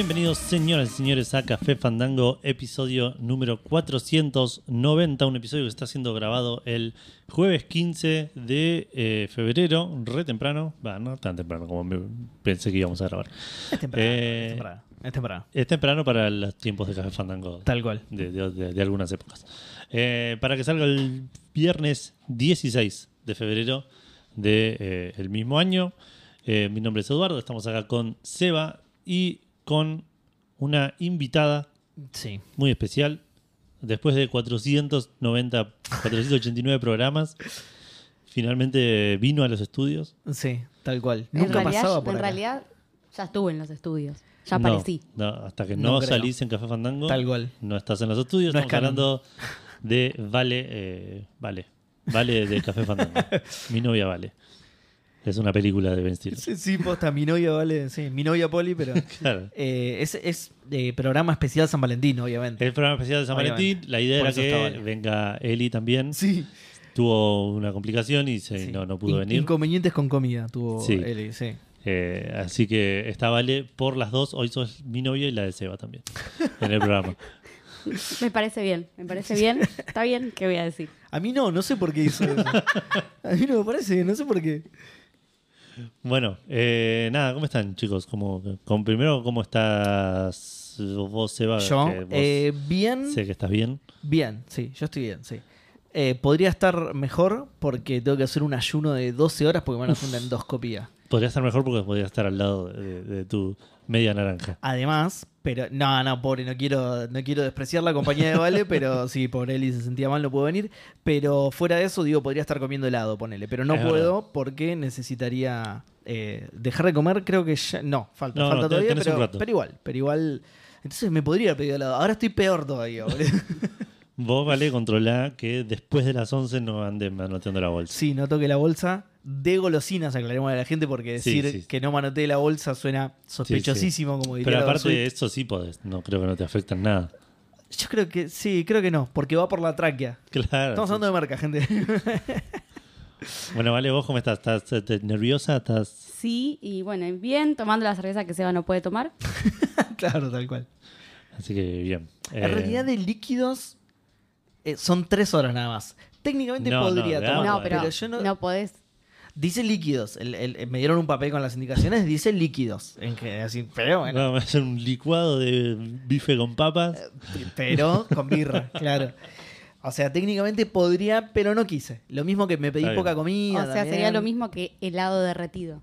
Bienvenidos señoras y señores a Café Fandango, episodio número 490, un episodio que está siendo grabado el jueves 15 de eh, febrero, re temprano, va, no tan temprano como me pensé que íbamos a grabar. Es temprano. Eh, es temprano. Es temprano. Es temprano para los tiempos de Café Fandango Tal cual. de, de- de- de algunas épocas. Eh, para que salga el viernes 16 de febrero del mismo año. Eh, mi nombre es Eduardo, estamos acá con Seba y con una invitada Sí. muy especial. Después de 490, 489 programas, finalmente vino a los estudios. Sí, tal cual. En Nunca realidad, pasaba por En acá. realidad, ya estuve en los estudios. Ya No, aparecí. no, hasta que No no, salís en Café Fandango, Tal cual. no estás en los estudios. No es Estamos hablando de Vale, eh, Vale, Vale de Café Fandango. Mi novia Vale. Es una película de Ben Stiller. Sí, sí, posta, mi novia vale, sí, mi novia Poli, pero Claro. eh, es, es de programa especial San Valentín, obviamente. El programa especial de San Obviamente. Valentín, la idea Por era que Vale. venga Eli también. Sí. Tuvo una complicación y se- sí. no, no pudo In- venir. Inconvenientes con comida tuvo Sí. Eli, sí. Eh, así que está Vale por las dos. Hoy sos mi novia y la de Seba también. En el programa. Me parece bien, me parece bien. Está bien, ¿qué voy a decir? A mí no, no sé por qué hizo eso. A mí no me parece, no sé por qué. Bueno, eh, nada, ¿cómo están, chicos? ¿Cómo, con, primero, ¿cómo estás vos, Seba? Yo, Que vos eh, bien, sé que estás bien. bien, sí, yo estoy bien, sí. Eh, podría estar mejor porque tengo que hacer un ayuno de 12 horas porque me van a hacer una endoscopía. Podría estar mejor porque podría estar al lado de, de tu media naranja. Además, pero no, no, pobre, no quiero, no quiero despreciar la compañía de Vale, pero sí, por él y se sentía mal, no puedo venir. Pero fuera de eso, digo, podría estar comiendo helado, ponele. Pero no Es puedo porque necesitaría eh, dejar de comer, creo que ya. No, falta, No, falta no, todavía, pero, pero igual, pero igual. Entonces me podría haber pedido helado. Ahora estoy peor todavía, boludo. Vos, Vale, controlá que después de las 11 no anden manoteando la bolsa. Sí, no toque la bolsa. De golosinas, aclaremos a la gente, porque decir sí. que no manoteé la bolsa suena sospechosísimo, como diría Pero aparte de eso sí podés. No creo que no te afecta en nada. Yo creo que sí, creo que no, porque va por la tráquea. Claro. Estamos sí. hablando de marca, gente. Bueno, Vale, vos cómo estás? ¿Estás eh, nerviosa? ¿Estás...? Sí, y bueno, bien, tomando la cerveza que Seba no puede tomar. claro, tal cual. Así que bien. En Eh, realidad de líquidos eh, son tres horas nada más. Técnicamente No, podría no, de tomar, no, pero, yo no, no... podés. Dice líquidos. El- el- el- me dieron un papel con las indicaciones, dice líquidos. En que, así, pero bueno. Vamos a hacer un licuado de bife con papas. Pero con birra, claro. O sea, técnicamente podría, pero no quise. Lo mismo que me pedí poca comida. O sea, también. sería lo mismo que helado derretido.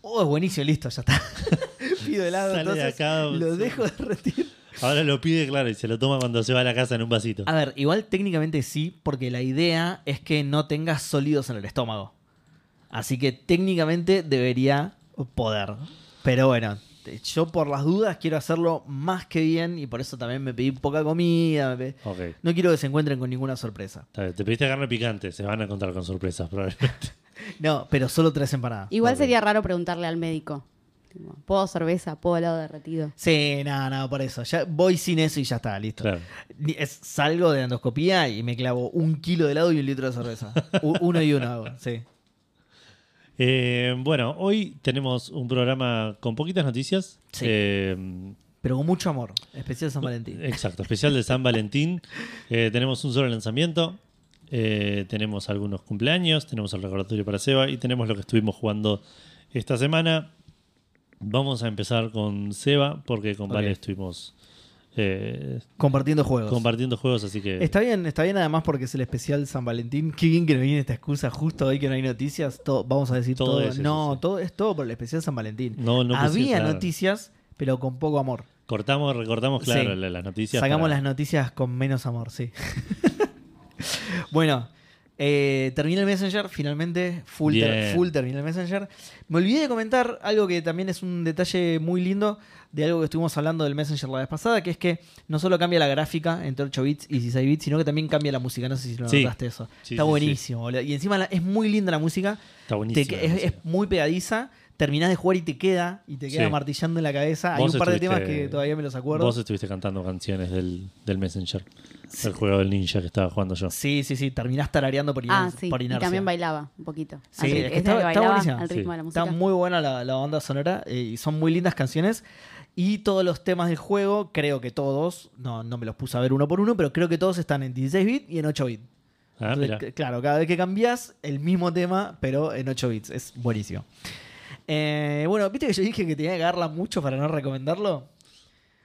Oh, es buenísimo, listo, ya está. Pido helado, Sale de entonces acá, lo sí. dejo de retirar. Ahora lo pide, claro, y se lo toma cuando se va a la casa en un vasito. A ver, igual técnicamente sí, porque la idea es que no tengas sólidos en el estómago. Así que técnicamente debería poder. Pero bueno, yo por las dudas quiero hacerlo más que bien y por eso también me pedí poca comida. me pedí- Ok. No quiero que se encuentren con ninguna sorpresa. Bien. Te pediste carne picante, se van a encontrar con sorpresas probablemente. No, pero solo tres empanadas. Igual sería raro preguntarle al médico. ¿Puedo cerveza? ¿Puedo helado derretido? Sí, no, no, por eso. Ya voy sin eso y ya está, listo. Claro. Es- salgo de la endoscopía y me clavo un kilo de helado y un litro de cerveza. Uno y uno hago, sí. Eh, bueno, hoy tenemos un programa con poquitas noticias. Sí. Eh, Pero con mucho amor. Especial San Valentín. Exacto, especial de San Valentín. Eh, tenemos un solo lanzamiento. eh, tenemos algunos cumpleaños. Tenemos el recordatorio para Seba. Y tenemos lo que estuvimos jugando esta semana. Vamos a empezar con Seba, porque con. Vale estuvimos eh, Compartiendo juegos. compartiendo juegos, así que. Está bien, está bien además porque es el especial San Valentín. Qué bien que nos viene esta excusa justo hoy que no hay noticias. Todo, vamos a decir Todo todo. es no, sí. todo es todo por el especial San Valentín. No, no Había claro. noticias, pero con poco amor. Cortamos, recortamos, claro, Sí. las noticias. Sacamos para- las noticias con menos amor, sí. bueno, eh, terminé el Messenger, finalmente. Full, ter- full terminé el Messenger. Me olvidé de comentar algo que también es un detalle muy lindo de algo que estuvimos hablando del Messenger la vez pasada, que es que no solo cambia la gráfica entre 8 bits y 16 bits, sino que también cambia la música. No sé si lo Sí. notaste eso. Sí, Está sí, buenísimo, boludo. Y encima la- es muy linda la música. Está Te- buenísimo. es, es muy pegadiza. Terminás de jugar y te queda, y te queda Sí. martillando en la cabeza. Hay un par de temas que todavía me los acuerdo. Vos estuviste cantando canciones del, del Messenger. El juego del ninja que estaba jugando yo. Sí, sí, sí, terminás tarareando por, Ah, sí. por Y también bailaba un poquito. Sí, es que está- está bailaba buenísima. al ritmo Sí. de la música. Está muy buena la, la banda sonora eh, y son muy lindas canciones. Y todos los temas del juego, creo que todos, no, no me los puse a ver uno por uno, pero creo que todos están en 16 bits y en 8 bits. Ah, Entonces, claro, cada vez que cambias, el mismo tema, pero en 8 bits. Es buenísimo. Eh, bueno, ¿viste que yo dije que tenía que agarrarla mucho para no recomendarlo?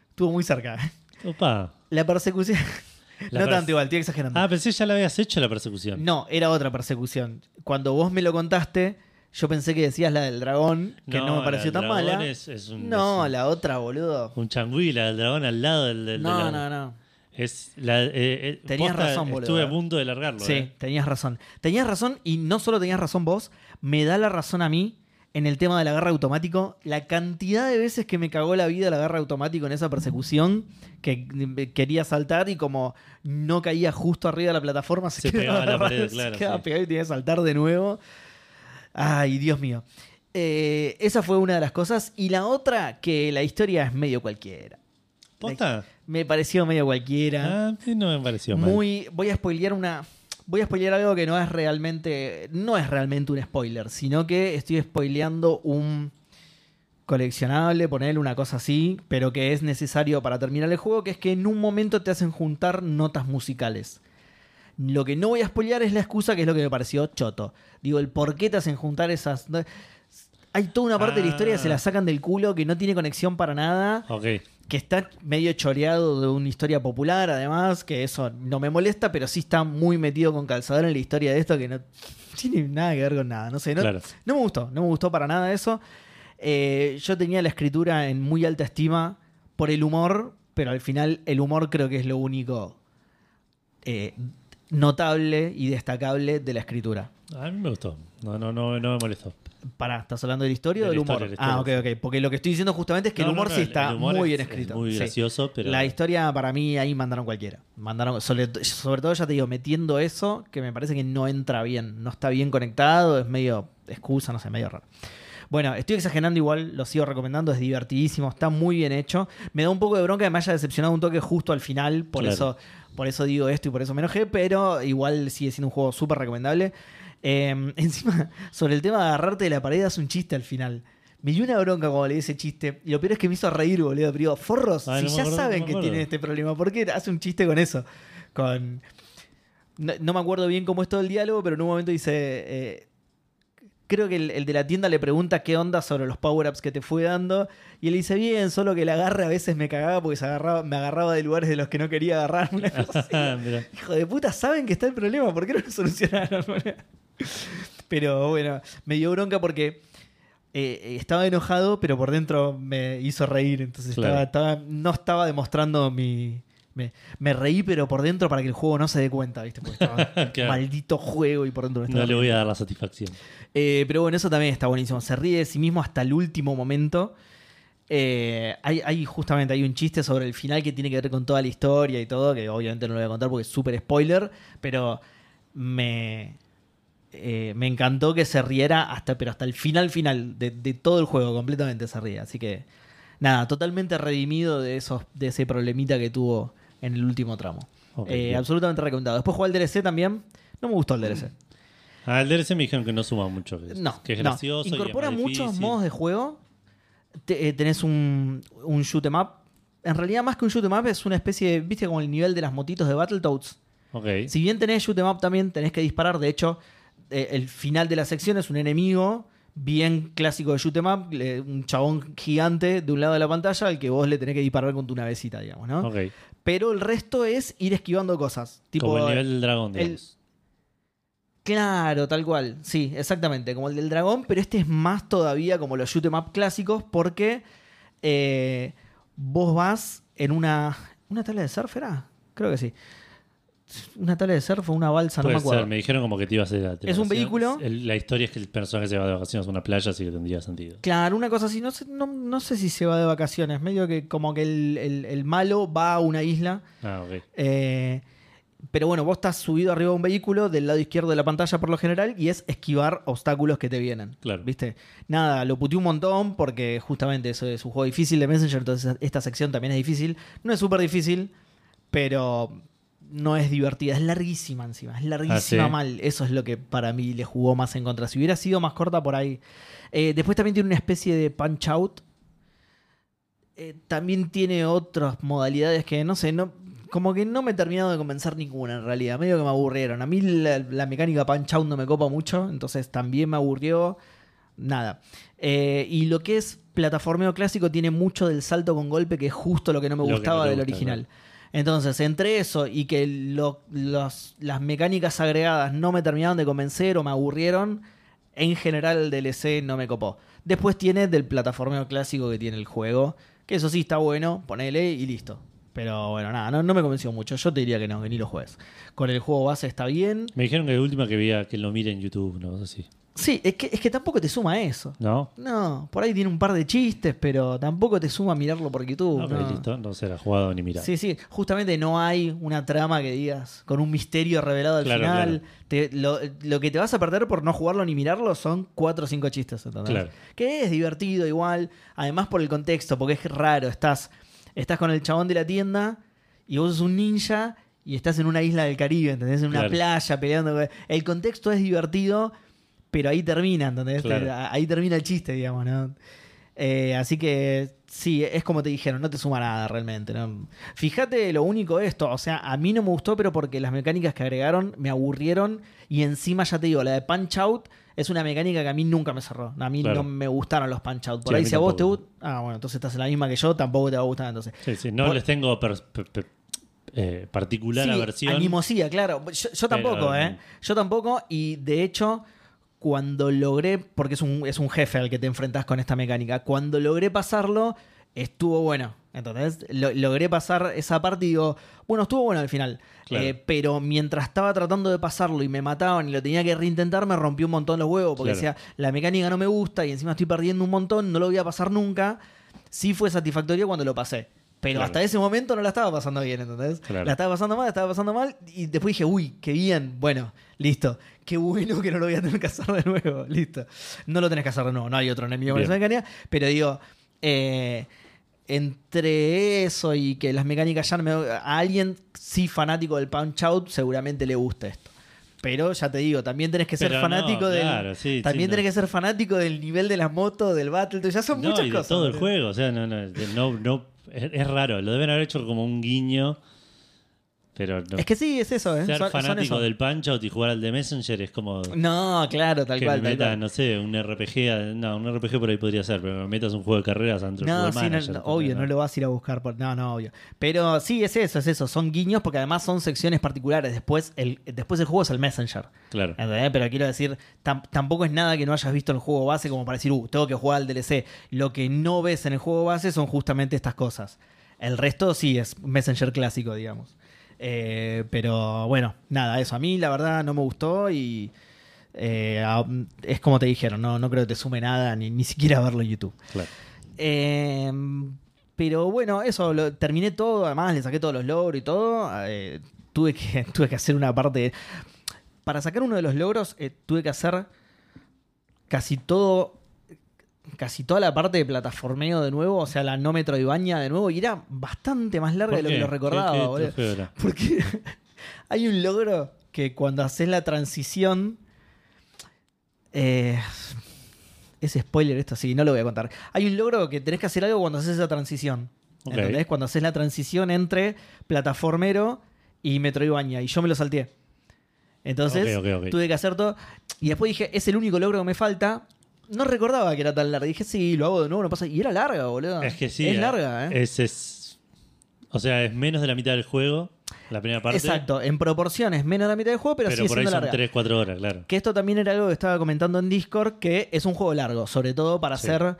Estuvo muy cerca. Opa. La persecución. La no tanto igual, estoy exagerando. Ah, pensé ya la habías hecho la persecución. No, era otra persecución. Cuando vos me lo contaste, yo pensé que decías la del dragón, que no, me la pareció del tan dragón mala. es- es un- no, es un- la otra, boludo. Un changüí, la del dragón al lado del. del- de No, la- no, no. Es la, eh, eh, Tenías posta, razón, boludo. Estuve a punto de largarlo. Sí, eh. tenías razón. Tenías razón y no solo tenías razón vos, me da la razón a mí en el tema del agarre automático. La cantidad de veces que me cagó la vida el agarre automático en esa persecución, que quería saltar y como no caía justo arriba de la plataforma, se, Se quedaba pegaba la pared, se claro, quedaba sí. pegado y tenía que saltar de nuevo. Ay, Dios mío. Eh, esa fue una de las cosas. Y la otra, que la historia es medio cualquiera. ¿Posta? Me pareció medio cualquiera. Ah, sí, no me pareció mal. Muy. Voy a spoilear una. Voy a spoilear algo que no es realmente. No es realmente un spoiler, sino que estoy spoileando un coleccionable, ponerle una cosa así, pero que es necesario para terminar el juego, que es que en un momento te hacen juntar notas musicales. Lo que no voy a spoilear es la excusa, que es lo que me pareció choto. Digo, el por qué te hacen juntar esas. Hay toda una parte de la historia que se la sacan del culo, que no tiene conexión para nada Ok. que está medio choreado de una historia popular, además, que eso no me molesta, pero sí está muy metido con calzador en la historia de esto, que no tiene nada que ver con nada. No sé, no, Claro. no me gustó, no me gustó para nada eso. Eh, yo tenía la escritura en muy alta estima por el humor, pero al final el humor creo que es lo único eh, notable y destacable de la escritura. A mí me gustó. No, no, no, no me molestó. Pará, ¿estás hablando de la historia o De del humor? historia, ah, ok, ok. Porque lo que estoy diciendo justamente es que No, el humor no, sí está humor muy bien es escrito. muy Sí. gracioso, pero. La historia para mí ahí mandaron cualquiera. Mandaron, sobre, sobre todo ya te digo, metiendo eso que me parece que no entra bien. No está bien conectado, es medio excusa, no sé, medio raro. Bueno, estoy exagerando igual, lo sigo recomendando, es divertidísimo, está muy bien hecho. Me da un poco de bronca que me haya decepcionado un toque justo al final, por, Claro. eso, por eso digo esto y por eso me enojé, pero igual sigue siendo un juego súper recomendable. Eh, encima, sobre el tema de agarrarte de la pared, hace un chiste al final. Me dio una bronca cuando leí ese chiste. Y lo peor es que me hizo reír, boludo. Pero digo, forros, Ay, si no ya acuerdo, saben no que tienen este problema, ¿por qué hace un chiste con eso? Con. No, no me acuerdo bien cómo es todo el diálogo, pero en un momento dice. eh, creo que el, el de la tienda le pregunta qué onda sobre los power-ups que te fue dando. Y él dice, bien, solo que el agarre a veces me cagaba porque se agarraba, me agarraba de lugares de los que no quería agarrar. Una cosa. Hijo de puta, saben que está el problema, ¿por qué no lo solucionaron? pero bueno, me dio bronca porque eh, estaba enojado, pero por dentro me hizo reír. Entonces Claro. estaba, estaba- no estaba demostrando mi. Me, me reí, pero por dentro para que el juego no se dé cuenta, ¿viste? Porque estaba Claro. maldito juego y por dentro me estaba No le voy a dar la satisfacción. Eh, pero bueno, eso también está buenísimo. Se ríe de sí mismo hasta el último momento. Eh, hay, hay justamente hay un chiste sobre el final que tiene que ver con toda la historia y todo, que obviamente no lo voy a contar porque es súper spoiler, pero me, eh, me encantó que se riera hasta, pero hasta el final final de, de todo el juego, completamente se ríe. Así que nada, totalmente redimido de esos, de ese problemita que tuvo en el último tramo. Eh, absolutamente recomendado. Después jugué al DLC también. No me gustó el DLC. Ah, el DLC me dijeron que no suma mucho. Que es, No, que es no. gracioso. y es Incorpora muchos modos de juego. Te- eh, tenés un, un shoot 'em up. En realidad, más que un shoot 'em up, es una especie de. ¿Viste como el nivel de las motitos de Battletoads? Ok. Si bien tenés shoot 'em up también, tenés que disparar. De hecho, eh, el final de la sección es un enemigo bien clásico de shoot 'em up. le- un chabón gigante de un lado de la pantalla al que vos le tenés que disparar con tu navecita, digamos, ¿no? Ok. Pero el resto es ir esquivando cosas. Tipo, Como el nivel del dragón, el- digamos. Claro, tal cual. Sí, exactamente. Como el del dragón, pero este es más todavía como los shoot 'em up clásicos porque eh, vos vas en una. ¿Una tabla de surf era? Creo que sí. Una tabla de surf o una balsa, Puede no me acuerdo. ser, me dijeron como que te ibas a ir a Es un vehículo. El- la historia es que el personaje se va de vacaciones a una playa, así que tendría sentido. Claro, una cosa así. No sé, no, no sé si se va de vacaciones. Medio que como que el, el- el malo va a una isla. Ah, ok. Eh, pero bueno, vos estás subido arriba de un vehículo del lado izquierdo de la pantalla por lo general y es esquivar obstáculos que te vienen. Claro. ¿Viste? Nada, lo puteé un montón porque justamente eso es un juego difícil de Messenger, entonces esta sección también es difícil. No es súper difícil, pero no es divertida. Es larguísima encima, es larguísima Ah, ¿sí? mal. Eso es lo que para mí le jugó más en contra. Si hubiera sido más corta por ahí. Eh, después también tiene una especie de punch out. eh, también tiene otras modalidades que no sé, no, como que no me he terminado de convencer ninguna en realidad, medio que me aburrieron. A mí la, la mecánica punch out no me copa mucho, entonces también me aburrió. Nada. Eh, y lo que es plataformeo clásico tiene mucho del salto con golpe, que es justo lo que no me Lo que no gustaba del gusta, original. Entonces, entre eso y que las mecánicas agregadas no me terminaron de convencer o me aburrieron, en general el DLC no me copó. Después tiene del plataformeo clásico que tiene el juego, que eso sí está bueno, ponele y listo. Pero bueno, nada, no, me convenció mucho. Yo te diría que no, que ni lo. Con el juego base está bien. Me dijeron que de última que veía que lo mire en YouTube, no sé si. Sí, es que, es que tampoco te suma eso. ¿No? No, por ahí tiene un par de chistes, pero tampoco te suma mirarlo por YouTube. No. listo. No se la ha jugado ni mirado. Sí, sí, justamente no hay una trama que digas con un misterio revelado al Claro, final. claro. Te- lo, lo que te vas a perder por no jugarlo ni mirarlo son cuatro o cinco chistes. ¿entendés? Claro. Que es divertido igual, además por el contexto, porque es raro. Estás, estás con el chabón de la tienda y vos sos un ninja y estás en una isla del Caribe, ¿entendés? En una Claro. playa peleando. El contexto es divertido, pero ahí termina, ¿entendés? Claro. Ahí termina el chiste, digamos, ¿no? Eh, así que sí, es como te dijeron, no te suma nada realmente. ¿no? Fíjate lo único esto, o sea, a mí no me gustó, pero porque las mecánicas que agregaron me aburrieron y encima ya te digo, la de Punch Out es una mecánica que a mí nunca me cerró. A mí Claro. no me gustaron los Punch Out. Por Sí, ahí si a vos te gusta... Ah, bueno, entonces estás en la misma que yo, tampoco te va a gustar entonces. Sí, sí, no Por- les tengo eh, particular Sí, aversión. Animosía, claro. Yo, yo tampoco, Pero, ¿eh? Yo tampoco, y de hecho, cuando logré, porque es un, es un jefe al que te enfrentás con esta mecánica, cuando logré pasarlo, estuvo bueno. Entonces, lo- logré pasar esa parte y digo, bueno, estuvo bueno al final. Claro. Eh, pero mientras estaba tratando de pasarlo y me mataban y lo tenía que reintentar, me rompió un montón los huevos, porque Claro. decía, la mecánica no me gusta y encima estoy perdiendo un montón, no lo voy a pasar nunca. Sí fue satisfactorio cuando lo pasé. Pero Claro. hasta ese momento no la estaba pasando bien, ¿entendés? La estaba pasando mal, la estaba pasando mal. Y después dije, uy, qué bien. Bueno, listo. Qué bueno que no lo voy a tener que hacer de nuevo. Listo. No lo tenés que hacer de nuevo. No hay otro enemigo con esa mecánica. Pero digo, eh, entre eso y que las mecánicas ya no me. A alguien sí fanático del Punch Out, seguramente le gusta esto. Pero ya te digo, también tenés que ser Pero fanático no, del. claro, sí, también sí, tenés no. que ser fanático del nivel de las motos, del battle. Ya son No, muchas y de cosas. todo el juego. O sea, no, no, no, es raro. Lo deben haber hecho como un guiño. Pero no. Es que sí, es eso, ¿eh? ser Son- fanático del Punch Out y jugar al de Messenger es como No, claro, tal que cual. me tal meta, cual. no sé, un RPG. No, un RPG por ahí podría ser, pero me metas un juego de carreras del No, sí, manager, no, obvio, no lo vas a ir a buscar. Por, no, no, obvio. Pero sí, es eso, es eso. Son guiños porque además son secciones particulares. Después el, después el juego es el Messenger. Claro. ¿entendés? Pero quiero decir, tam- tampoco es nada que no hayas visto en el juego base como para decir, uh, tengo que jugar al DLC. Lo que no ves en el juego base son justamente estas cosas. El resto sí es Messenger clásico, digamos. Eh, pero bueno, nada, eso. A mí la verdad no me gustó y eh, es como te dijeron, no, no creo que te sume nada, ni, ni siquiera verlo en YouTube. claro. Eh, pero bueno, eso, lo, terminé todo, además le saqué todos los logros y todo. tuve, que, tuve que hacer una parte... Para sacar uno de los logros tuve que hacer casi todo... Casi toda la parte de plataformeo de nuevo, o sea, la no Metroidvania de nuevo, y era bastante más larga de ¿Por lo que lo recordaba, ¿Qué- boludo. Porque hay un logro que cuando haces la transición. eh, es spoiler esto, sí, no lo voy a contar. Hay un logro que tenés que hacer algo cuando haces esa transición. Ok. ¿Entendés? Cuando haces la transición entre plataformero y Metroidvania. Y yo me lo salté. Entonces, tuve que hacer todo. Y después dije, es el único logro que me falta. No recordaba que era tan larga. Dije, sí, lo hago de nuevo, no pasa. Y era larga, boludo. Es que sí. Es eh, larga, ¿eh? Es, es- o sea, es menos de la mitad del juego, la primera parte. Exacto, en proporciones menos de la mitad del juego, pero, Pero sigue por ahí son larga. 3-4 horas, claro. Que esto también era algo que estaba comentando en Discord, que es un juego largo, sobre todo para Sí. hacer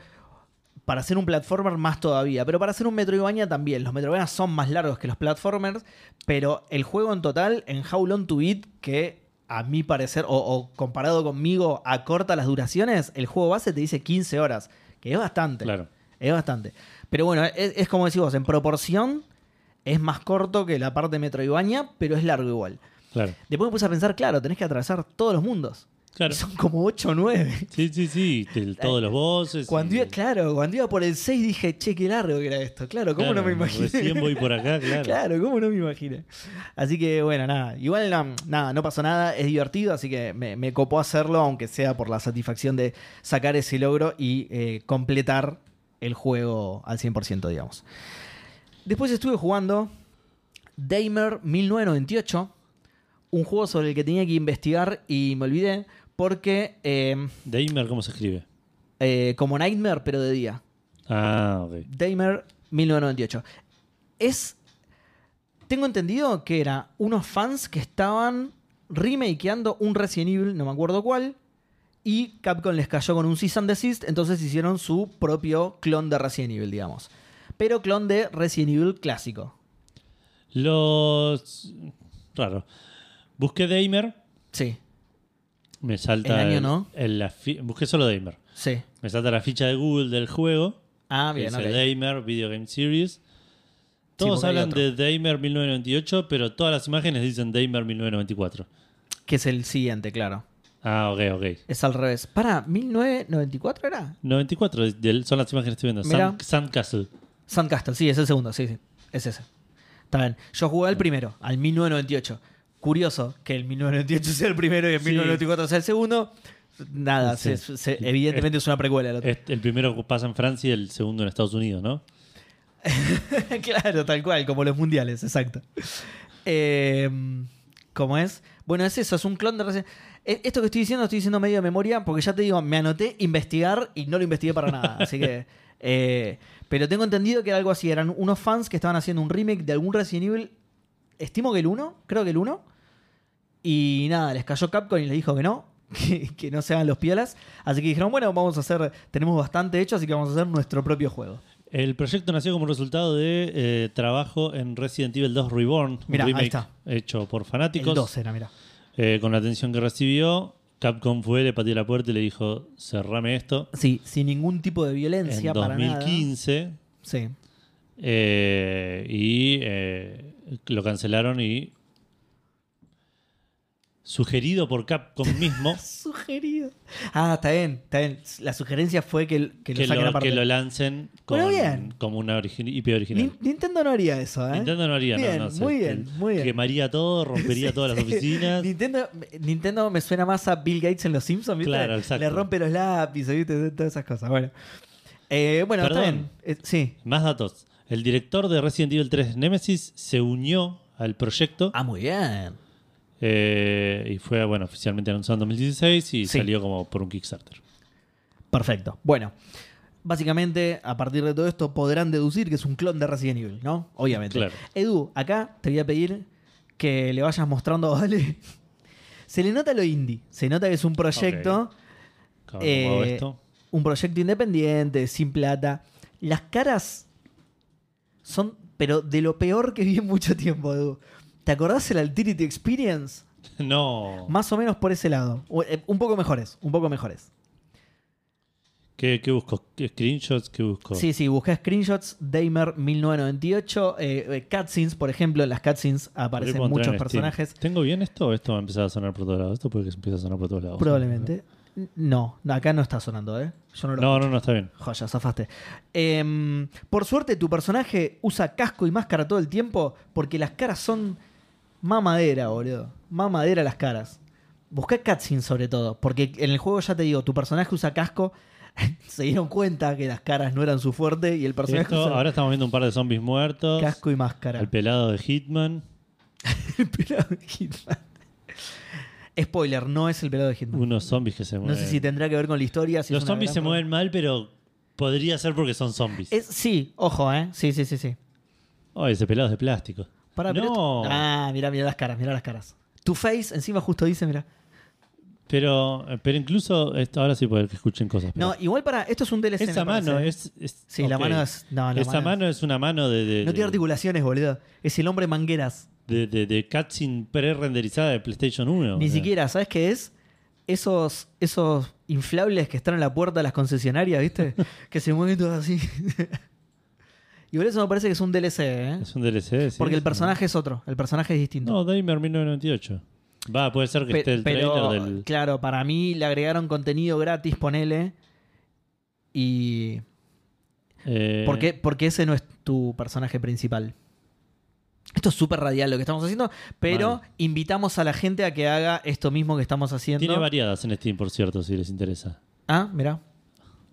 para hacer un platformer más todavía, pero para hacer un Metroidvania también. Los Metroidvania son más largos que los platformers, pero el juego en total, en How Long to Beat, que a mi parecer, o, o comparado conmigo, acorta las duraciones, el juego base te dice 15 horas, que es bastante. Claro. Es bastante. Pero bueno, es, es como decís vos, en proporción es más corto que la parte de Metroidvania, pero es largo igual. Claro. Después me puse a pensar, claro, tenés que atravesar todos los mundos. Claro. Son como 8 o 9. Sí, sí, sí. todos los bosses. Cuando y- iba, claro, cuando iba por el 6 dije, che, qué largo que era esto. Claro, ¿cómo claro, no me imaginé? Recién voy por acá, claro. Claro, ¿cómo no me imaginé? Así que bueno, nada. Igual no, nada, no pasó nada, es divertido, así que me, me copó hacerlo, aunque sea por la satisfacción de sacar ese logro y eh, completar el juego al 100%, digamos. Después estuve jugando Damer 1998, un juego sobre el que tenía que investigar y me olvidé porque eh, ¿cómo se escribe? eh, como Nightmare pero de día. Ah, ok. Damer 1998. Es. Tengo entendido que era unos fans que estaban remakeando un Resident Evil, no me acuerdo cuál. Y Capcom les cayó con un Cease and Desist, entonces hicieron su propio clon de Resident Evil, digamos. Pero clon de Resident Evil clásico. Los. Raro. Busqué Damer, Sí, me salta. El año no. el- la fi- busqué solo Damer. sí. Me salta la ficha de Google del juego. Ah, que bien, dice ok. Damer Video Game Series. Todos hablan de Damer 1998, pero todas las imágenes dicen Damer 1994. Que es el siguiente, claro. Ah, ok, ok. Es al revés. Para, ¿1994 era? 94 del- son las imágenes que estoy viendo. Sand, Sandcastle. Sandcastle, sí, es el segundo, sí, sí. Es ese. Está bien. Yo jugué al primero, al 1998. Curioso que el 1998 sea el primero y el Sí. 1994 sea el segundo. Nada, Sí. se- se- evidentemente es una precuela. el otro. El primero pasa en Francia y el segundo en Estados Unidos, ¿no? claro, tal cual, como los mundiales, exacto. Eh, ¿Cómo es? Bueno, es eso, es un clon de Resident Eh, Esto que estoy diciendo, lo estoy diciendo medio de memoria, porque ya te digo, me anoté investigar y no lo investigué para nada. así que. eh, pero tengo entendido que era algo así. Eran unos fans que estaban haciendo un remake de algún Resident Evil. Estimo que el 1, creo que el 1. Y nada, les cayó Capcom y les dijo que no, que, que no se hagan los piolas. Así que dijeron, bueno, vamos a hacer, tenemos bastante hecho, así que vamos a hacer nuestro propio juego. El proyecto nació como resultado de eh, trabajo en Resident Evil 2 Reborn, Mirá, un ahí está. hecho por El fanáticos. 2 era, mira. Eh, con la atención que recibió, Capcom fue, le pateó la puerta y le dijo, cerrame esto. Sí, sin ningún tipo de violencia En para nada. 2015. Sí. eh, y eh, lo cancelaron y sugerido por Capcom mismo Sugerido. Ah, está bien, está bien. La sugerencia fue que, que lo que, saquen lo, que lo lancen con- Bueno, bien. como una origi- IP original. Nin- Nintendo no haría eso, ¿eh? Nintendo no haría, no, Bien, no, sé. muy bien, muy bien. Quemaría todo, rompería todas las oficinas. Nintendo, Nintendo me suena más a Bill Gates en Los Simpsons, ¿viste? Claro, exacto. Le rompe los lápices, ¿viste? Todas esas cosas. Bueno, Eh, bueno está bien. Eh, sí. Más datos. El director de Resident Evil 3 Nemesis se unió al proyecto Ah, muy bien. Eh, y fue bueno oficialmente anunciado en 2016 y Sí. salió como por un Kickstarter. Perfecto. Bueno, básicamente, a partir de todo esto, podrán deducir que es un clon de Resident Evil, ¿no? Obviamente. Claro. Edu, acá te voy a pedir que le vayas mostrando Vale. Se le nota lo indie. Se nota que es un proyecto. ¿Cómo hago eh, esto? un proyecto independiente, sin plata. Las caras son, pero de lo peor que vi en mucho tiempo, Edu. ¿Te acordás el Alterity Experience? No. Más o menos por ese lado. O, eh, Un poco mejores, un poco mejores. ¿Qué, qué busco? ¿Qué screenshots? ¿Qué busco? Sí, sí, busqué screenshots, Damer 1998, eh, eh, cutscenes, por ejemplo, en las cutscenes aparecen muchos en Steam. personajes. ¿Tengo bien esto o esto va a empezar a sonar por todos lados? Esto puede que empiece a sonar por todos lados. Probablemente. No, acá no está sonando, ¿eh? Yo no lo No, no, no, está bien. Joya, zafaste. Em, por suerte, tu personaje usa casco y máscara todo el tiempo porque las caras son mamadera, boludo. Mamadera las caras. Busca cutscenes sobre todo, porque en el juego ya te digo, tu personaje usa casco. Se dieron cuenta que las caras no eran su fuerte y el personaje Esto, usa ahora estamos viendo un par de zombies muertos. casco y máscara. El pelado de Hitman. El pelado de Hitman. Spoiler, no es el pelado de Hitman. Unos zombies que se No mueven. sé si tendrá que ver con la historia. si Los zombies se mueven mal, pero podría ser porque son zombies. Es- sí, ojo, ¿eh? Sí, sí, sí, sí. Oh, ese pelado es de plástico. Pero no, esto- Ah, mira, mira las caras, mira las caras. Tu face, encima justo dice, mira. pero, pero incluso esto, ahora sí puede que escuchen cosas. pero- No, igual para, esto es un DLC. esa mano ¿eh? es, es- Sí, la mano es. No, la Esa mano es una mano de, de, No tiene de- articulaciones, boludo. Es el hombre mangueras. de, de, de cutscene pre-renderizada de PlayStation 1. Ni o sea. siquiera, ¿sabes qué es? Esos, esos inflables que están en la puerta de las concesionarias, ¿viste? que se mueven todos así. Y por eso me parece que es un DLC, ¿eh? Es un DLC, sí. Porque el personaje es otro. El personaje es distinto. No, Damer 1998. Va, puede ser que Pe- esté el pero, trailer del. claro, para mí le agregaron contenido gratis, ponele. Y. eh, ¿Por qué? Porque ese no es tu personaje principal. Esto es súper radial lo que estamos haciendo, pero invitamos a la gente a que haga esto mismo que estamos haciendo. Tiene variadas en Steam, por cierto, si les interesa. Ah, mira.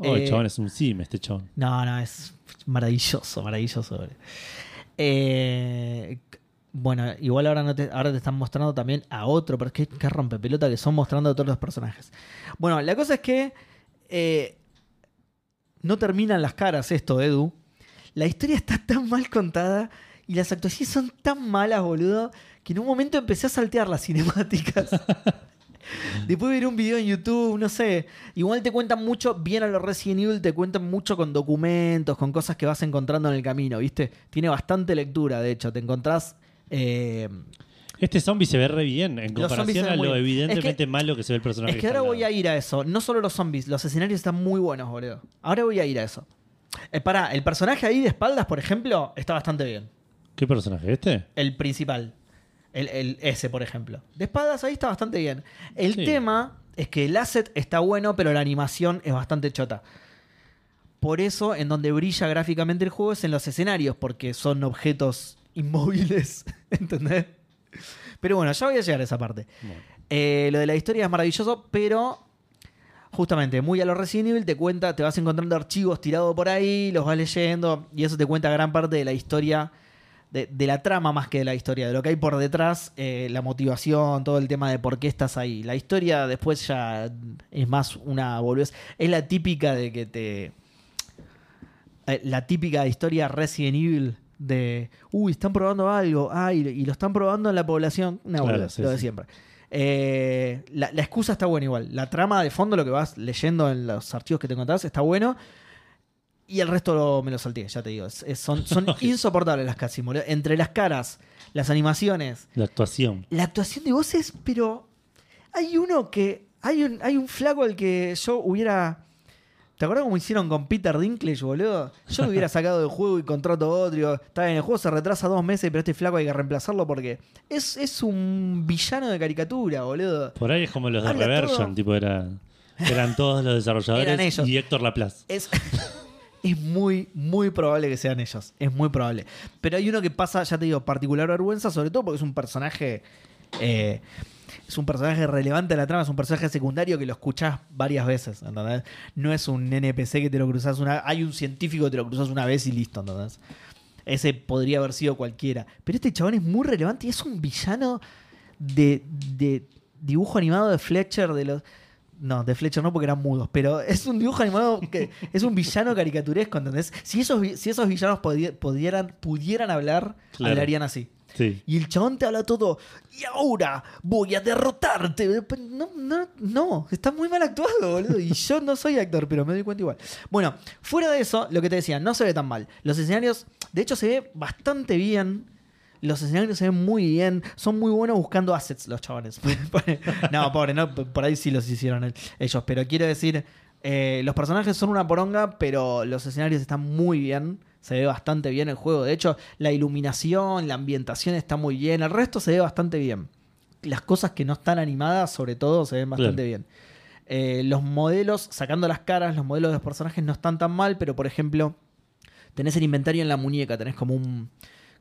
Oh, el Eh, chabón es un sim, este chabón. No, no, es maravilloso, maravilloso. Eh, bueno, igual ahora, no te, ahora te están mostrando también a otro, pero es que, que rompepelota que son mostrando a todos los personajes. Bueno, la cosa es que eh, no terminan las caras esto, Edu. La historia está tan mal contada y las actuaciones son tan malas, boludo, que en un momento empecé a saltear las cinemáticas. Después de ver un video en YouTube, no sé. Igual te cuentan mucho, bien a los Resident Evil, te cuentan mucho con documentos, con cosas que vas encontrando en el camino, ¿viste? Tiene bastante lectura, de hecho. Te encontrás. eh, Este zombie se ve re bien en comparación a lo evidentemente Es que- malo que se ve el personaje. es que ahora voy a ir a eso. No solo los zombies, los escenarios están muy buenos, boludo. Ahora voy a ir a eso. Eh, pará, el personaje ahí de espaldas, por ejemplo, está bastante bien. ¿Qué personaje? ¿Este? El principal. El, el- ese, por ejemplo. De espaldas ahí está bastante bien. El Sí. tema es que el asset está bueno, pero la animación es bastante chota. Por eso, en donde brilla gráficamente el juego es en los escenarios, porque son objetos inmóviles. ¿Entendés? Pero bueno, ya voy a llegar a esa parte. Bueno. Eh, lo de la historia es maravilloso, pero justamente muy a lo Resident Evil te cuenta, te vas encontrando archivos tirados por ahí, los vas leyendo y eso te cuenta gran parte de la historia, de, de la trama más que de la historia, de lo que hay por detrás, eh, la motivación, todo el tema de por qué estás ahí. La historia después ya es más una boludez. Es la típica de que te... eh, la típica historia Resident Evil de, uy, están probando algo, ay, y lo están probando en la población. Claro, sí, lo de sí. siempre. Eh, la, la excusa está buena igual. La trama de fondo, lo que vas leyendo en los archivos que te encontrás, está bueno. Y el resto lo- me lo salté, ya te digo. Es- es- son son insoportables las cutscenes, boludo. Entre las caras, las animaciones, La actuación. la actuación de voces, pero hay uno que. Hay un, hay un flaco al que yo hubiera. ¿Te acuerdas cómo hicieron con Peter Dinklage, boludo? Yo lo hubiera sacado del juego y contrato otro. Digo, Está bien, el juego se retrasa dos meses, pero este flaco hay que reemplazarlo porque es, es un villano de caricatura, boludo. Por ahí es como los de Habla Reversion, todo. tipo era, eran todos los desarrolladores Eran ellos. y Héctor Laplace. Es, es muy, muy probable que sean ellos. Es muy probable. Pero hay uno que pasa, ya te digo, particular vergüenza, sobre todo porque es un personaje. eh, es un personaje relevante a la trama, es un personaje secundario que lo escuchás varias veces, ¿entendés? No es un NPC que te lo cruzas una. Hay un científico que te lo cruzas una vez y listo, ¿entendés? Ese podría haber sido cualquiera. Pero este chabón es muy relevante y es un villano de, de dibujo animado de Fletcher de los. No, de Fletcher no porque eran mudos, pero es un dibujo animado que es un villano caricaturesco, ¿entendés? Si esos, si esos villanos pudieran, pudieran hablar, Claro. hablarían así. Sí. Y el chabón te habla todo, y ahora voy a derrotarte. No, no, no, está muy mal actuado, boludo. Y yo no soy actor, pero me doy cuenta igual. Bueno, fuera de eso, lo que te decía, no se ve tan mal. Los escenarios, de hecho, se ve bastante bien. Los escenarios se ven muy bien. Son muy buenos buscando assets los chavales. no, pobre, no, por ahí sí los hicieron el- ellos. Pero quiero decir, eh, los personajes son una poronga, pero los escenarios están muy bien. Se ve bastante bien el juego. De hecho, la iluminación, la ambientación está muy bien. El resto se ve bastante bien. Las cosas que no están animadas, sobre todo, se ven bastante bien. Eh, los modelos, sacando las caras, los modelos de los personajes no están tan mal, pero por ejemplo, tenés el inventario en la muñeca, tenés como un.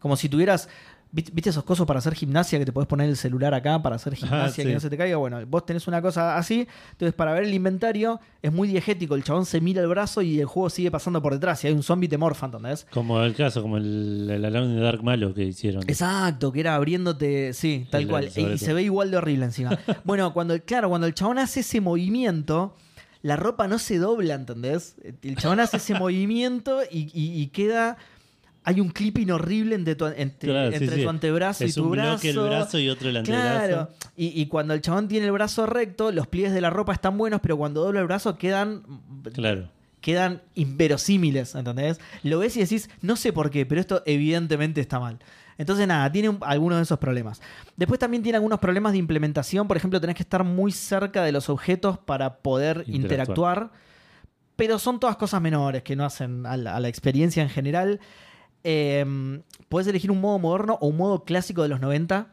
Como si tuvieras. ¿Viste esos cosos para hacer gimnasia que te podés poner el celular acá para hacer gimnasia sí. que no se te caiga? Bueno, vos tenés una cosa así. Entonces, para ver el inventario es muy diegético. El chabón se mira el brazo y el juego sigue pasando por detrás. Y hay un zombie te morfa, ¿entendés? Como el caso, como el, de Dark Malo que hicieron. Exacto, que era abriéndote, sí, tal El- cual. Y se ve igual de horrible encima. bueno, cuando, claro, cuando el chabón hace ese movimiento, la ropa no se dobla, ¿entendés? El chabón hace ese movimiento y, y- y queda. Hay un clipping horrible entre tu, entre, Claro, entre sí. tu antebrazo es y tu un brazo. bloque el brazo y otro el antebrazo. Claro. Y, y cuando el chabón tiene el brazo recto, los pliegues de la ropa están buenos, pero cuando dobla el brazo quedan Claro. quedan inverosímiles, ¿entendés? Lo ves y decís, no sé por qué, pero esto evidentemente está mal. Entonces, nada, tiene un- algunos de esos problemas. Después también tiene algunos problemas de implementación. Por ejemplo, tenés que estar muy cerca de los objetos para poder Interactuar. interactuar. Pero son todas cosas menores que no hacen a la, a la experiencia en general. Eh, puedes elegir un modo moderno o un modo clásico de los 90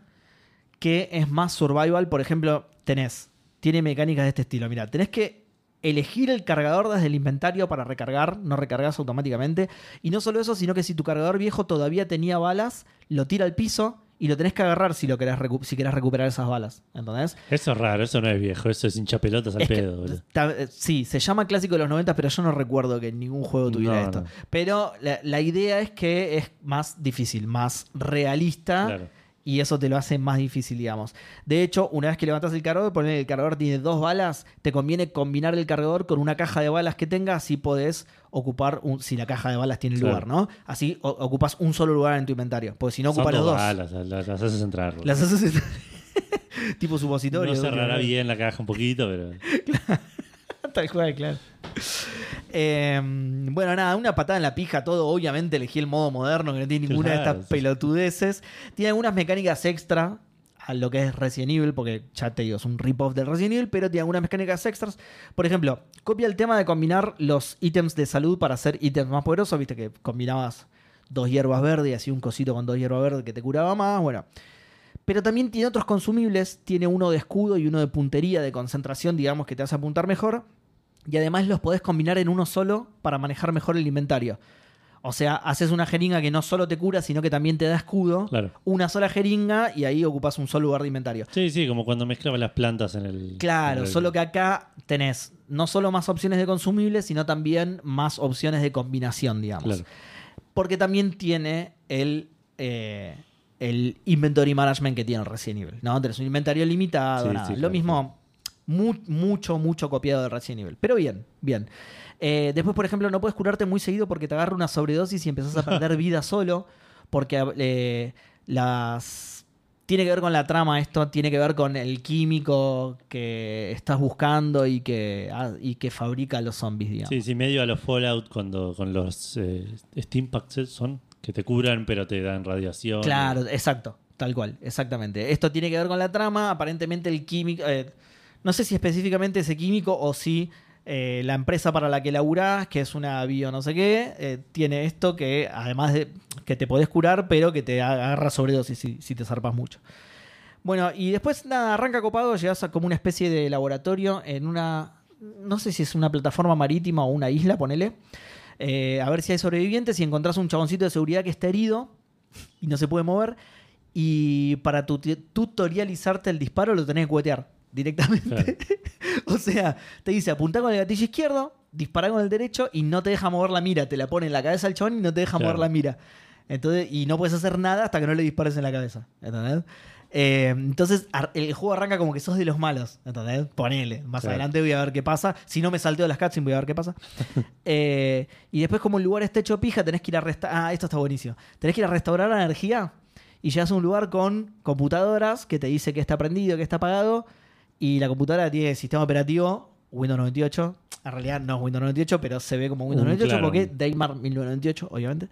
que es más survival. Por ejemplo, tenés, tiene mecánicas de este estilo. Mira, tenés que elegir el cargador desde el inventario para recargar, no recargas automáticamente. Y no solo eso, sino que si tu cargador viejo todavía tenía balas, lo tira al piso y lo tenés que agarrar si, lo querés, recu- si querés recuperar esas balas. ¿Entendés? Eso es raro, eso no es viejo, eso es hincha pelotas al Es que- pedo. ta- eh, sí, se llama clásico de los 90, pero yo no recuerdo que ningún juego tuviera No, esto. no. Pero la, la idea es que es más difícil, más realista. Claro. Y eso te lo hace más difícil, digamos. De hecho, una vez que levantas el cargador, poner el cargador tiene dos balas, te conviene combinar el cargador con una caja de balas que tenga, así podés ocupar, un, si la caja de balas tiene Claro. lugar, ¿no? Así o- ocupas un solo lugar en tu inventario. Porque si no ocupas los dos balas, las, las haces entrar. Las haces tipo supositorio. no cerrará ¿no? bien la caja un poquito, pero. Tal cual, claro. Eh, bueno, nada, una patada en la pija, todo. Obviamente elegí el modo moderno, que no tiene ninguna de estas sí. pelotudeces. Tiene algunas mecánicas extra a lo que es Resident Evil, porque ya te digo, es un rip-off del Resident Evil, pero tiene algunas mecánicas extras. Por ejemplo, copia el tema de combinar los ítems de salud para hacer ítems más poderosos. Viste que combinabas dos hierbas verdes y así un cosito con dos hierbas verdes que te curaba más. Bueno. Pero también tiene otros consumibles. Tiene uno de escudo y uno de puntería, de concentración, digamos, que te hace apuntar mejor. Y además los podés combinar en uno solo para manejar mejor el inventario. O sea, haces una jeringa que no solo te cura, sino que también te da escudo. Claro. Una sola jeringa y ahí ocupas un solo lugar de inventario. Sí, sí, como cuando mezclaba las plantas en el. Claro, en el- solo que acá tenés no solo más opciones de consumibles, sino también más opciones de combinación, digamos. Claro. Porque también tiene el, eh, el inventory management que tiene el Resident Evil. ¿no? Tenés un inventario limitado, Sí, nada. sí, Lo claro, mismo, mu- mucho, mucho copiado de Resident Evil. Pero bien, bien. Eh, después, por ejemplo, no puedes curarte muy seguido porque te agarra una sobredosis y empezás a perder vida solo. Porque eh, las. Tiene que ver con la trama esto, tiene que ver con el químico que estás buscando y que, ah, y que fabrica los zombies, digamos. Sí, sí, medio a los Fallout cuando con los eh, Steam Packs son que te curan pero te dan radiación. Claro, exacto, tal cual, exactamente. Esto tiene que ver con la trama, aparentemente el químico, eh, no sé si específicamente ese químico o si eh, la empresa para la que laburás, que es una bio no sé qué, eh, tiene esto que además de que te podés curar, pero que te agarra sobredosis si, si te zarpas mucho. Bueno, y después nada, arranca copado, llegas a como una especie de laboratorio en una, no sé si es una plataforma marítima o una isla, ponele. eh, a ver si hay sobrevivientes y encontrás un chaboncito de seguridad que está herido y no se puede mover. Y para tu- tutorializarte el disparo lo tenés que cuetear directamente. o sea, te dice apunta con el gatillo izquierdo, dispara con el derecho y no te deja mover la mira. Te la pone en la cabeza al chabón y no te deja Claro. mover la mira. Entonces, y no puedes hacer nada hasta que no le dispares en la cabeza. ¿Entendés? Eh, entonces el juego arranca como que sos de los malos. ¿Entendés? Ponele. Más Claro. adelante voy a ver qué pasa. Si no me salteo las cutscenes voy a ver qué pasa. Eh, y después, como el lugar está hecho pija, tenés que ir a restaurar. Ah, esto está buenísimo. Tenés que ir a restaurar la energía. Y llegas a un lugar con computadoras que te dice que está prendido, que está apagado. Y la computadora tiene sistema operativo Windows 98. En realidad no es Windows 98, pero se ve como Windows Un 98 claro. porque Daymar 1998, obviamente.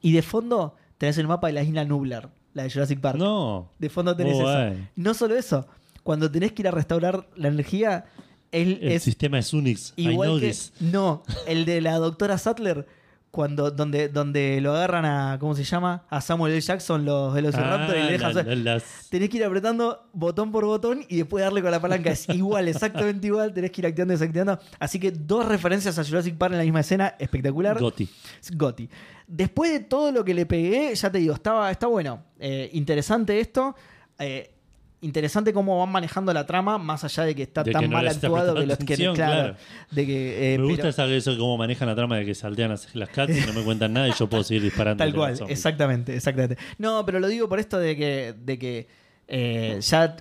Y de fondo tenés el mapa de la isla Nublar, la de Jurassic Park. No. De fondo tenés Muy eso. No solo eso, cuando tenés que ir a restaurar la energía, El es sistema es Unix. I know igual que. this. No, el de la doctora Sattler, cuando, donde, donde lo agarran a. ¿Cómo se llama? A Samuel L. Jackson, los Velociraptor, y Ah, le dejan. la- la- las- Tenés que ir apretando botón por botón y después darle con la palanca. Es igual, exactamente igual. Tenés que ir activando y desactivando. Así que dos referencias a Jurassic Park en la misma escena. Espectacular. Gotti. Gotti. Después de todo lo que le pegué, ya te digo, estaba, está bueno. Eh, interesante esto. Eh, interesante cómo van manejando la trama, más allá de que está De tan que no mal actuado que los que. claro, claro. De que, eh, me gusta pero- esa- eso cómo manejan la trama de que saltean las, las cats y no me cuentan nada y yo puedo seguir disparando. Tal cual, exactamente, exactamente. No, pero lo digo por esto de que, de que eh, ya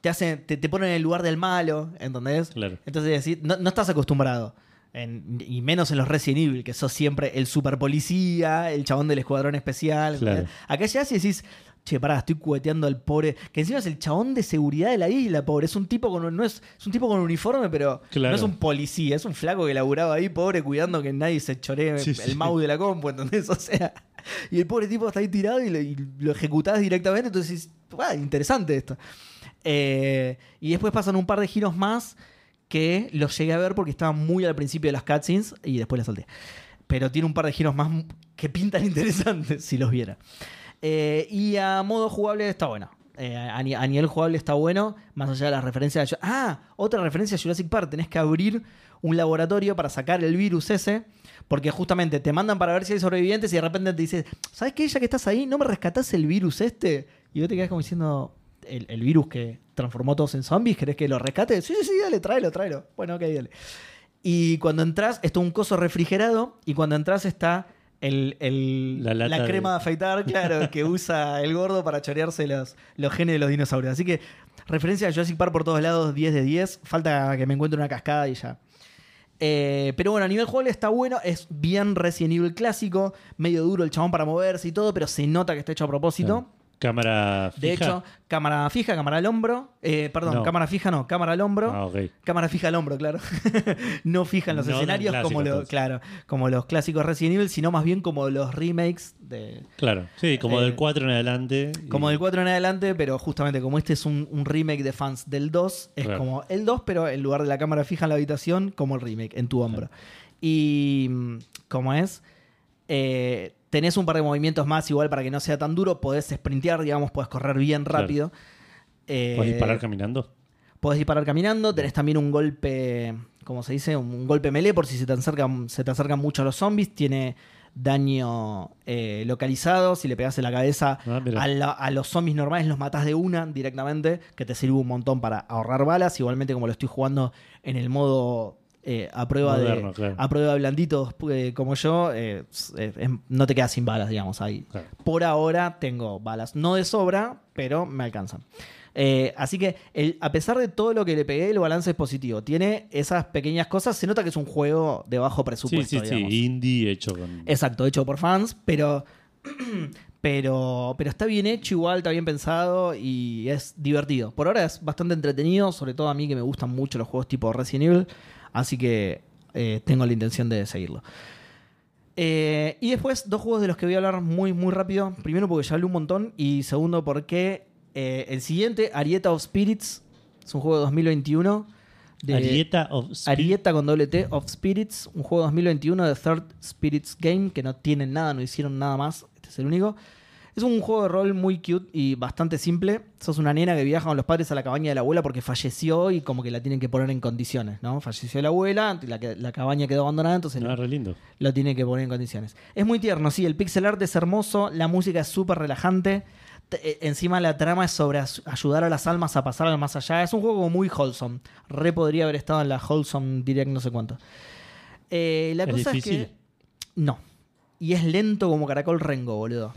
te hacen, te, te ponen en el lugar del malo, ¿entendés? Claro. Entonces decir, no, no estás acostumbrado. En- y menos en los Resident Evil, que sos siempre el super policía, el chabón del escuadrón especial. Claro. Acá ya y decís, che, pará, estoy cueteando al pobre. Que encima es el chabón de seguridad de la isla, pobre. Es un tipo con un- no es, es un tipo con un uniforme, pero Claro. no es un policía, es un flaco que laburaba ahí, pobre, cuidando que nadie se choree Sí, el sí. mouse de la compu, ¿entendés? O sea. Y el pobre tipo está ahí tirado y lo, y lo ejecutás directamente. Entonces, "Ah, interesante esto. Eh, y después pasan un par de giros más que los llegué a ver porque estaban muy al principio de las cutscenes y después las salté. Pero tiene un par de giros más que pintan interesantes si los viera. Eh, y a modo jugable está bueno. Eh, a, ni- a nivel jugable está bueno, más allá de las referencias. a- ah, otra referencia a Jurassic Park. Tenés que abrir un laboratorio para sacar el virus ese. Porque justamente te mandan para ver si hay sobrevivientes y de repente te dices, ¿sabes qué? Ya que estás ahí, ¿no me rescatás el virus este? Y vos te quedás como diciendo, el, el virus que transformó todos en zombies, ¿querés que lo rescate? Sí, sí, dale, tráelo, tráelo. Bueno, ok, dale. Y cuando entras, está un coso refrigerado y cuando entras está el, el- La la, lata de- crema de afeitar, claro, que usa el gordo para chorearse los, los genes de los dinosaurios. Así que referencia a Jurassic Park por todos lados, 10 de 10. Falta que me encuentre una cascada y ya. Eh, pero bueno, a nivel jugable está bueno, es bien Resident Evil clásico, medio duro el chabón para moverse y todo, pero se nota que está hecho a propósito. Cámara fija. De hecho, cámara fija, cámara al hombro. eh, perdón, No. cámara fija no, cámara al hombro. Ah, ok. Cámara fija al hombro, claro. no fija en los No escenarios clásico, como, lo- claro, como los clásicos Resident Evil, sino más bien como los remakes de, Claro. Sí, como Eh, del 4 en adelante. y- como del 4 en adelante, pero justamente como este es un, un remake de fans del 2, es Claro. como el 2, pero en lugar de la cámara fija en la habitación, como el remake, en tu hombro. Y mm, como es, Eh, tenés un par de movimientos más igual para que no sea tan duro, podés sprintear, digamos, podés correr bien Claro. rápido. Eh, ¿Puedes disparar caminando? Podés disparar caminando, tenés también un golpe, ¿cómo se dice? Un golpe melee por si se te acercan, se te acercan mucho a los zombies. Tiene daño eh, localizado. Si le pegas en la cabeza Ah, a, la- a los zombies normales, los matás de una directamente, que te sirve un montón para ahorrar balas. Igualmente, como lo estoy jugando en el modo eh, a prueba Moderno, de claro. a prueba de blanditos eh, como yo, eh, es- no te quedas sin balas, digamos, ahí. Claro. Por ahora tengo balas, no de sobra, pero me alcanzan. Así que el- a pesar de todo lo que le pegué, el balance es positivo. Tiene esas pequeñas cosas. Se nota que es un juego de bajo Sí, presupuesto. sí, sí. digamos. Indie hecho con. Exacto, hecho por fans, pero, pero, pero está bien hecho igual, está bien pensado y es divertido. Por ahora es bastante entretenido, sobre todo a mí que me gustan mucho los juegos tipo Resident Evil, así que eh, tengo la intención de seguirlo. Eh, y después, dos juegos de los que voy a hablar muy, muy rápido. Primero porque ya hablé un montón y segundo porque eh, el siguiente, Arieta of Spirits, es un juego de 2021. De, Arieta of Spirit. Arieta con doble T of Spirits, un juego 2021 de Third Spirits Game, que no tienen nada, no hicieron nada más, este es el único. Es un juego de rol muy cute y bastante simple. Sos una nena que viaja con los padres a la cabaña de la abuela porque falleció y como que la tienen que poner en condiciones, ¿no? Falleció la abuela, la, la cabaña quedó abandonada, entonces lindo. lo tiene que poner en condiciones. Es muy tierno, sí, el pixel art es hermoso, la música es súper relajante. Te- eh, Encima la trama es sobre ayudar a las almas a pasar al más allá. Es un juego muy wholesome. Re podría haber estado en la wholesome direct no sé cuánto. Eh, la ¿Es cosa difícil? es que... No. Y es lento como caracol rengo, boludo.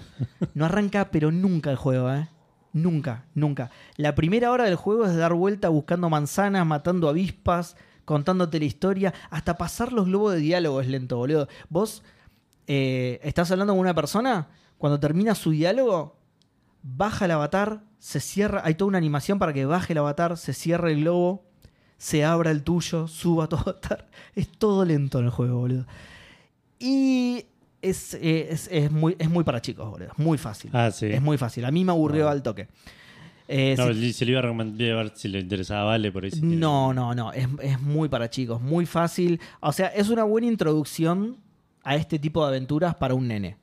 No arranca, pero nunca el juego, ¿eh? Nunca, nunca. La primera hora del juego es dar vuelta buscando manzanas, matando avispas, contándote la historia. Hasta pasar los globos de diálogo es lento, boludo. Vos eh, estás hablando con una persona, cuando termina su diálogo, baja el avatar, se cierra, hay toda una animación para que baje el avatar, se cierra el globo, se abra el tuyo, suba todo avatar. Es todo lento en el juego, boludo. Y es, eh, es, es muy, es muy para chicos, boludo. Muy fácil. Ah, sí. Es muy fácil. A mí me aburrió al toque. Eh, No, si- se le iba a recomendar si le interesaba Vale por ahí. si no, no, no. Es, es muy para chicos, muy fácil. O sea, es una buena introducción a este tipo de aventuras para un nene.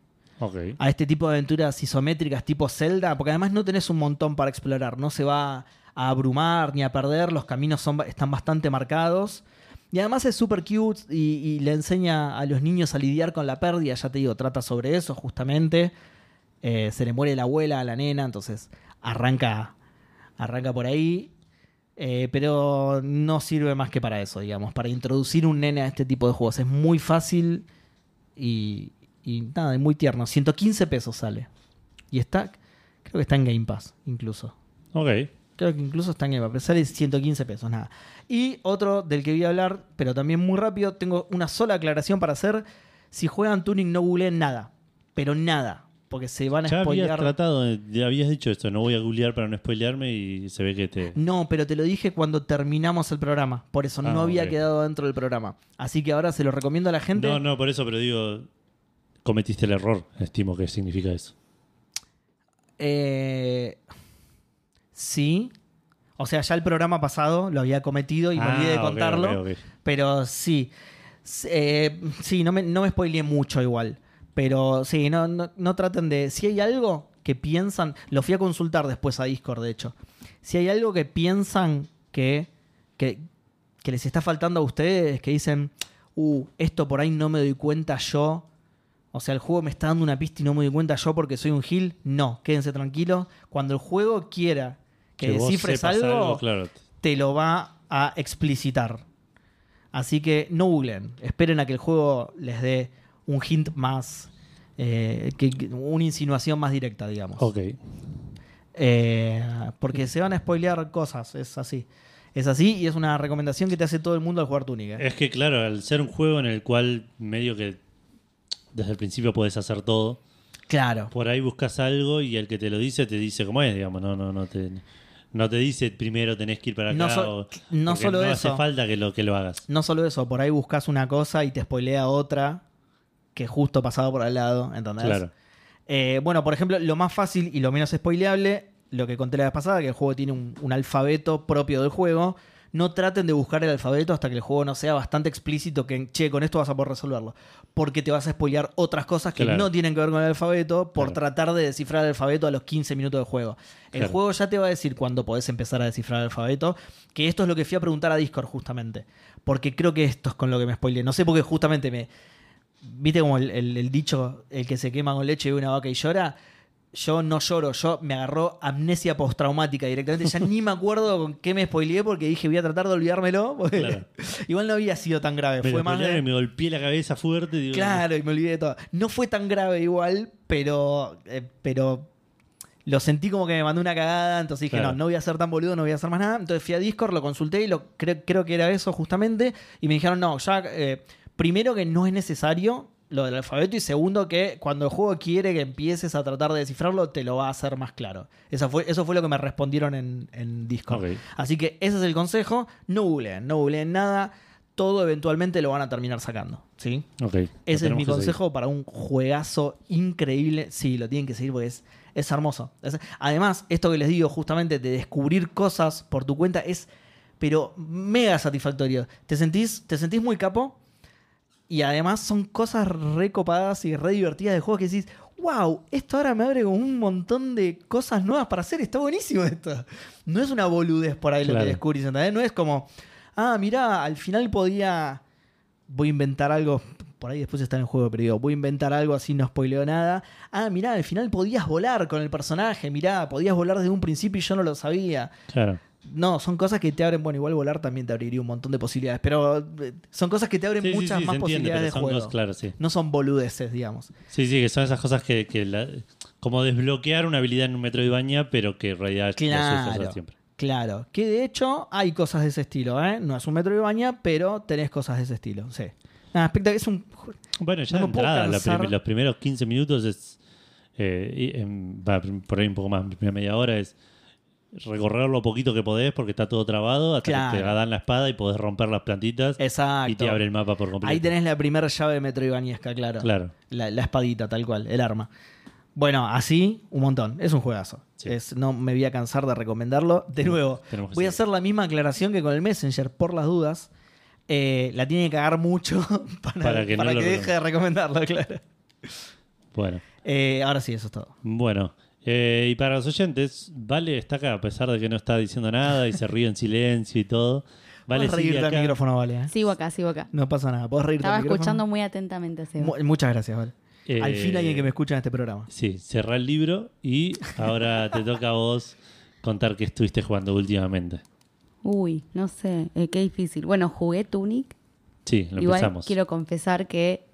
A este tipo de aventuras isométricas tipo Zelda, porque además no tenés un montón para explorar. No se va a abrumar ni a perder. Los caminos son, están bastante marcados. Y además es súper cute y, le enseña a los niños a lidiar con la pérdida. Ya te digo, trata sobre eso justamente. Eh, se le muere la abuela a la nena, entonces arranca, arranca por ahí. Eh, pero no sirve más que para eso, digamos, para introducir un nene a este tipo de juegos. Es muy fácil y, y nada, es muy tierno. 115 pesos sale. Y está, creo que está en Game Pass, incluso. Ok. Creo que incluso está en pero sale 115 pesos, nada. Y otro del que voy a hablar, pero también muy rápido, tengo una sola aclaración para hacer. Si juegan Tuning no googleen nada, pero nada, porque se van a Ya habías spoilear. tratado, de- ya habías dicho esto, no voy a googlear para no spoilearme y se ve que te... No, pero te lo dije cuando terminamos el programa, por eso Ah, no había quedado dentro del programa. Así que ahora se lo recomiendo a la gente. No, no, por eso, pero digo, cometiste el error, estimo que significa eso. Eh, sí. O sea, ya el programa pasado lo había cometido y me olvidé de Ah, ok, contarlo. ok, ok. Pero sí. S- eh, sí, no me, no me spoileé mucho igual. Pero sí, no, no, no traten de. Si hay algo que piensan. Lo fui a consultar después a Discord, de hecho. Si hay algo que piensan que, que, que les está faltando a ustedes, que dicen, uh, esto por ahí no me doy cuenta yo. O sea, el juego me está dando una pista y no me doy cuenta yo porque soy un heal. No, quédense tranquilos. Cuando el juego quiera que, vos descifres algo, claro. te lo va a explicitar. Así que no googlen. Esperen a que el juego les dé un hint más. eh, que, que- una insinuación más directa, digamos. Ok. Eh, porque se van a spoilear cosas, es así. Es así y es una recomendación que te hace todo el mundo al jugar Tunic. ¿eh? Es que, claro, al ser un juego en el cual medio que desde el principio puedes hacer todo, Claro. por ahí buscas algo y el que te lo dice te dice cómo es, digamos. No, no, no te. No te dice primero tenés que ir para acá. No so- o- no solo no eso. hace falta que lo, que lo hagas. No solo eso, por ahí buscas una cosa y te spoilea otra que justo pasaba por al lado, ¿entendés? Claro. Eh, bueno, por ejemplo, lo más fácil y lo menos spoileable, lo que conté la vez pasada, que el juego tiene un, un alfabeto propio del juego. No traten de buscar el alfabeto hasta que el juego no sea bastante explícito que, che, con esto vas a poder resolverlo. Porque te vas a spoilear otras cosas que Claro. no tienen que ver con el alfabeto por Claro. tratar de descifrar el alfabeto a los 15 minutos del juego. El Claro. juego ya te va a decir cuándo podés empezar a descifrar el alfabeto, que esto es lo que fui a preguntar a Discord justamente. Porque creo que esto es con lo que me spoileé. No sé por qué justamente me, ¿Viste como el, el- el dicho, el que se quema con leche y una vaca y llora? Yo no lloro, yo me agarró amnesia postraumática directamente. Ya ni me acuerdo con qué me spoileé porque dije voy a tratar de olvidármelo. porque Claro. Igual no había sido tan grave. Fue más de- me golpeé la cabeza fuerte. digo, Claro, y me olvidé de todo. No fue tan grave igual, pero, eh, pero lo sentí como que me mandó una cagada. Entonces dije, Claro. no, no voy a ser tan boludo, no voy a hacer más nada. Entonces fui a Discord, lo consulté y lo, cre- creo que era eso justamente. Y me dijeron, no, ya, eh, primero que no es necesario lo del alfabeto y segundo que cuando el juego quiere que empieces a tratar de descifrarlo, te lo va a hacer más claro. Eso fue, eso fue lo que me respondieron en, en Discord. Así que ese es el consejo. No googleen, no googleen nada. Todo eventualmente lo van a terminar sacando. ¿Sí? Ese es mi consejo para un juegazo increíble. Sí, lo tienen que seguir porque es, es hermoso. Es- además, esto que les digo justamente de descubrir cosas por tu cuenta es, pero mega satisfactorio. Te sentís, te sentís muy capo y además son cosas re copadas y re divertidas de juego que decís, wow, esto ahora me abre un montón de cosas nuevas para hacer. Está buenísimo esto. No es una boludez por ahí lo que descubrís, ¿entendés? No es como, ah, mirá, al final podía voy a inventar algo. Por ahí después está en el juego, pero digo, voy a inventar algo así, no spoileo nada. Ah, mirá, al final podías volar con el personaje, mirá, podías volar desde un principio y yo no lo sabía. Claro. No, son cosas que te abren, bueno, igual volar también te abriría un montón de posibilidades, pero eh, son cosas que te abren Sí, muchas sí, más entiende, posibilidades de son juego. cosas- claro, sí. No son boludeces, digamos. Sí, sí, que son esas cosas que, que la- como desbloquear una habilidad en un Metroidvania, pero que en realidad lo Claro. siempre. Claro, que de hecho hay cosas de ese estilo, ¿eh? No es un Metroidvania, pero tenés cosas de ese estilo, sí. Nada, es un Bueno, ya No de entrada, la cansar. prim- los primeros 15 minutos es. eh, y, em, por ahí un poco más, la primera media hora es recorrer lo poquito que podés porque está todo trabado hasta Claro. que te dan la espada y podés romper las plantitas exacto. y te abre el mapa por completo. Ahí tenés la primera llave de Metroidvaniesca, claro. Claro. La, la espadita, tal cual, el arma. Bueno, así, un montón. Es un juegazo. Sí. Es, no me voy a cansar de recomendarlo. De nuevo, voy a hacer la misma aclaración que con el Messenger, por las dudas. Eh, la tiene que cagar mucho para, Para que para que deje de recomendarlo, claro. Bueno, Eh, ahora sí, eso es todo. bueno. Eh, y para los oyentes, Vale está acá a pesar de que no está diciendo nada y se ríe en silencio y todo. Vale, Podés sigue reírte al acá. micrófono, Vale. ¿eh? Sigo acá, sigo acá. No pasa nada. Podés reírte Estaba al micrófono. escuchando muy atentamente a Seba. Mu- muchas gracias, Vale. Eh, Al fin alguien que me escucha en este programa. Sí, cerrá el libro y ahora te toca a vos contar qué estuviste jugando últimamente. Uy, no sé, eh, qué difícil. Bueno, jugué Tunic. Sí, lo Igual empezamos. quiero confesar que,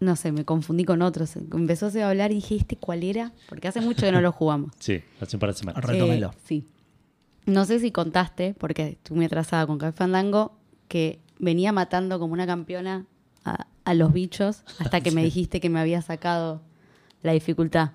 no sé, me confundí con otros. Empezó a hablar y dije, ¿este cuál era? Porque hace mucho que no lo jugamos. Sí, hace un par de semanas. Retómelo. Eh, sí. No sé si contaste, porque estuve atrasada con Café Fandango, que venía matando como una campeona a, a los bichos hasta que me dijiste que me había sacado la dificultad.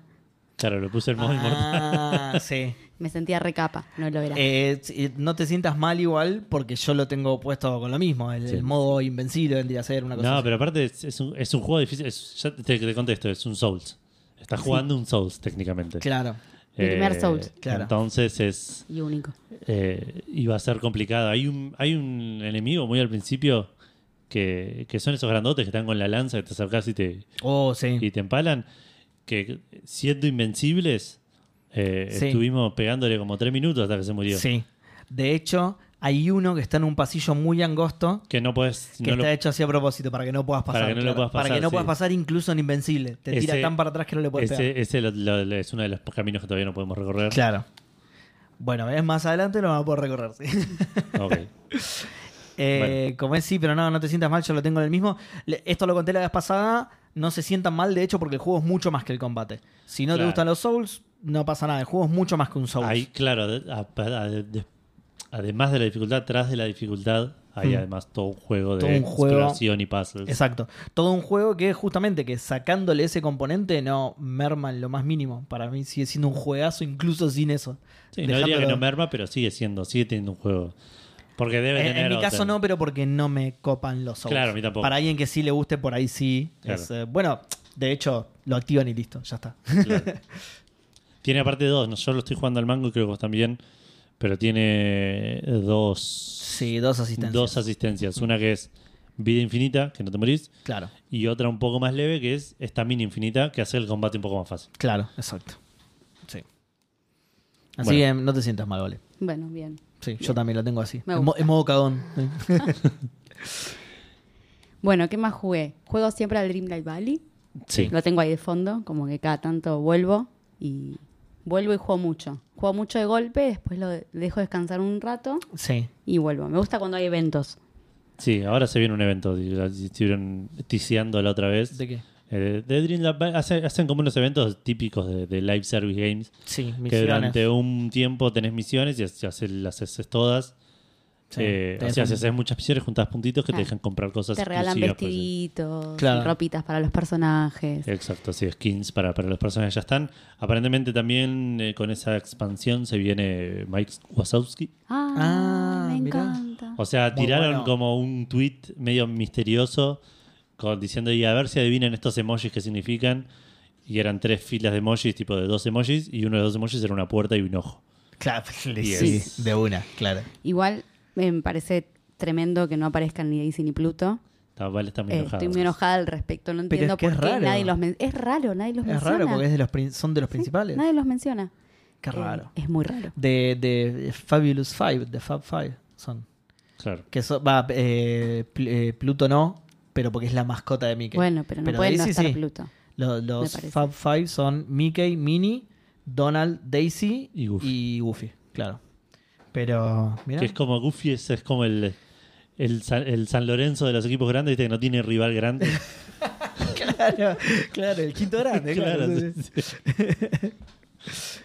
Claro, lo puse el modo inmortal. Ah, sí. Me sentía recapa, no lo era. Eh, no te sientas mal igual porque yo lo tengo puesto con lo mismo. El, Sí. el modo invencible vendría a ser una cosa No, así. pero aparte es, es un, es un juego difícil. es- ya te, te contesto, es un Souls. Estás jugando un Souls técnicamente. Claro. Mi primer Souls. Claro. Entonces es y único. eh, iba a ser complicado. Hay un, hay un enemigo muy al principio que, que son esos grandotes que están con la lanza que te acercas y te, Oh, sí. y te empalan. Que siendo invencibles, eh, Sí. estuvimos pegándole como tres minutos hasta que se murió. Sí. De hecho, hay uno que está en un pasillo muy angosto Que no puedes. que no está lo- hecho así a propósito para que no puedas pasar. Para que no lo puedas Para pasar, que no sí. puedas pasar incluso en Invencible. Te tira Ese- tan para atrás que no le puedes pegar. ese ese lo- lo- lo- es uno de los caminos que todavía no podemos recorrer. Claro. Bueno, es más adelante lo vamos a poder recorrer, sí. Ok. Eh, Como es, sí, pero no, no te sientas mal, yo lo tengo en el mismo. Esto lo conté la vez pasada, no se sientan mal, de hecho, porque el juego es mucho más que el combate. Si no te gustan los Souls, no pasa nada. El juego es mucho más que un Souls. Ahí, claro, de- a- a- de- además de la dificultad, tras de la dificultad, hay Mm. además todo un juego de Todo un juego- exploración y puzzles. Exacto. Todo un juego que justamente que sacándole ese componente no merma en lo más mínimo. Para mí sigue siendo un juegazo incluso sin eso. Sí, no diría que no merma, pero sigue siendo, sigue teniendo un juego. Porque debe En, tener. en mi caso no, pero porque no me copan los Souls. Claro, a mí tampoco. Para alguien que sí le guste, por ahí sí. Claro. Es, eh, bueno, de hecho, lo activan y listo, ya está. Claro. tiene aparte dos, no, yo lo estoy jugando al mango y creo que vos también, pero tiene dos, Sí, dos asistencias. dos asistencias. Una que es vida infinita, que no te morís, Claro, y otra un poco más leve, que es estamina infinita, que hace el combate un poco más fácil. claro, exacto. Sí. Así Bueno. que no te sientas mal, vale. Bueno, bien. Sí, yo también lo tengo así. Mo- en modo cagón. Bueno, ¿qué más jugué? Juego siempre al Dreamlight Valley. Sí. Lo tengo ahí de fondo, como que cada tanto vuelvo y vuelvo y juego mucho. Juego mucho de golpe, después lo de- dejo descansar un rato sí. y vuelvo. Me gusta cuando hay eventos. Sí, ahora se viene un evento, estuvieron ticiando la otra vez. ¿De qué? Eh, de Dream Lab hace- hacen como unos eventos típicos de, de live service games. Sí, Que misiones. durante un tiempo tenés misiones y haces- las haces todas. Sí, Eh, o sea, si haces muchas misiones, juntás puntitos que te dejan comprar cosas. Te regalan eso. vestiditos, Claro. ropitas para los personajes. Exacto, sí, skins para, para los personajes ya están. Aparentemente también eh, con esa expansión se viene Mike Wazowski. Ah, Ah, me mirá. encanta. O sea, Muy tiraron bueno. como un tweet medio misterioso con, diciendo, y a ver si adivinan estos emojis qué significan. Y eran tres filas de emojis, tipo de dos emojis, y uno de los emojis era una puerta y un ojo. Claro, sí, de una, claro. Igual me parece tremendo que no aparezcan ni Daisy ni Pluto. Está, vale, está muy Eh, enojado. estoy muy enojada al respecto. No Pero entiendo es que por es qué raro. nadie los men- Es raro, nadie los Es menciona. raro porque es de los son de los Sí, principales. Nadie los menciona. Qué Eh, raro. es muy raro. De, de Fabulous Five, de Fab Five son. Claro. Que so- va, eh, Pl- eh, Pluto no, pero porque es la mascota de Mickey. Bueno, pero no Pero pueden no Daisy estar sí. Pluto. Los. Fab Five son Mickey, Minnie, Donald, Daisy Y Goofy. Goofy, claro. Pero, mira. Que es como Goofy, es, es como el, el, San, el San Lorenzo de los equipos grandes, ¿viste? que no tiene rival grande. claro, claro, el quinto grande, claro. Claro, sí, sí, sí.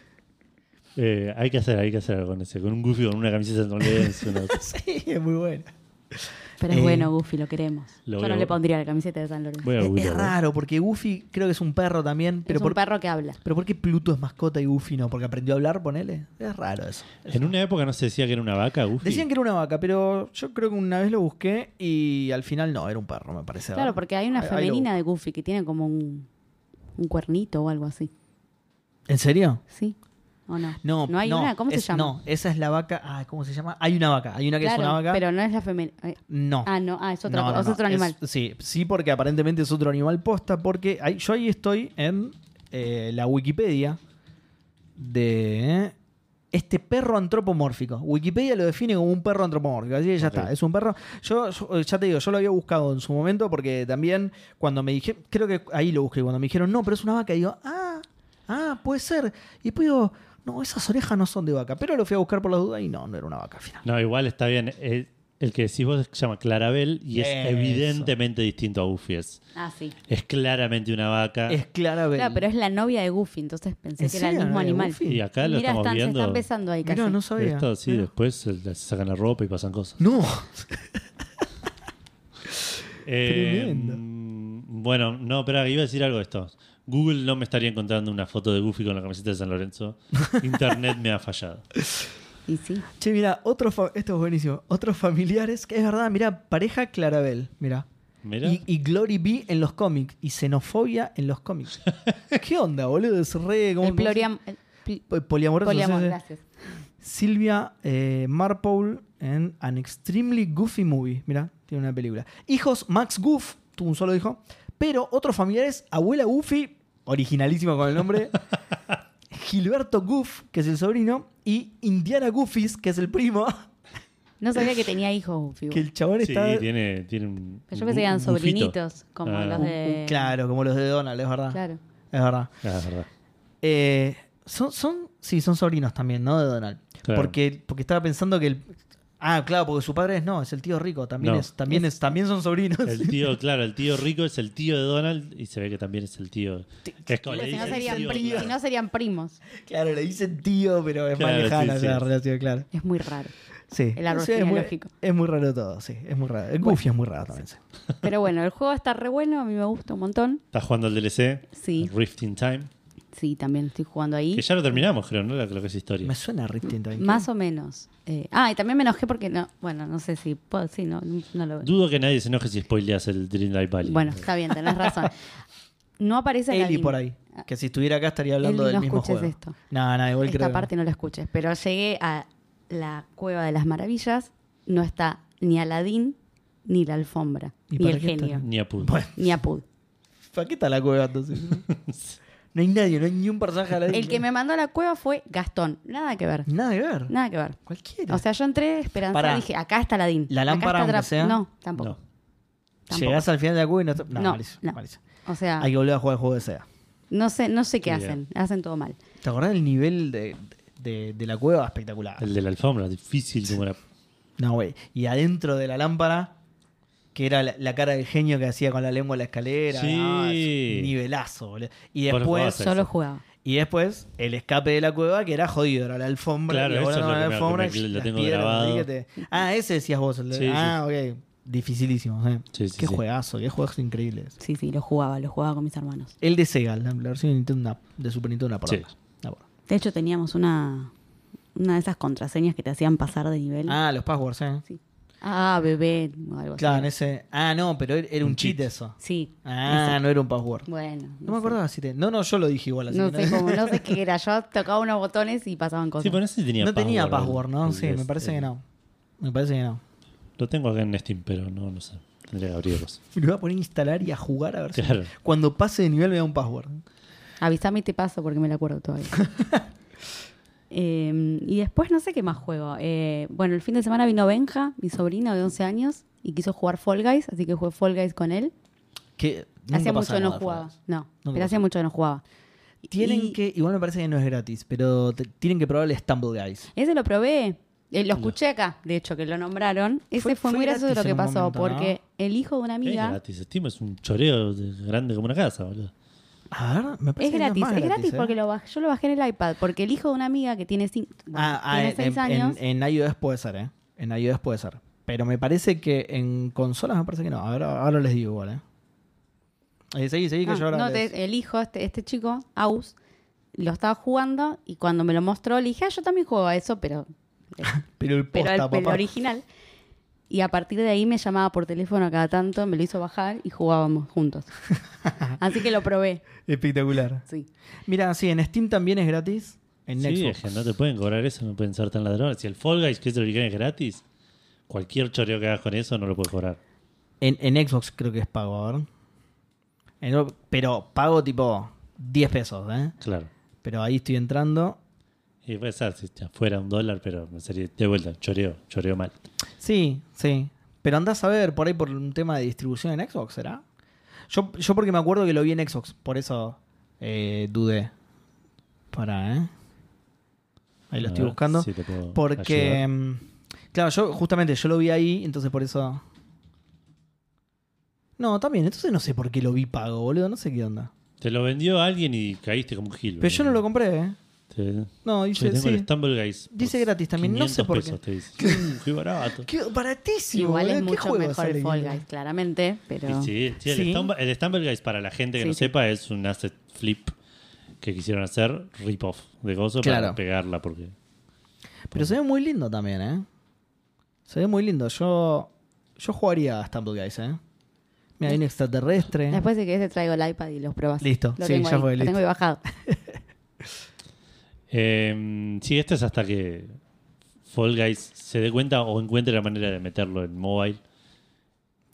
Eh, hay que hacer, hay que hacer algo con ese. Con un Goofy con una camiseta de San Lorenzo. una- Sí, es muy bueno. Pero es Eh, bueno, Goofy, lo queremos. lo Yo no a- le pondría la camiseta de San Lorenzo. Es, raro, porque Goofy creo que es un perro también. Pero es por, un perro que habla. pero ¿por qué Pluto es mascota y Goofy no? ¿Porque aprendió a hablar, ponele? Es raro eso. En una época no se decía que era una vaca, Goofy. Decían que era una vaca, pero yo creo que una vez lo busqué y al final no, era un perro, me parece. Claro, porque hay una Ahí- ahí lo femenina de Goofy que tiene como un, un cuernito o algo así. ¿En serio? ¿Sí? ¿O no? No, ¿No hay una? ¿Cómo se llama? No, esa es la vaca. Ah, ¿cómo se llama? Hay una vaca. Hay una que claro, es una vaca. pero no es la femenina. No. Ah, no, ah, es, otra, No, no, es no. otro animal. Es- sí, sí, porque aparentemente es otro animal posta. Porque ahí- yo ahí estoy en eh, la Wikipedia de este perro antropomórfico. Wikipedia lo define como un perro antropomórfico. Así que ya está, es un perro. Yo, yo, ya te digo, yo lo había buscado en su momento porque también cuando me dije, creo que ahí lo busqué, cuando me dijeron, no, pero es una vaca, digo, ah, ah, puede ser. Y después digo, no, esas orejas no son de vaca. Pero lo fui a buscar por las dudas y no, no era una vaca al final. No, igual está bien. El, el que decís vos se llama Clarabel y es Eso. evidentemente distinto a Goofy. Es, Ah, sí. es claramente una vaca. Es Clarabel. Claro, pero es la novia de Goofy, entonces pensé ¿En que era el serio, mismo la de animal. Goofy? Y acá lo Mira, estamos están, se viendo. están besando ahí casi. Mirá, no sabía. Esto, sí, Mirá. después se se sacan la ropa y pasan cosas. No. Eh, Tremendo. mm, bueno, no, pero iba a decir algo de esto. Google no me estaría encontrando una foto de Goofy con la camiseta de San Lorenzo. Internet me ha fallado. Y sí. Che, mira, otro fa- esto es buenísimo. Otros familiares, que es verdad, mira, pareja Clarabel, mira. Mira. Y, y Glory B en los cómics. Y xenofobia en los cómics. ¿Qué onda, boludo? Es re. ¿cómo- El Poliamoroso. poliamor, gracias. Silvia eh, Marpole en An Extremely Goofy Movie. Mira, tiene una película. Hijos, Max Goof, tuvo un solo hijo. Pero otros familiares, abuela Goofy, originalísimo con el nombre. Gilberto Goof, que es el sobrino. Y Indiana Goofies, que es el primo. No sabía que tenía hijos, Goofy. Que el chabón Sí, está. tiene, tiene un. Pero yo pensé que eran un sobrinitos, como Ah. los de... Claro, como los de Donald, es verdad. Claro. Es verdad. Ah, es verdad. Eh, son, son, sí, son sobrinos también, ¿no? De Donald. Claro. Porque, porque estaba pensando que el. Ah, claro, porque su padre es no, es el tío rico. También No. es, también es, también son sobrinos. El tío, claro, el tío rico es el tío de Donald y se ve que también es el tío. Es como Porque le si no, dicen serían tío, pri- claro. si no serían primos. Claro, le dicen tío, pero es Claro, más lejana sí, ya la sí. relación, claro. Es muy raro. Sí. El árbol Sí, es, muy, genealógico. es muy raro todo, sí. Es muy raro. El Goofy es muy raro también. sí. Pero bueno, el juego está re bueno, a mí me gusta un montón. Estás jugando al DLC, Sí. Rift in Time, Sí, también estoy jugando ahí. que ya lo terminamos, creo, ¿no? Lo que es historia. Me suena también. Más o menos. Eh, ah, y también me enojé porque no, bueno, no sé si puedo, sí, no, no lo Dudo que nadie se enoje si spoileas el Dreamlight Valley. Bueno, está bien, tenés razón. No aparece Eli por ahí. Que si estuviera acá estaría hablando Eli, del no mismo escuches juego. esto. No, no, igual Esta creo que- parte no la escuches, pero llegué a la Cueva de las Maravillas, no está ni Aladín ni la alfombra, ¿Y ni el está? genio, Ni a puto. Bueno, ni Apud. ¿para qué está la cueva entonces? no hay nadie, no hay ni un personaje a la El que me mandó a la cueva fue Gastón, nada que ver, Nada que ver. nada que ver. Cualquiera. O sea, yo entré esperanzada Pará. y dije, acá está Aladín. ¿La acá lámpara está aunque sea? No, tampoco. No. tampoco. Llegás al final de la cueva y no... No, No, malísimo, no. malísimo. O sea, Hay que volver a jugar el juego de SEA. no sé, no sé qué Sí, hacen, hacen todo mal. ¿Te acordás del nivel de, de, de la cueva? Espectacular. El de la alfombra, difícil como era. No, güey. Y adentro de la lámpara, que era la, la cara del genio que hacía con la lengua en la escalera. Sí. Es un nivelazo, boludo. Y después, Solo jugaba. y después, el escape de la cueva, que era jodido. Era la alfombra. Claro, eso es lo la que alfombra, me- lo tengo piedras, grabado. te- Ah, ese decías vos. el de- Sí, sí. ah, ok. Dificilísimo. eh. Sí, sí, qué sí. juegazo, qué juegos increíbles. Sí, sí, lo jugaba, lo jugaba con mis hermanos. El de Sega, la, la versión de, Nintendo, de Super Nintendo, una. De hecho, teníamos una, una de esas contraseñas que te hacían pasar de nivel. Ah, los passwords, ¿eh? Sí. Ah, bebé, o algo Claro, en ese. Ah, no, pero era era un, Un cheat, cheat. eso. Sí. Ah, ese. no era un password. Bueno. No, me acordaba si te... No, no, yo lo dije igual. Así No sé cómo, no sé qué era. Yo tocaba unos botones y pasaban cosas. Sí, pero no sé si tenía no tenía password, password, ¿no? Sí, me parece que no. Me parece que no. Lo tengo acá en Steam, pero no, no sé. Tendría que abrirlos. Me lo voy a poner a instalar y a jugar a ver si- Claro. Cuando pase de nivel me da un password. Avísame y te paso porque me la acuerdo todavía. Eh, y después no sé qué más juego. Eh, bueno, el fin de semana vino Benja, mi sobrino de 11 años, y quiso jugar Fall Guys, así que jugué Fall Guys con él. Que Hacía mucho que no jugaba. No, Nunca pero hacía mucho que no jugaba. Tienen Y- que... Igual me parece que no es gratis, pero te- tienen que probar el Stumble Guys. Ese lo probé. Eh, lo escuché acá, de hecho, que lo nombraron. Ese Fue- fue, muy gracioso lo que pasó, momento, porque el hijo de una Es amiga. gratis. Steam es un choreo de- grande como una casa, boludo. A ver, me parece Es que no gratis, más es gratis ¿eh? porque lo baj- yo lo bajé en el iPad, porque el hijo de una amiga que tiene, cin- bueno, Ah, ah, tiene seis en- años, en- en iOS puede ser, ¿eh? En iOS puede ser. Pero me parece que en consolas me parece que no. Ahora, ahora les digo igual, ¿eh? Eh, seguí, seguí, que Ah, yo ahora no, les- te- el hijo, este, este chico, Aus, lo estaba jugando y cuando me lo mostró le dije, ah, yo también juego a eso, pero, Pero el posta, pero el papá. original. Y a partir de ahí me llamaba por teléfono cada tanto, me lo hizo bajar y jugábamos juntos. Así que lo probé, Espectacular. sí. Mira, sí, en Steam también es gratis. En Sí, Xbox. es que no te pueden cobrar eso, no pueden ser tan ladrones. Si el Fall Guys, que es el original, es gratis, cualquier choreo que hagas con eso no lo puedes cobrar. En, en Xbox creo que es pago, a ver. En- pero pago tipo 10 pesos, ¿eh? Claro. Pero ahí estoy entrando. Y puede ser si fuera un dólar, pero me sería de vuelta, choreo, choreo mal. Sí, sí. Pero andás a ver por ahí por un tema de distribución en Xbox, ¿será? Yo, yo porque me acuerdo que lo vi en Xbox, por eso eh, dudé. Para, ¿eh? Ahí lo A estoy ver buscando. si te puedo Porque, ayudar. mm, claro, yo justamente yo lo vi ahí, entonces por eso... No, también, entonces no sé por qué lo vi pago, boludo, no sé qué onda. Te lo vendió alguien y caíste como un gil. Pero yo no lo compré, ¿eh? Te- No, dice, tengo sí. el Stumble Guys. por Dice gratis también, no sé 500 por qué. pesos, te dice. Qué barato. Qué baratísimo, Igual es boludo, ¿qué mucho mejor el Fall? Guys, claramente, pero... Y sí, sí, el, Sí. Stumble, el Stumble Guys, para la gente que Sí, no sí. sepa, es un asset flip que quisieron hacer, rip-off de gozo Claro. para pegarla. porque Pero se ve muy lindo también, ¿eh? Se ve muy lindo. Yo yo jugaría a Stumble Guys, ¿eh? Mira, hay un extraterrestre. Después de que te traigo el iPad y los pruebas. Listo, Lo sí, ya ahí, fue, lo listo. tengo ahí bajado. Eh, sí, esto es hasta que Fall Guys se dé cuenta o encuentre la manera de meterlo en mobile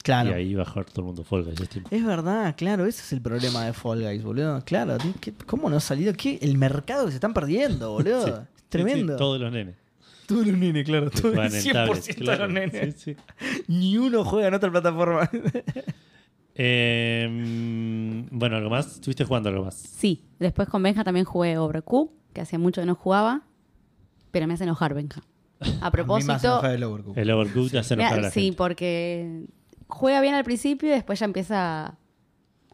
Claro. y ahí bajar todo el mundo Fall Guys. Steam. Es verdad, claro, ese es el problema de Fall Guys, boludo. Claro, ¿qué- ¿cómo no ha salido? ¿Qué? El mercado que se están perdiendo, boludo. Sí. Es tremendo. Sí, sí, todos los nenes. Todos los nenes, claro. que Todo el juegan en tablets, 100% de claro. los nenes. Sí, sí. Ni uno juega en otra plataforma. Eh, bueno, ¿algo más? ¿Estuviste jugando algo más? Sí, después con Benja también jugué Overcooked, que hacía mucho que no jugaba, pero me hace enojar Benja. A A mí me hace propósito, el Overcooked. El Overcooked te hace enojar a la sí, gente. porque juega bien al principio y después ya empieza a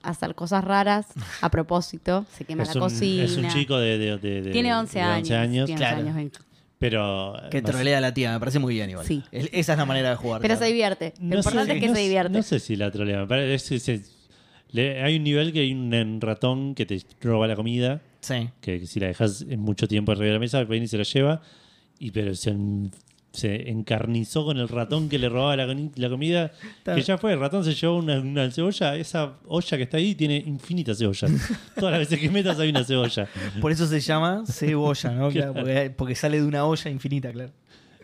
hacer cosas raras a propósito, se quema Es la un, cocina. es un chico de, de- de- de- tiene 11 de años. Tiene 11 Claro. años Benja. Pero. Que más- trolea a la tía, me parece muy bien igual. Sí. Es- Esa es la manera de jugar. Pero claro. se divierte. Lo No importante sé, es que no se sé- divierte. No sé si la trolea. me parece- es- es- es- le- hay un nivel que hay un ratón que te roba la comida. Sí. Que si la dejas en mucho tiempo arriba de la mesa, viene y se la lleva. Y pero se, en- se encarnizó con el ratón que le robaba la, comida. Está- Que ya fue, el ratón se llevó una, una cebolla. Esa olla que está ahí tiene infinitas cebollas. Todas las veces que metas hay una cebolla. Por eso se llama cebolla, ¿no? Claro, Claro. porque, porque sale de una olla infinita, claro.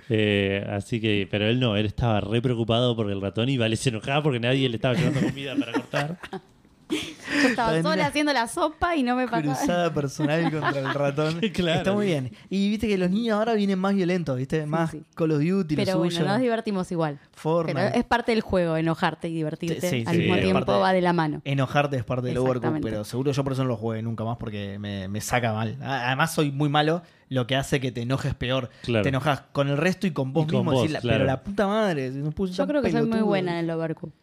Eh, así que, pero él no, él estaba re preocupado porque el ratón iba, le se enojaba porque nadie le estaba llevando comida para cortar. Yo estaba sola haciendo la sopa y no me pasaba. Cruzada personal contra el ratón. Claro. Está muy bien. Y viste que los niños ahora vienen más violentos, ¿viste? Más sí. Call of Duty, lo Pero bueno, suyo. nos divertimos igual. Pero es parte del juego, enojarte y divertirte. Sí, Al sí, mismo tiempo de- va de la mano. Enojarte es parte del Exactamente. pero seguro yo por eso no lo jugué nunca más porque me, me saca mal. Además soy muy malo, lo que hace que te enojes peor. Claro. Te enojas con el resto y con vos Y con mismo. vos, claro. Pero la puta madre, Yo creo que soy muy pelotudo. buena en el Overcooked.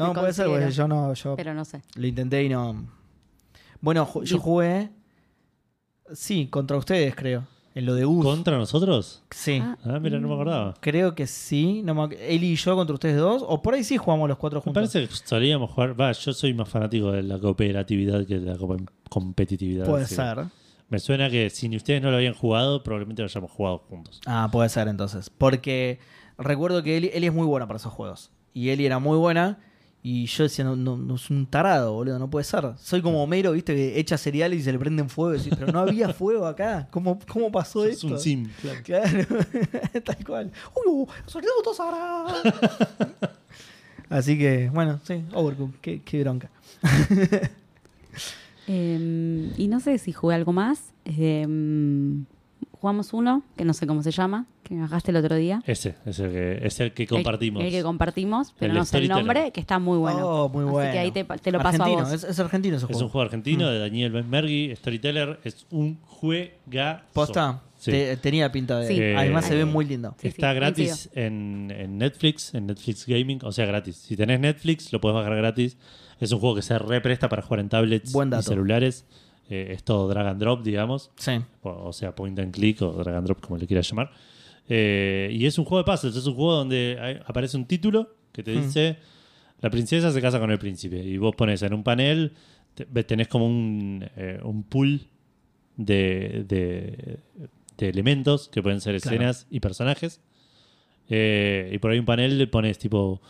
No, me puede ser, porque yo no, yo Pero no sé. lo intenté y no. Bueno, ju- yo jugué. Sí, contra ustedes, creo. En lo de US. ¿Contra nosotros? Sí. Ah. Ah, mira, no me acordaba. Creo que sí. No me Eli y yo contra ustedes dos. O por ahí sí jugamos los cuatro Me juntos. parece que solíamos jugar. Va, yo soy más fanático de la cooperatividad que de la co- competitividad. Puede así ser. Me suena que si ustedes no lo habían jugado, probablemente lo hayamos jugado juntos. Ah, puede ser entonces. Porque recuerdo que Eli, Eli es muy buena para esos juegos. Y Eli era muy buena. Y yo decía, no, no, no es un tarado, boludo, no puede ser. Soy como Homero, viste, que echa cereales y se le prenden fuego. Y decís, pero no había fuego acá. ¿Cómo, cómo pasó Es esto? un sim. claro. Claro, tal cual. ¡Uy, saludos ahora! Así que, bueno, sí, Overcooked, qué, qué bronca. Eh, y no sé si jugué algo más. Eh, jugamos uno, que no sé cómo se llama, que me bajaste el otro día. Ese es el que, es el que compartimos. El, que compartimos, pero El no sé el nombre, que está muy bueno. Oh, muy Así bueno. que ahí te, te lo paso argentino, a vos. Es, es argentino ese Es juego. un juego argentino de Daniel Benmergui, Storyteller. Es un juegazo. ¿Posta? Sí. Te- tenía pinta de... Sí. Además se ve Eh, muy lindo. Sí, Está sí, gratis en, en Netflix, en Netflix Gaming, o sea, gratis. Si tenés Netflix, lo puedes bajar gratis. Es un juego que se represta para jugar en tablets Buen y celulares. Eh, es todo drag and drop, digamos. Sí. O, o sea, point and click o drag and drop, como le quieras llamar. Eh, y es un juego de puzzles. Es un juego donde hay- aparece un título que te Hmm. dice: La princesa se casa con el príncipe. Y vos pones en un panel, te- tenés como un, eh, un pool de, de- de elementos que pueden ser Claro. escenas y personajes. Eh, y por ahí un panel le pones tipo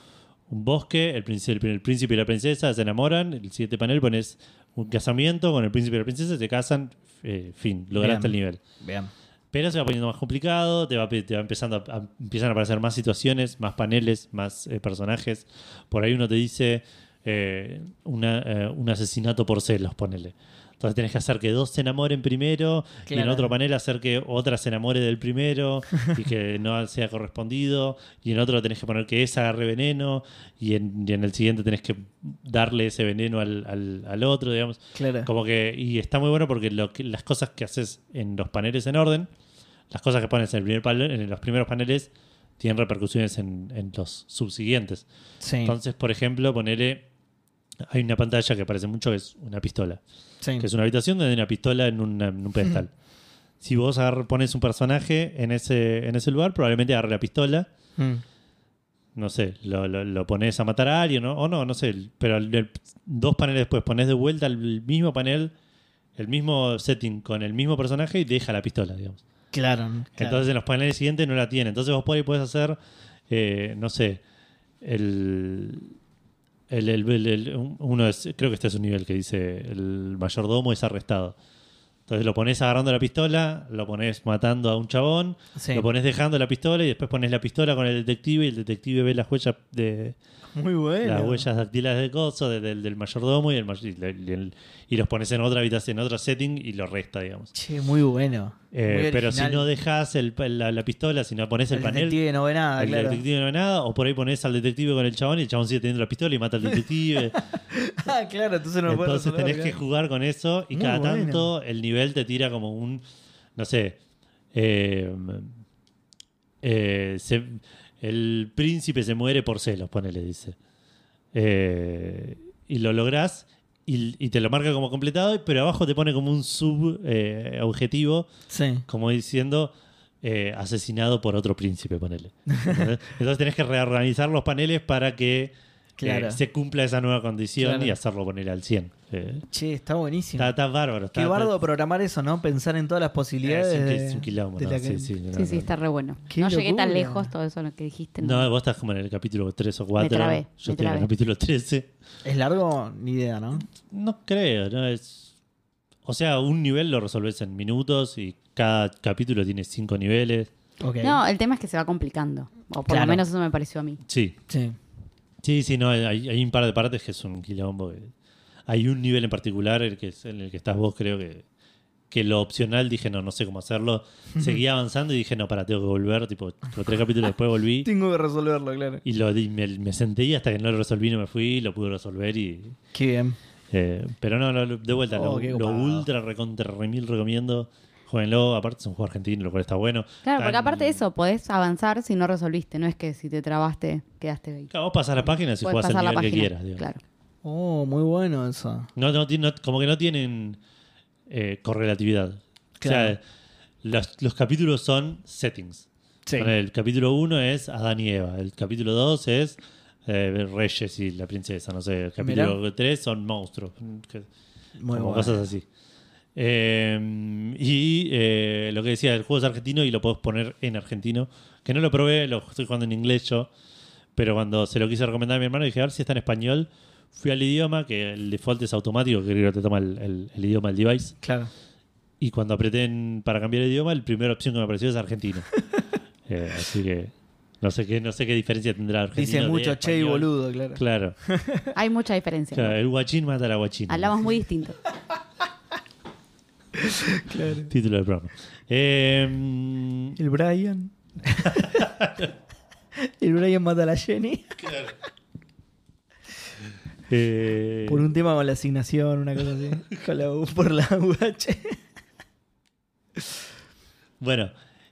un bosque, el príncipe, el príncipe y la princesa se enamoran. El siguiente panel pones un casamiento con el príncipe y la princesa, se casan. eh, fin, lograste Bien. el nivel. Bien. Pero se va poniendo más complicado, te va, te va empezando a, a- empiezan a aparecer más situaciones, más paneles, más eh, personajes. Por ahí uno te dice eh, una, eh, un asesinato por celos, ponele. Entonces tenés que hacer que dos se enamoren primero y en otro panel hacer que otra se enamore del primero y que no sea correspondido. Y en otro tenés que poner que esa agarre veneno y en, y en el siguiente tenés que darle ese veneno al, al- al otro, digamos. Claro. Como que, y está muy bueno porque, lo que las cosas que haces en los paneles en orden, las cosas que pones en, el primer panel- en los primeros paneles tienen repercusiones en, en los subsiguientes. Sí. Entonces, por ejemplo, ponele, hay una pantalla que aparece mucho que es una pistola, sí. que es una habitación donde hay una pistola en, una- en un pedestal. Si vos agar- pones un personaje en ese, en ese lugar, probablemente agarre la pistola Mm. no sé, lo, lo, lo pones a matar a alguien, ¿no? o no, no sé, pero el- el- dos paneles después pones de vuelta el mismo panel, el mismo setting con el mismo personaje y deja la pistola, digamos. Claro. claro. Entonces en los paneles siguientes no la tiene. Entonces vos por ahí podés hacer, eh, no sé, el, el, el- el- el- un- uno es, creo que este es un nivel que dice el mayordomo es arrestado. Entonces lo pones agarrando la pistola, lo pones matando a un chabón, Sí. lo pones dejando la pistola y después pones la pistola con el detective y el detective ve las huellas de Muy bueno. las huellas dactilares de coso, de- del, del mayordomo y, el, y, le- y el- y los pones en otra habitación, en otro setting y lo resta, digamos. Che, muy bueno. Eh, Muy pero si no dejas el la, la pistola, si no pones el, el panel, detective no ve nada, el claro. detective no ve nada, o por ahí pones al detective con el chabón y el chabón sigue teniendo la pistola y mata al detective. ah, claro, entonces no Entonces resolver, tenés que jugar con eso y Muy cada bueno. tanto el nivel te tira como un, no sé, eh, eh, se- el príncipe se muere por celos, ponele, dice. Eh, y lo lográs y, y te lo marca como completado, pero abajo te pone como un sub eh, objetivo, Sí. como diciendo eh, asesinado por otro príncipe, ponele. Entonces tenés que reorganizar los paneles para que eh, Claro. se cumpla esa nueva condición Claro. y hacerlo poner al 100. Eh, Che, está buenísimo. está, está bárbaro. Está, Qué bardo programar eso, ¿no? Pensar en todas las posibilidades. es un, de- es un quilombo, de ¿no? la Sí, sí, no, Sí, está re bueno. Qué no llegué tan lejos, todo eso lo que dijiste. No, vos estás como en el capítulo 3 o 4. trabé, Yo me estoy en el capítulo 13. ¿Es largo? Ni idea, ¿no? No creo, ¿no? Es. O sea, un nivel lo resolves en minutos y cada capítulo tiene cinco niveles. No, el tema es que se va complicando. O por Claro. lo menos eso me pareció a mí. Sí. Sí. Sí, sí, no, hay, hay un par de partes que es un quilombo. que- Hay un nivel en particular el que es- en el que estás vos, creo que, que lo opcional dije, no, no sé cómo hacerlo. Seguí avanzando y dije, no, para, tengo que volver. Tipo, tres capítulos después volví Tengo que resolverlo, claro. y lo me, me senté y hasta que no lo resolví no me fui, lo pude resolver y... Qué bien. eh, pero no, no, de vuelta, Oh, lo, lo ultra recontra remil recomiendo. Jueguenlo, aparte es un juego argentino, lo cual está bueno. Claro, porque aparte de eso, podés avanzar si no resolviste. No es que si te trabaste, quedaste ahí. Claro, vos pasás la página si jugás el nivel que quieras. digamos. Claro. Oh, muy bueno eso. No, no, no- como que no tienen eh, correlatividad. Claro. O sea, los, los capítulos son settings. Sí. El capítulo 1 es Adán y Eva. El capítulo 2 es eh, Reyes y la princesa. No sé. El capítulo 3 son monstruos. que- Muy como bueno. cosas así. Eh, y eh, lo que decía, el juego es argentino y lo puedes poner en argentino. Que no lo probé, lo estoy jugando en inglés yo. Pero cuando se lo quise recomendar a mi hermano, dije, a ver si está en español. Fui al idioma, que el default es automático, que creo que te toma el, el- el idioma del device. Claro. Y cuando apreté en- para cambiar el idioma, la primera opción que me apareció es argentino. Eh, así que no sé qué, no sé qué diferencia tendrá argentino. Dice mucho che y boludo, claro. Claro. Hay mucha diferencia. Claro, el guachín mata a la guachina. Hablamos muy distinto. Título del programa. Eh, El Brian. el Brian mata a la Jenny. eh, Por un tema con la asignación, una cosa así. Con la U- por la UH. Bueno,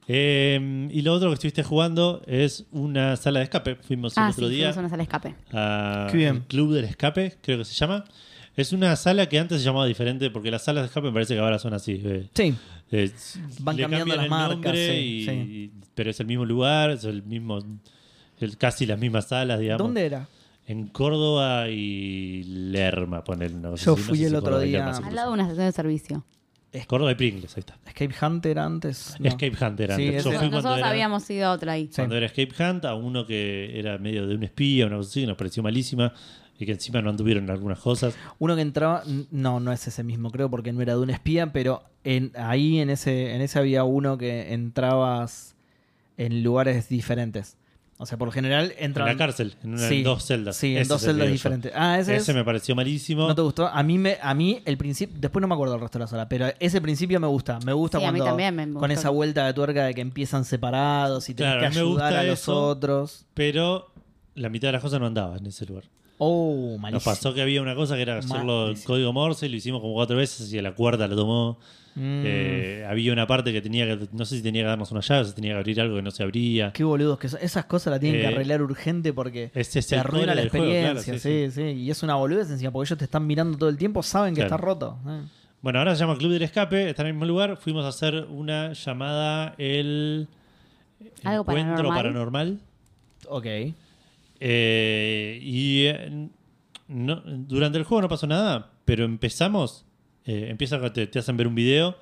eh, y lo otro que estuviste jugando es una sala de escape. Fuimos el Ah, otro sí, día fuimos a una sala de escape. a Qué bien. el Club del Escape, creo que se llama. Es una sala que antes se llamaba diferente porque las salas de escape me parece que ahora son así. eh, Sí. eh, Van le cambiando cambian las el marcas, nombre sí, y- sí. y- pero es el mismo lugar, es el mismo, el- casi las mismas salas, digamos. ¿Dónde era? En Córdoba y Lerma, poner Yo fui el otro día. Al lado de una estación de servicio. Córdoba y Pringles, ahí está. Escape Hunter antes. no. Escape Hunt era Sí, antes. Yo ese- fui cuando Nosotros era- habíamos ido a otra ahí. Sí. cuando era Escape Hunt a uno que era medio de un espía, una cosa así, que nos pareció malísima y que encima no anduvieron algunas cosas. Uno que entraba, no, no es ese mismo, creo, porque no era de un espía, pero en, ahí en ese, en ese había uno que entrabas en lugares diferentes. O sea, por lo general En entraban... la cárcel, en, una- Sí, en dos celdas. Sí, en Ese dos celdas yo. diferentes. Ah, ese, Ese es. me pareció malísimo. ¿No te gustó? A mí, me, a mí el principio, después no me acuerdo el resto de la sala, pero ese principio me gusta. Me gusta Sí, a mí cuando también me con esa vuelta de tuerca de que empiezan separados y tenés Claro, que ayudar gusta a los eso. otros. Pero la mitad de las cosas no andaba en ese lugar. Oh, Nos malísimo. pasó que había una cosa que era hacerlo en Malísimo. código Morse y lo hicimos como cuatro veces y a la cuarta lo tomó. Mm, Eh, había una parte que tenía que, no sé si tenía que darnos una llave, o si tenía que abrir algo que no se abría. Qué boludos que son. Esas cosas las tienen que Eh, arreglar urgente porque Ese es te el arruina la del juego, claro, experiencia. sí, sí, sí, Y es una boludez encima porque ellos te están mirando todo el tiempo, saben que Claro. está roto. Eh. Bueno, ahora se llama Club del Escape, está en el mismo lugar. Fuimos a hacer una llamada el Algo Encuentro paranormal. Paranormal. Ok. Eh, y eh, no- durante el juego no pasó nada, pero empezamos. eh, empieza te, te hacen ver un video,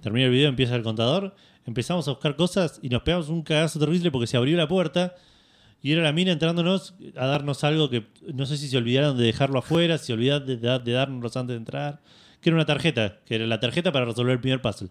termina el video, empieza el contador. Empezamos a buscar cosas y nos pegamos un cagazo terrible porque se abrió la puerta y era la mina entrándonos a darnos algo que no sé si se olvidaron de dejarlo afuera, si se olvidaron de, da- de dárnoslo antes de entrar. que era una tarjeta, que era la tarjeta para resolver el primer puzzle.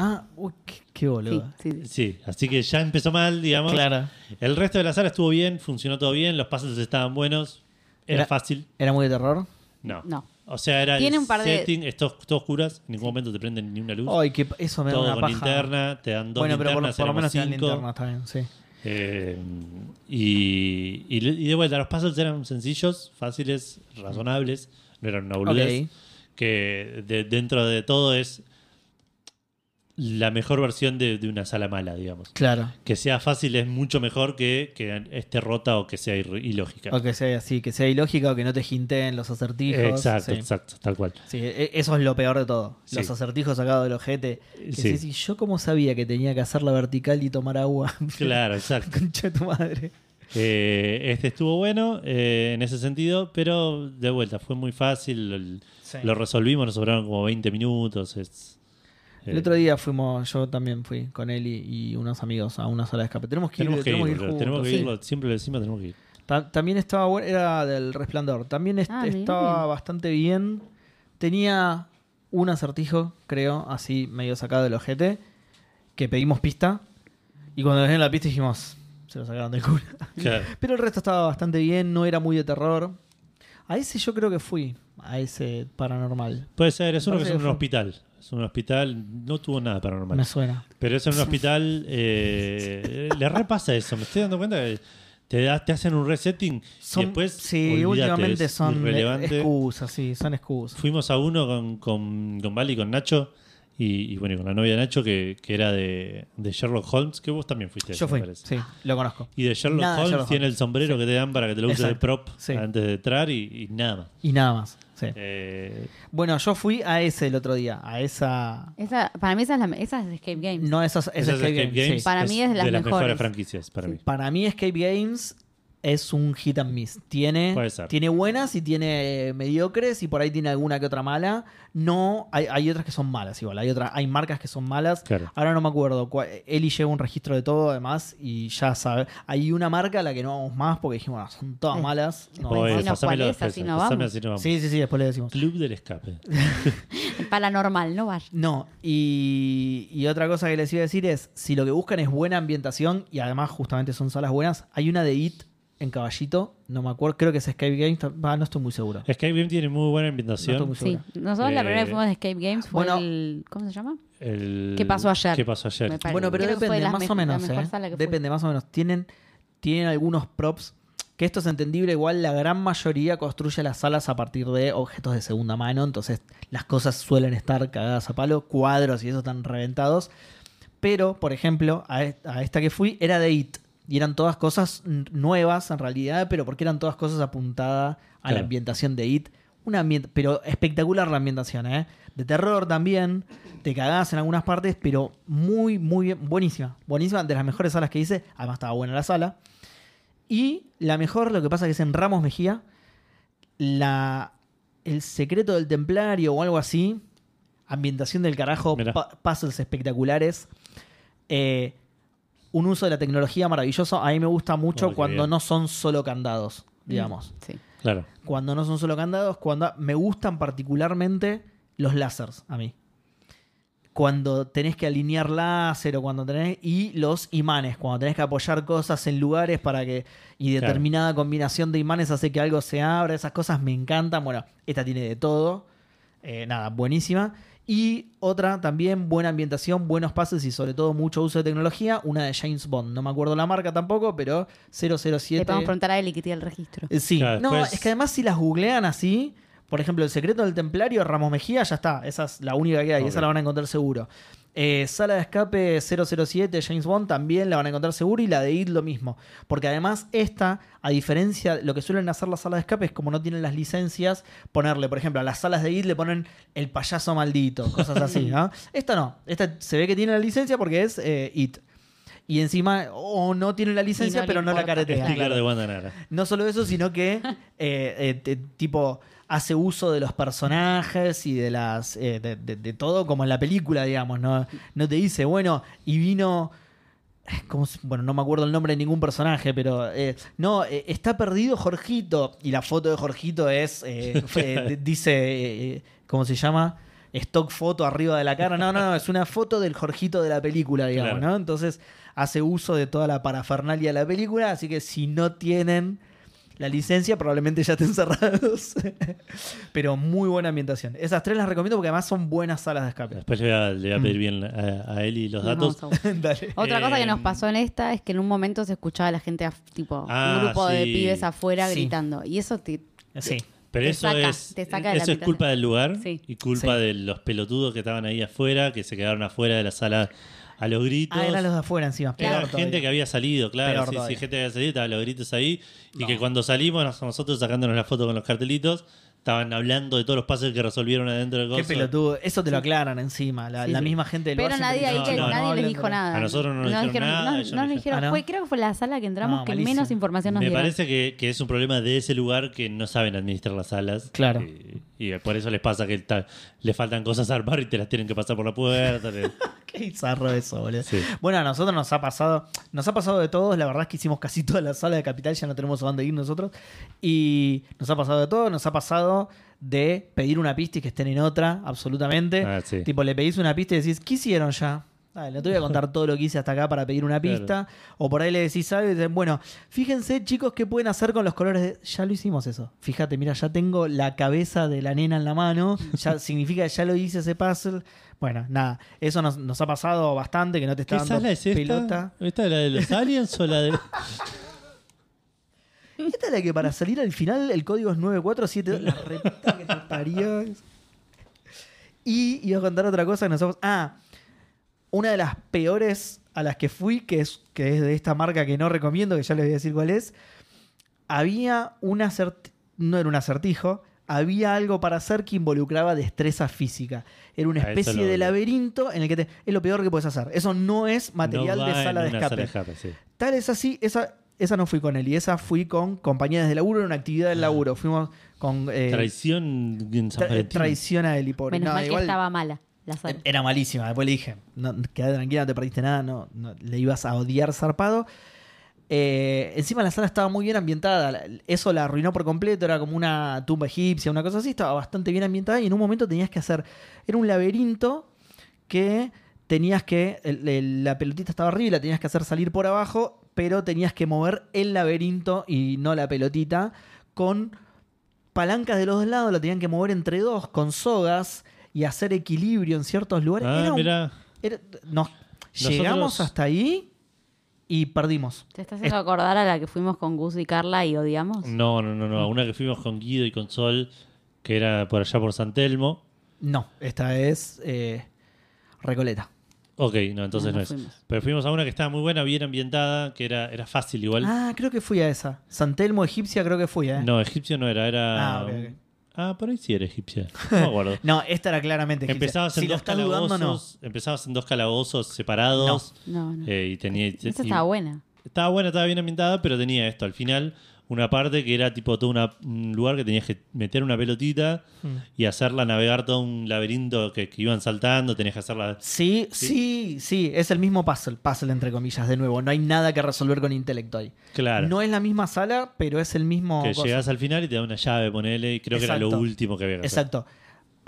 Ah, uy, qué, boludo. sí, sí. Sí, así que ya empezó mal, digamos. Claro. El resto de la sala estuvo bien, funcionó todo bien, los puzzles estaban buenos, era, Era- fácil. ¿Era muy de terror? No. No. O sea, era Tiene el un par de- setting, es todo, todo oscuras, en ningún momento te prenden ni una luz. Ay, que eso me da todo una con paja. linterna, te dan dos bueno, pero por, linternas, por lo menos tienen cinco. linterna, está bien, sí. Eh, y, y, y de vuelta, los puzzles eran sencillos, fáciles, razonables, no eran una boludez. Ok. Que de- dentro de todo es la mejor versión de, de una sala mala, digamos. Claro. Que sea fácil es mucho mejor que que esté rota o que sea ilógica. O que sea así, que sea ilógica o que no te jinteen los acertijos. exacto, sí. exacto, tal cual. Sí, e- eso es lo peor de todo. Sí. Los acertijos sacados del ojete. Que Sí. sí, yo como sabía que tenía que hacerla vertical y tomar agua. Claro, exacto. Concha de tu madre. Eh, este estuvo bueno eh, en ese sentido, pero de vuelta, fue muy fácil. el- Sí. Lo resolvimos, nos sobraron como 20 minutos. es- El eh, otro día fuimos, yo también fui con él y, y unos amigos a una sala de escape. Tenemos que ir, tenemos que ir, tenemos que ir boludo, juntos, tenemos que sí. ir, siempre decimos, tenemos que ir. Ta- También estaba bueno, era del resplandor. También est- Ah, estaba bastante bien. Tenía un acertijo, creo, así medio sacado del ojete, que pedimos pista. Y cuando nos dieron la pista dijimos, se lo sacaron del culo. Claro. Pero el resto estaba bastante bien, no era muy de terror. A ese yo creo que fui, a ese paranormal. Puede ser, es uno que es un hospital. Es un hospital, no tuvo nada paranormal. Me suena. Pero es en un hospital, eh, le repasa eso. Me estoy dando cuenta que te, da- te hacen un resetting Son, y después. sí, últimamente son excusas, sí, son excusas. Fuimos a uno con, con, con Vali y con Nacho. Y, y bueno, con la novia de Nacho, que, que era de, de Sherlock Holmes, que vos también fuiste. Yo me fui, parece. sí, lo conozco. Y de Sherlock Nada de Holmes Sherlock tiene Holmes. el sombrero que te dan para que te lo uses de prop sí. antes de entrar y, y nada más. Y nada más. Sí. Eh, Bueno, yo fui a ese el otro día, a esa... Esa, para mí esa es, la, esa es Escape Games. No, esas, esa esas es Escape Games. sí. Para mí es de las mejores mejores. franquicias para mí. Para mí Escape Games es un hit and miss. Tiene, Puede ser. tiene buenas y tiene mediocres y por ahí tiene alguna que otra mala. No, hay, hay otras que son malas igual. Hay otras, hay marcas que son malas. Claro. Ahora no me acuerdo. Eli lleva un registro de todo además y ya sabe. Hay una marca a la que no vamos más porque dijimos, "Ah, son todas malas. No, Oye, cuál es, así no vamos. así no vamos. Sí, sí, sí, después le decimos. Club del escape. Paranormal, no vaya. No, y, y otra cosa que les iba a decir es, si lo que buscan es buena ambientación, y además justamente son salas buenas, hay una de IT en Caballito, no me acuerdo, creo que es Escape Games, no estoy muy seguro. Escape Game tiene muy buena No ambientación. estoy muy Sí, nosotros la Eh, primera vez que fuimos de Escape Games fue bueno. el. ¿Cómo se llama? El- ¿Qué pasó ayer? ¿Qué pasó ayer? Bueno, pero Creo depende, más o menos, ¿eh? Depende, más o menos. Tienen, tienen algunos props, que esto es entendible, igual la gran mayoría construye las salas a partir de objetos de segunda mano, entonces las cosas suelen estar cagadas a palo, cuadros y eso están reventados. Pero, por ejemplo, a, e- a esta que fui era de IT. Y eran todas cosas nuevas en realidad, pero porque eran todas cosas apuntadas a la ambientación de IT. Una pero espectacular la ambientación, ¿eh? De terror también. Te cagás en algunas partes, pero muy, muy bien. Buenísima. Buenísima. De las mejores salas que hice. Además estaba buena la sala. Y la mejor, lo que pasa que es en Ramos Mejía. La, el secreto del templario o algo así. Ambientación del carajo. Pu- puzzles espectaculares. Eh, un uso de la tecnología maravilloso. A mí me gusta mucho Oh, cuando bien. no son solo candados, digamos. Sí. Claro. Cuando no son solo candados, cuando me gustan particularmente los lásers a mí. Cuando tenés que alinear láser o cuando tenés. Y los imanes, cuando tenés que apoyar cosas en lugares para que. Y Claro. determinada combinación de imanes hace que algo se abra. Esas cosas me encantan. Bueno, esta tiene de todo. Eh, nada, buenísima. Y otra también, buena ambientación, buenos pases y sobre todo mucho uso de tecnología. Una de James Bond. No me acuerdo la marca tampoco, pero 007. Le podemos preguntar a él y que tiene el registro. Eh, Sí, Claro, no, después- es que además si las googlean así, por ejemplo, el secreto del templario, Ramos Mejía, ya está, esa es la única que hay, Ok. esa la van a encontrar seguro. Eh, Sala de escape 007, James Bond, también la van a encontrar seguro y la de IT lo mismo. Porque además esta, a diferencia, lo que suelen hacer las salas de escape es como no tienen las licencias, ponerle, por ejemplo, a las salas de IT le ponen el payaso maldito, cosas así, ¿no? Esta no, esta se ve que tiene la licencia porque es eh, IT. Y encima, o no tiene la licencia, le pero no la caretea. Claro. de. No solo eso, sino que eh, eh, te- tipo hace uso de los personajes y de las eh, de, de- de todo como en la película, digamos. No, no te dice, bueno, y vino ¿cómo se- bueno, no me acuerdo el nombre de ningún personaje, pero eh, no, eh, está perdido Jorgito. Y la foto de Jorgito es, eh, dice, ¿cómo se llama? Stock foto arriba de la cara. No, no, no, es una foto del Jorgito de la película, digamos, Claro. ¿no? Entonces hace uso de toda la parafernalia de la película, así que si no tienen la licencia, probablemente ya estén cerrados. pero muy buena ambientación. Esas tres las recomiendo porque además son buenas salas de escape. Después le voy a, le voy a Mm. pedir bien a, a Eli los datos. Dale. Otra cosa que nos Eh, pasó en esta es que en un momento se escuchaba a la gente, tipo, Ah, un grupo de pibes afuera Sí. gritando. Y eso te, Sí. Pero Te eso saca, es, te saca de la eso es culpa del lugar Sí. y culpa Sí. de los pelotudos que estaban ahí afuera, que se quedaron afuera de la sala a los gritos. Ah, eran los de afuera encima. Era gente todavía. que había salido, claro. Peor Sí, gente que había salido, estaban los gritos ahí. Y No. que cuando salimos, nos- nosotros sacándonos la foto con los cartelitos, estaban hablando de todos los pases que resolvieron adentro del Qué coso. peludo. Eso te lo aclaran encima. La, Sí, la sí. misma gente del Pero bar nadie ahí no, no, nadie no les dijo nada. A nosotros no nos dijeron nada, No, nos dijeron- dijeron. Ah, ¿no? fue, creo que fue la sala que entramos No, que malísimo. menos información nos Me dieron. parece que, que es un problema de ese lugar que no saben administrar las salas. Claro. Y, y por eso les pasa que le faltan cosas a armar y te las tienen que pasar por la puerta. le- Qué bizarro eso, boludo. Sí. Bueno, a nosotros nos ha pasado, nos ha pasado de todos, la verdad es que hicimos casi toda la sala de Capital, ya no tenemos a dónde ir nosotros. Y nos ha pasado de todo, nos ha pasado de pedir una pista y que estén en otra, absolutamente. Ah, sí. Tipo, le pedís una pista y decís, ¿qué hicieron ya? Dale, no te voy a contar todo lo que hice hasta acá para pedir una Claro. pista. O por ahí le decís algo y dicen, bueno, fíjense, chicos, qué pueden hacer con los colores de. Ya lo hicimos eso. Fíjate, mira, ya tengo la cabeza de la nena en la mano. Ya significa que ya lo hice ese puzzle. Bueno, nada, eso nos, nos ha pasado bastante, que no te está ¿Qué dando sala es esta? pelota. ¿Esta es la de los aliens o la de.? Esta es la que para salir al final el código es 947. La reputa que te parió. Y iba a contar otra cosa que nosotros. Ah, una de las peores a las que fui, que es, que es de esta marca que no recomiendo, que ya les voy a decir cuál es. Había un acertijo. No era un acertijo. Había algo para hacer que involucraba destreza física. Era una Ah, especie de laberinto en el que te, es lo peor que puedes hacer. Eso no es material No de sala de escape. sala de escape, sí. Tal es así, esa, esa no fui con él y esa fui con compañeras de laburo en una actividad del laburo. Fuimos con eh, Traición en San tra- traición a él y pobre. Menos No, mal igual que estaba mala la sala. Era malísima. Después le dije, no, quédate tranquila, no te perdiste nada, no, no, le ibas a odiar zarpado. Eh, encima la sala estaba muy bien ambientada. Eso la arruinó por completo. Era como una tumba egipcia, una cosa así. Estaba bastante bien ambientada y en un momento tenías que hacer. Era un laberinto que tenías que. el- el- la pelotita estaba arriba y la tenías que hacer salir por abajo, pero tenías que mover el laberinto y no la pelotita con palancas de los dos lados. La tenían que mover entre dos con sogas y hacer equilibrio en ciertos lugares. Ah, Era un- mira. era- nos- Nosotros- llegamos hasta ahí y perdimos. ¿Te estás haciendo acordar a la que fuimos con Gus y Carla y odiamos? No, no, no, no. Una que fuimos con Guido y con Sol, que era por allá por San Telmo. No, esta es eh, Recoleta. Ok, no, entonces No, no, no es. fuimos. Pero fuimos a una que estaba muy buena, bien ambientada, que era, era fácil igual. Ah, creo que fui a esa. San Telmo egipcia creo que fui, ¿eh? No, egipcio no era, era. Ah, ok, ok. Ah, por ahí sí era egipcia. No me acuerdo. No, esta era claramente egipcia. Empezabas en si dos estás dudando, calabozos. Empezabas en dos calabozos separados. No, no. eh, y tenía. Esa y- estaba buena. Estaba buena, estaba bien ambientada, pero tenía esto. Al final, una parte que era tipo todo una- un lugar que tenías que meter una pelotita Mm. y hacerla navegar todo un laberinto que, que iban saltando. Tenías que hacerla. Sí, sí, sí, es el mismo puzzle, puzzle entre comillas, de nuevo. No hay nada que resolver con intelecto ahí. Claro. No es la misma sala, pero es el mismo. que llegas al final y te da una llave, ponele. Y creo que era Exacto. lo último que había que hacer.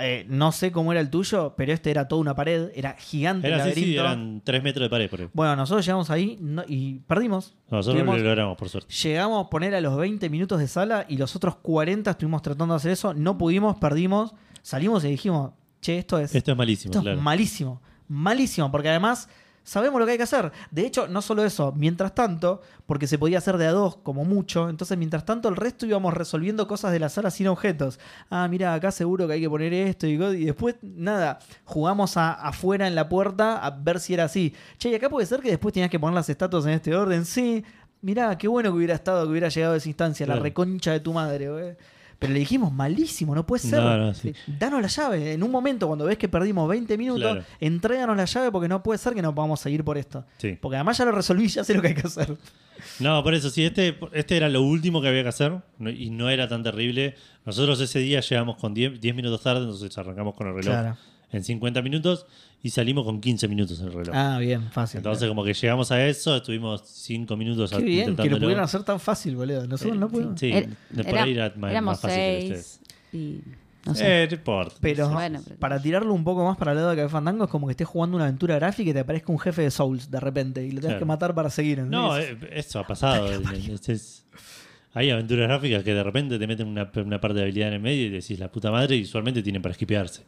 Eh, no sé cómo era el tuyo, pero este era toda una pared, era gigante el Era así, sí, laberinto. eran tres metros de pared por ahí. Bueno, nosotros llegamos ahí no- y perdimos. Nosotros Tuvimos- lo logramos, por suerte. Llegamos a poner a los 20 minutos de sala y los otros 40 estuvimos tratando de hacer eso. No pudimos, perdimos. Salimos y dijimos, che, esto es, Esto es malísimo, esto es claro. malísimo. Malísimo, porque además sabemos lo que hay que hacer. De hecho, no solo eso, mientras tanto, porque se podía hacer de a dos como mucho, entonces mientras tanto el resto íbamos resolviendo cosas de la sala sin objetos. Ah, mira, acá seguro que hay que poner esto y, después nada, jugamos a- afuera en la puerta a ver si era así. Che, y acá puede ser que después tenías que poner las estatuas en este orden. Sí, mirá, qué bueno que hubiera estado, que hubiera llegado a esa instancia, la reconcha de tu madre, güey. Pero le dijimos, malísimo, no puede ser. No, no, sí. Danos la llave. En un momento, cuando ves que perdimos 20 minutos, Claro. entréganos la llave porque no puede ser que no podamos seguir por esto. Sí. Porque además ya lo resolví, ya sé lo que hay que hacer. No, por eso, sí, este, este era lo último que había que hacer y no era tan terrible. Nosotros ese día llegamos con 10 10 minutos tarde, entonces arrancamos con el reloj Claro. En 50 minutos y salimos con 15 minutos en el reloj. Ah, bien, fácil. Entonces, como que llegamos a eso, estuvimos 5 minutos Qué bien, que lo pudieran hacer tan fácil, boludo. Nosotros no pudimos. Sí, de por era- ahí era más, éramos más fácil que seis y no sé. Eh, no importa. Pero, Bueno, pero- para tirarlo un poco más para el lado de Café Fandango es como que estés jugando una aventura gráfica y te aparezca un jefe de Souls de repente y lo tengas Claro. que matar para seguir. No, ¿entendés? eh, eso ha pasado. Es- hay aventuras gráficas que de repente te meten una, una parte de habilidad en el medio y decís la puta madre y usualmente tienen para esquipearse.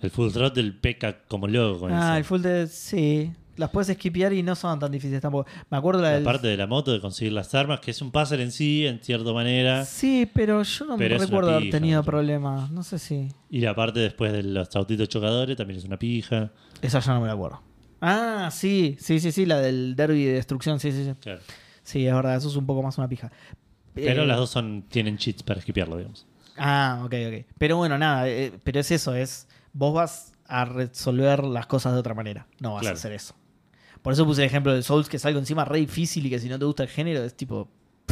El Full Throttle peca como loco con ah, el full de. Sí. Las puedes esquipear y no son tan difíciles tampoco. Me acuerdo la, La del. parte de la moto, de conseguir las armas, que es un puzzle en sí, en cierta manera. Sí, pero yo no Pero me es una recuerdo haber pija, tenido ¿no? problemas. No sé si. Y la parte después de los autitos chocadores también es una pija. Esa ya no me la acuerdo. Ah, sí, sí, sí, sí, la del derby de destrucción, sí, sí, sí. Claro. Sí, es verdad, eso es un poco más una pija. Pero Eh, las dos son tienen cheats para esquipearlo, digamos. Ah, ok, ok. Pero bueno, nada, eh, pero es eso, es vos vas a resolver las cosas de otra manera, no vas Claro. a hacer eso. Por eso puse el ejemplo del Souls, que es algo encima re difícil y que si no te gusta el género es tipo,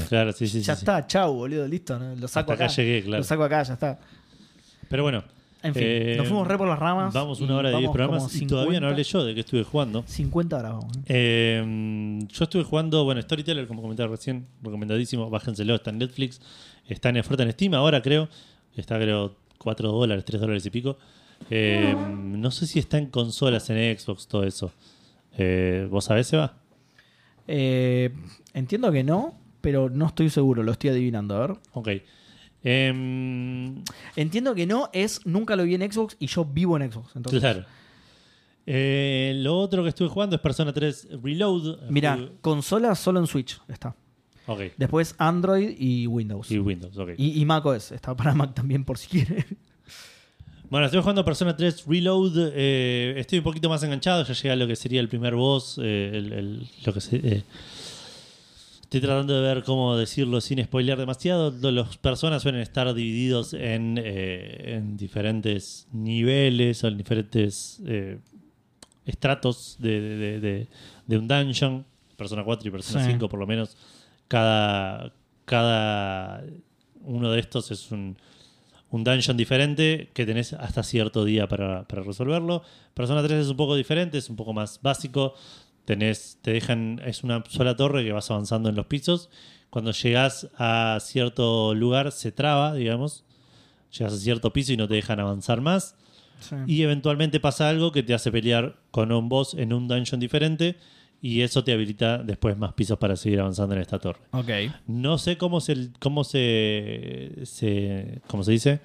Claro, sí, sí, ya sí, está, chau, boludo, listo, ¿no? lo saco Hasta acá. acá llegué, claro. Lo saco acá, ya está. Pero bueno. En fin, eh, nos fuimos re por las ramas. Vamos una hora de 10 vamos programas y todavía no 50. hablé yo de que estuve jugando. 50 horas vamos. Eh, yo estuve jugando, bueno, Storyteller, como comentaba recién, recomendadísimo, bájenselo, está en Netflix, está en oferta en Steam ahora creo, está creo 4 dólares, 3 dólares y pico. Eh, no sé si está en consolas, en Xbox, todo eso. Eh, ¿Vos sabés, Seba? Eh, entiendo que no, pero no estoy seguro, lo estoy adivinando, a ver. Ok. Em, Entiendo que no es, nunca lo vi en Xbox y yo vivo en Xbox. Entonces, claro. Eh, lo otro que estuve jugando es Persona 3 Reload. Mira, consola solo en Switch está. Ok. Después Android y Windows. Y Windows, ok. Y, y Mac OS. Está para Mac también por si quiere. Bueno, estoy jugando Persona 3 Reload. eh, estoy un poquito más enganchado. Ya llegué a lo que sería el primer boss. eh, el- el- lo que se- eh, estoy tratando de ver cómo decirlo sin spoilear demasiado. Lo- Los personas suelen estar divididos en, en diferentes niveles o en diferentes estratos de, de- de- de- de un dungeon. Persona 4 y Persona Sí. 5 por lo menos. Cada, cada uno de estos es un, un dungeon diferente que tenés hasta cierto día para, para resolverlo. Persona 3 es un poco diferente, es un poco más básico. Tenés, te dejan, es una sola torre que vas avanzando en los pisos. Cuando llegas a cierto lugar se traba, digamos. Llegas a cierto piso y no te dejan avanzar más. Y eventualmente pasa algo que te hace pelear con un boss en un dungeon diferente. Y eso te habilita después más pisos para seguir avanzando en esta torre. ok. No sé cómo se, cómo se, se ¿cómo se dice?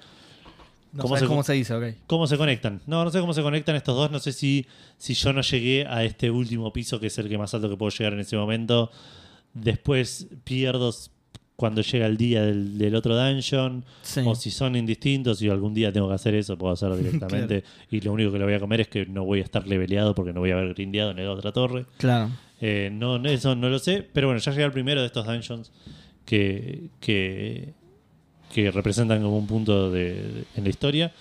No ¿Cómo se- cómo se dice, ok. ¿Cómo se conectan? No, no sé cómo se conectan estos dos. No sé si, si yo no llegué a este último piso, que es el que más alto que puedo llegar en ese momento. Después pierdo cuando llega el día del, del otro dungeon. Sí. O si son indistintos y algún día tengo que hacer eso, puedo hacerlo directamente. Y lo único que le voy a comer es que no voy a estar leveleado porque no voy a haber grindeado en la otra torre. Claro. Eh, no, eso no lo sé, pero bueno, ya llegué al primero de estos dungeons que, que, que representan como un punto de, de- en la historia.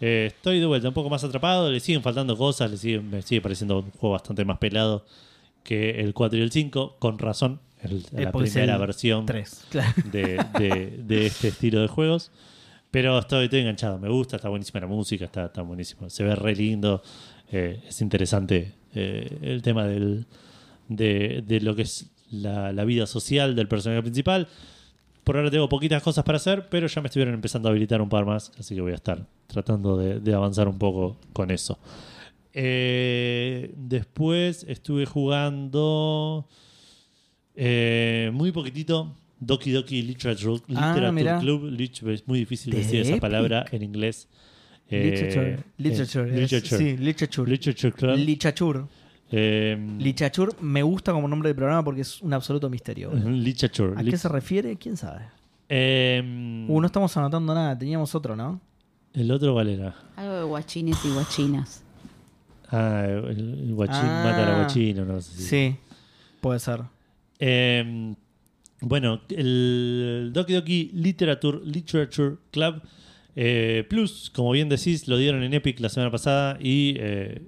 Eh, estoy de vuelta un poco más atrapado, le siguen faltando cosas, le siguen, me sigue pareciendo un juego bastante más pelado que el 4 y el 5, con razón, el- la primera versión 3. Claro. de, de- de este estilo de juegos. Pero estoy, estoy enganchado, me gusta, está buenísima la música, está, está buenísimo, se ve re lindo, eh, es interesante eh, el tema del, de, de lo que es la, la vida social del personaje principal. Por ahora tengo poquitas cosas para hacer, pero ya me estuvieron empezando a habilitar un par más, así que voy a estar tratando de, de avanzar un poco con eso. Eh, después estuve jugando eh, muy poquitito Doki Doki Literature, Ah, Literature. Club. Lich- es muy difícil De decir esa Epic. palabra en inglés. Eh, literature. eh, Literature. es- literature. Sí, literature. Literature Club. Lichachur. Eh, Lichachur me gusta como nombre de programa porque es un absoluto misterio. Literature. ¿A qué se refiere? ¿Quién sabe? Eh, Uh, no estamos anotando nada. Teníamos otro, ¿no? El otro, ¿cuál era? Algo de guachines y guachinas. Ah, el, el guachín Ah. mata a la guachino, no sé si- Sí. Puede ser. Eh, bueno, el Doki Doki Literature, Literature Club eh, Plus, como bien decís, lo dieron en Epic la semana pasada y eh,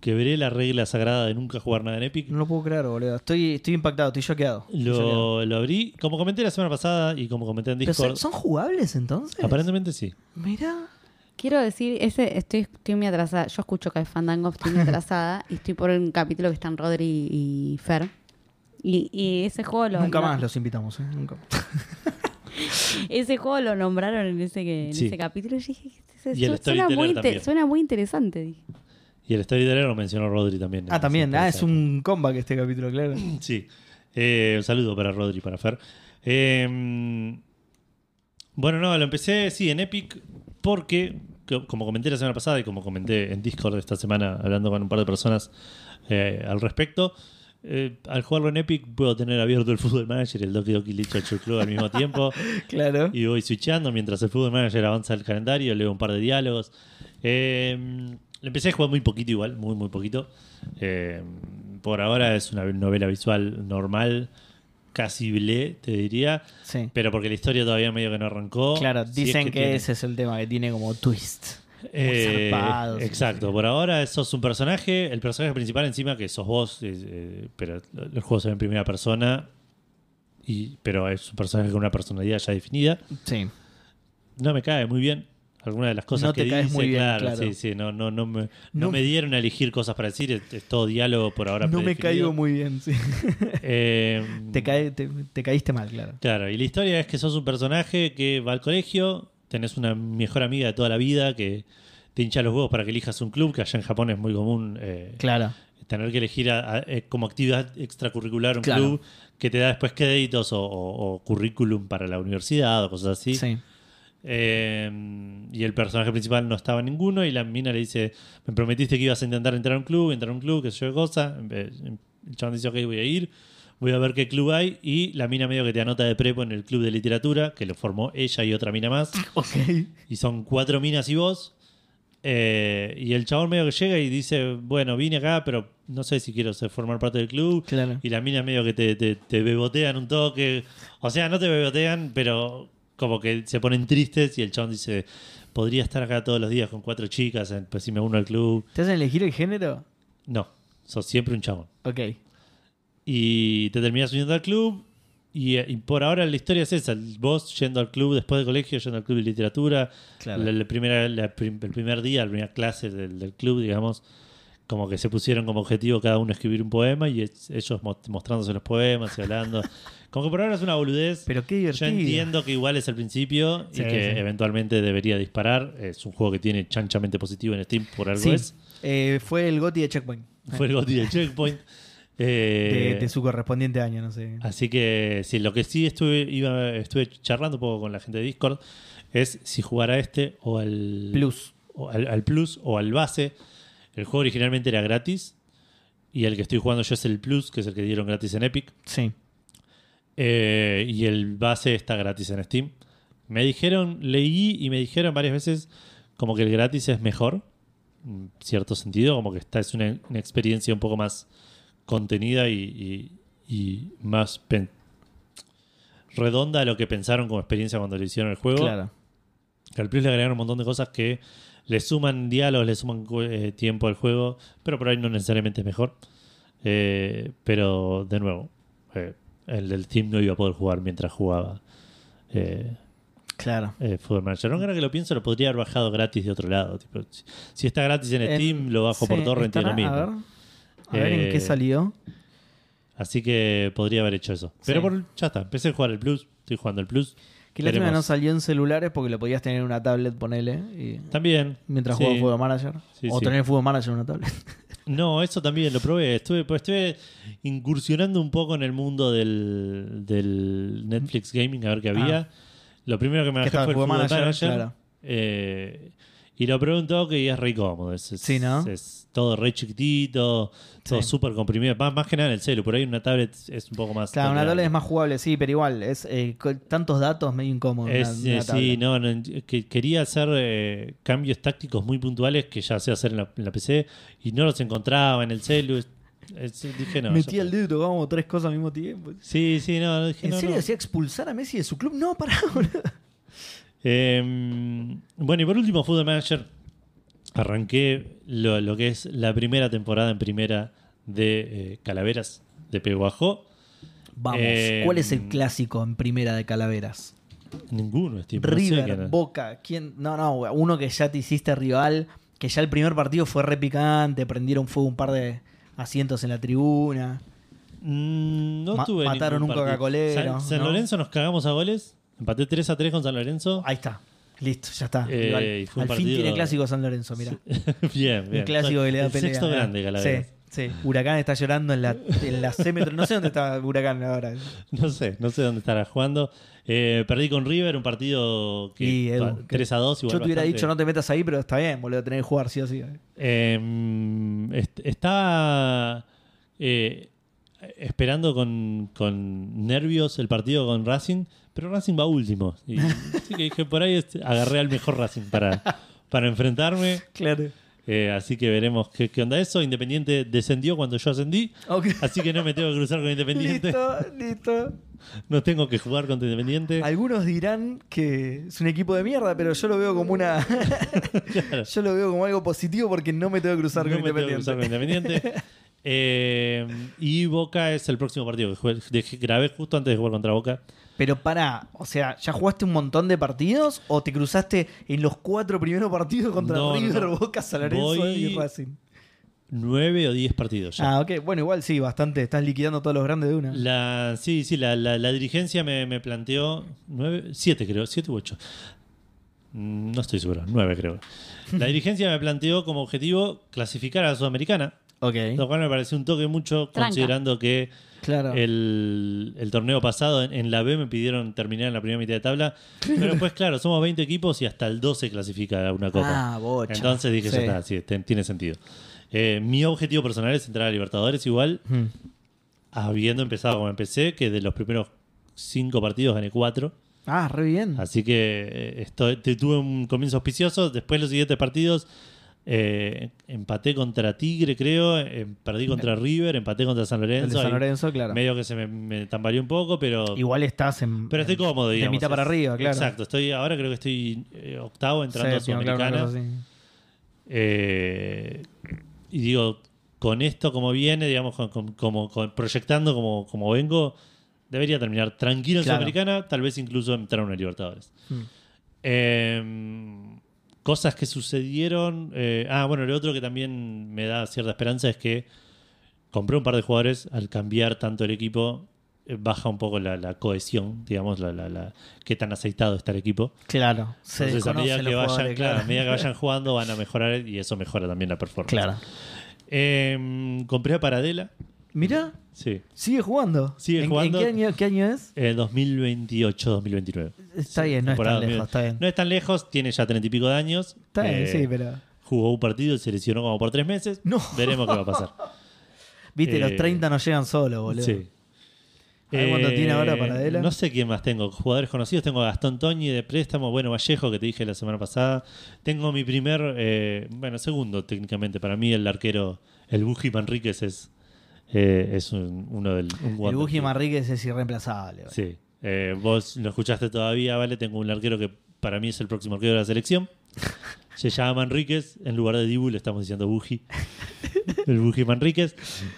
quebré la regla sagrada de nunca jugar nada en Epic. No lo puedo creer, boludo. Estoy, estoy impactado, estoy choqueado. Lo, lo abrí, como comenté la semana pasada y como comenté en ¿Pero Discord. son, son jugables entonces? Aparentemente sí. Mira. quiero decir, ese estoy, estoy muy atrasada. Yo escucho que Fandango, estoy muy atrasada y estoy por un capítulo que están Rodri y Fer. Y, y ese juego lo. Nunca lo- más los invitamos, ¿eh? Nunca. Ese juego lo nombraron en ese, en Sí. ese capítulo. Y yo dije, "Se- Y el su- suena, muy suena muy interesante. dije. Y el storyteller lo mencionó Rodri también. Ah, también. Ah, es un comeback este capítulo, claro. Sí. Eh, un saludo para Rodri y para Fer. Eh, bueno, no, lo empecé, sí, en Epic, porque, co- como comenté la semana pasada y como comenté en Discord esta semana, hablando con un par de personas eh, al respecto, eh, al jugarlo en Epic puedo tener abierto el Fútbol Manager y el Doki Doki Literature Club al mismo tiempo. Claro. Y voy switchando mientras el Football Manager avanza el calendario, leo un par de diálogos. Eh, le empecé a jugar muy poquito igual, muy, muy poquito. Eh, por ahora es una novela visual normal, casi blé, te diría. Sí. Pero porque la historia todavía medio que no arrancó. Claro, Si es dicen que, tiene- ese es el tema, que tiene como twist. Eh, zarpados, exacto, sí. por ahora sos un personaje, el personaje principal encima que sos vos, eh, pero el juego se ve en primera persona, y, pero es un personaje con una personalidad ya definida. Sí. No me cae muy bien. Algunas de las cosas No que te caes dice, muy bien, claro, claro. sí, sí, no, no, no, me, no No- me dieron a elegir cosas para decir, es, es todo diálogo por ahora. No me caigo muy bien, sí. Eh, te, cae, te, te caíste mal, claro. Claro, y la historia es que sos un personaje que va al colegio, tenés una mejor amiga de toda la vida que te hincha los huevos para que elijas un club, que allá en Japón es muy común eh, Claro. tener que elegir a- a- eh, como actividad extracurricular un Claro. club que te da después créditos o, o- o currículum para la universidad o cosas así. Sí. Eh, y el personaje principal no estaba ninguno y la mina le dice, me prometiste que ibas a intentar entrar a un club, entrar a un club, que sé yo qué cosa. El chabón dice, ok, voy a ir, voy a ver qué club hay y la mina medio que te anota de prepo en el club de literatura, que lo formó ella y otra mina más. Ok. Y son cuatro minas y vos. Eh, y el chabón medio que llega y dice, bueno, vine acá, pero no sé si quiero ser- formar parte del club. Claro. Y las minas medio que te, te, te bebotean un toque. O sea, no te bebotean, pero como que se ponen tristes y el chabón dice, podría estar acá todos los días con cuatro chicas, eh, pues si me uno al club. ¿Te hacen elegir el género? No, sos siempre un chabón. Ok. Y te terminas uniendo al club. Y, eh, y por ahora la historia es esa: vos yendo al club después del colegio, yendo al club de literatura. Claro. La, la primera, la prim- el primer día, la primera clase del, del club, digamos, como que se pusieron como objetivo cada uno escribir un poema y es- ellos mo- mostrándose los poemas y hablando. como que por ahora es una boludez. Pero qué Yo divertido. entiendo que igual es el principio Sí, y que sí. eventualmente debería disparar. Es un juego que tiene chanchamente positivo en Steam, por algo Sí. es. Eh, fue el GOTY de Checkpoint. Fue el GOTY de Checkpoint. De, Eh, de su correspondiente año, no sé. Así que sí, lo que sí estuve, iba, estuve charlando un poco con la gente de Discord es si jugar a este o al Plus. o al, al Plus o al base. El juego originalmente era gratis y el que estoy jugando yo es el Plus, que es el que dieron gratis en Epic. Sí. Eh, y el base está gratis en Steam. Me dijeron, leí y me dijeron varias veces como que el gratis es mejor, en cierto sentido, como que esta es una, una experiencia un poco más contenida y, y- y más redonda a lo que pensaron como experiencia cuando le hicieron el juego. Claro. Que al Plus le agregaron un montón de cosas que le suman diálogos, le suman eh, tiempo al juego, pero por ahí no necesariamente es mejor. Eh, pero de nuevo, eh, el del Steam no iba a poder jugar mientras jugaba eh, Claro. eh, Football Manager. No, ahora que lo pienso, lo podría haber bajado gratis de otro lado. Tipo, si, si está gratis en Steam, lo bajo por torrent y lo mismo. A ver, a ver en Eh, qué salió. Así que podría haber hecho eso. Pero Sí. por, ya está, empecé a jugar el Plus, estoy jugando el Plus. Que lástima no salió en celulares porque lo podías tener en una tablet, ponele. Y, También. mientras sí. jugabas Fútbol Manager. Sí, o tener Fútbol Manager en una tablet. No, eso también lo probé. Estuve, pues, estuve incursionando un poco en el mundo del, del Netflix Gaming a ver qué había. Lo primero que me bajé fue el Manager. claro. Eh, y lo probé un toque y es re cómodo. Es, es- Sí, ¿no? es todo re chiquitito, todo Sí. súper comprimido. Más, más que nada en el celu. Por ahí una tablet es un poco más. Claro, una tablet es más jugable, sí, pero igual, es eh, con tantos datos medio incómodo. una- Es, una eh, sí, no, no, que quería hacer eh, cambios tácticos muy puntuales que ya sé hacer en la, en la PC y no los encontraba en el celu. Dije no. Metí fue. dedo y tocábamos tres cosas al mismo tiempo. Sí, sí, no, dije ¿En no, serio no. decía expulsar a Messi de su club? No, pará, boludo. Eh, bueno, y por último, Football Manager. Arranqué lo, lo que es la primera temporada en primera de eh, Calaveras de Peguajó. Vamos, Eh, ¿cuál es el clásico en primera de Calaveras? Ninguno es tipo. no sé River. Boca, ¿quién? No, no, uno que ya te hiciste rival, que ya el primer partido fue re picante, prendieron fuego un par de asientos en la tribuna. Mm, no Ma- tuve mataron un. Coca-Colero, San, San ¿no? Lorenzo nos cagamos a goles. Empaté 3 a 3 con San Lorenzo. Ahí está, listo, ya está. Eh, Al fin tiene clásico San Lorenzo, mira. bien, bien. Un clásico que le da el pelea. sexto grande, Calaveras. Sí, sí. Huracán está llorando en la, en la C metro- No sé dónde está Huracán ahora. No sé, no sé dónde estará jugando. Eh, perdí con River, un partido que Y, Edu, pa- que- 3 a 2. Igual Yo te hubiera dicho no te metas ahí, pero está bien, boludo, tenés que jugar sí o sí. Eh, est- estaba eh, esperando con, con nervios el partido con Racing, pero Racing va último. Y, así que dije, por ahí agarré al mejor Racing para, para enfrentarme. Claro. Eh, así que veremos qué, qué onda eso. Independiente descendió cuando yo ascendí, así que no me tengo que cruzar con Independiente. listo, listo. No tengo que jugar contra Independiente. Algunos dirán que es un equipo de mierda, pero yo lo veo como una. yo lo veo como algo positivo porque no me tengo que cruzar No con me tengo que cruzar con Independiente. Eh, y Boca es el próximo partido que grabé justo antes de jugar contra Boca. Pero para, o sea, ¿ya jugaste un montón de partidos o te cruzaste en los cuatro primeros partidos contra No, River, no. Boca, San Lorenzo Voy- y Racing? Nueve o diez partidos ya. Ah, ok. Bueno, igual sí, bastante. Estás liquidando todos los grandes de una. La, sí, sí, la, la- la dirigencia me, me planteó nueve, siete creo, siete u ocho. Mm, No estoy seguro, nueve creo. La dirigencia me planteó como objetivo clasificar a la Sudamericana, Ok. lo cual me pareció un toque mucho Tranca. considerando que Claro. el, el torneo pasado en, en la B me pidieron terminar en la primera mitad de tabla, pero después claro, somos 20 equipos y hasta el 12 clasifica a una copa. Ah, bocha. Entonces dije, Sí. ya está, sí, ten- tiene sentido. Eh, mi objetivo personal es entrar a Libertadores igual, Hmm. habiendo empezado como empecé, que de los primeros cinco partidos gané cuatro. Ah, re bien. Así que eh, estoy, te- tuve un comienzo auspicioso. Después los siguientes partidos eh, empaté contra Tigre, creo. eh, perdí contra River, empaté contra San El de Lorenzo. San Lorenzo, claro. Medio que se me, me tambaleó un poco, pero, Igual estás en. pero estoy cómodo, De digamos. mitad para arriba, claro. Exacto. Estoy, ahora creo que estoy eh, octavo entrando a Sudamericana. y digo, con esto como viene, digamos, con- con- como, con- proyectando como, como vengo, debería terminar tranquilo en Claro. Sudamericana, tal vez incluso entrar a una Libertadores. Hmm. Cosas que sucedieron. eh, ah, bueno, lo otro que también me da cierta esperanza es que compré un par de jugadores. Al cambiar tanto el equipo, eh, baja un poco la, la cohesión, digamos, la, la, la- qué tan aceitado está el equipo. Claro. Se Entonces, a medida que vayan, claro, a medida que vayan jugando, van a mejorar y eso mejora también la performance. Claro. Eh, compré a Paradela. Mira, Sí. sigue jugando. Sigue ¿En, jugando. ¿En qué año, qué año es? Eh, 2028-2029. Está bien, no es tan lejos, está bien. No es tan lejos, tiene ya treinta y pico de años. Está bien, Eh, sí, pero. Jugó un partido y se lesionó como por tres meses. No. Veremos qué va a pasar. Viste, eh, los 30 no llegan solos, boludo. sí. A ver cuánto tiene ahora Paradela. No sé quién más tengo. Jugadores conocidos. Tengo a Gastón Toñi de préstamo. Bueno, Vallejo, que te dije la semana pasada. Tengo mi primer, eh, bueno, segundo técnicamente. Para mí, el arquero, el Buji Manríquez es, eh, es un- uno del. Un El Buji. Manríquez es irreemplazable. boludo. Sí. Eh, vos lo escuchaste todavía, ¿vale? Tengo un arquero que para mí es el próximo arquero de la selección. Se llama Manríquez. En lugar de Dibu le estamos diciendo Buji. El Buji Manríquez.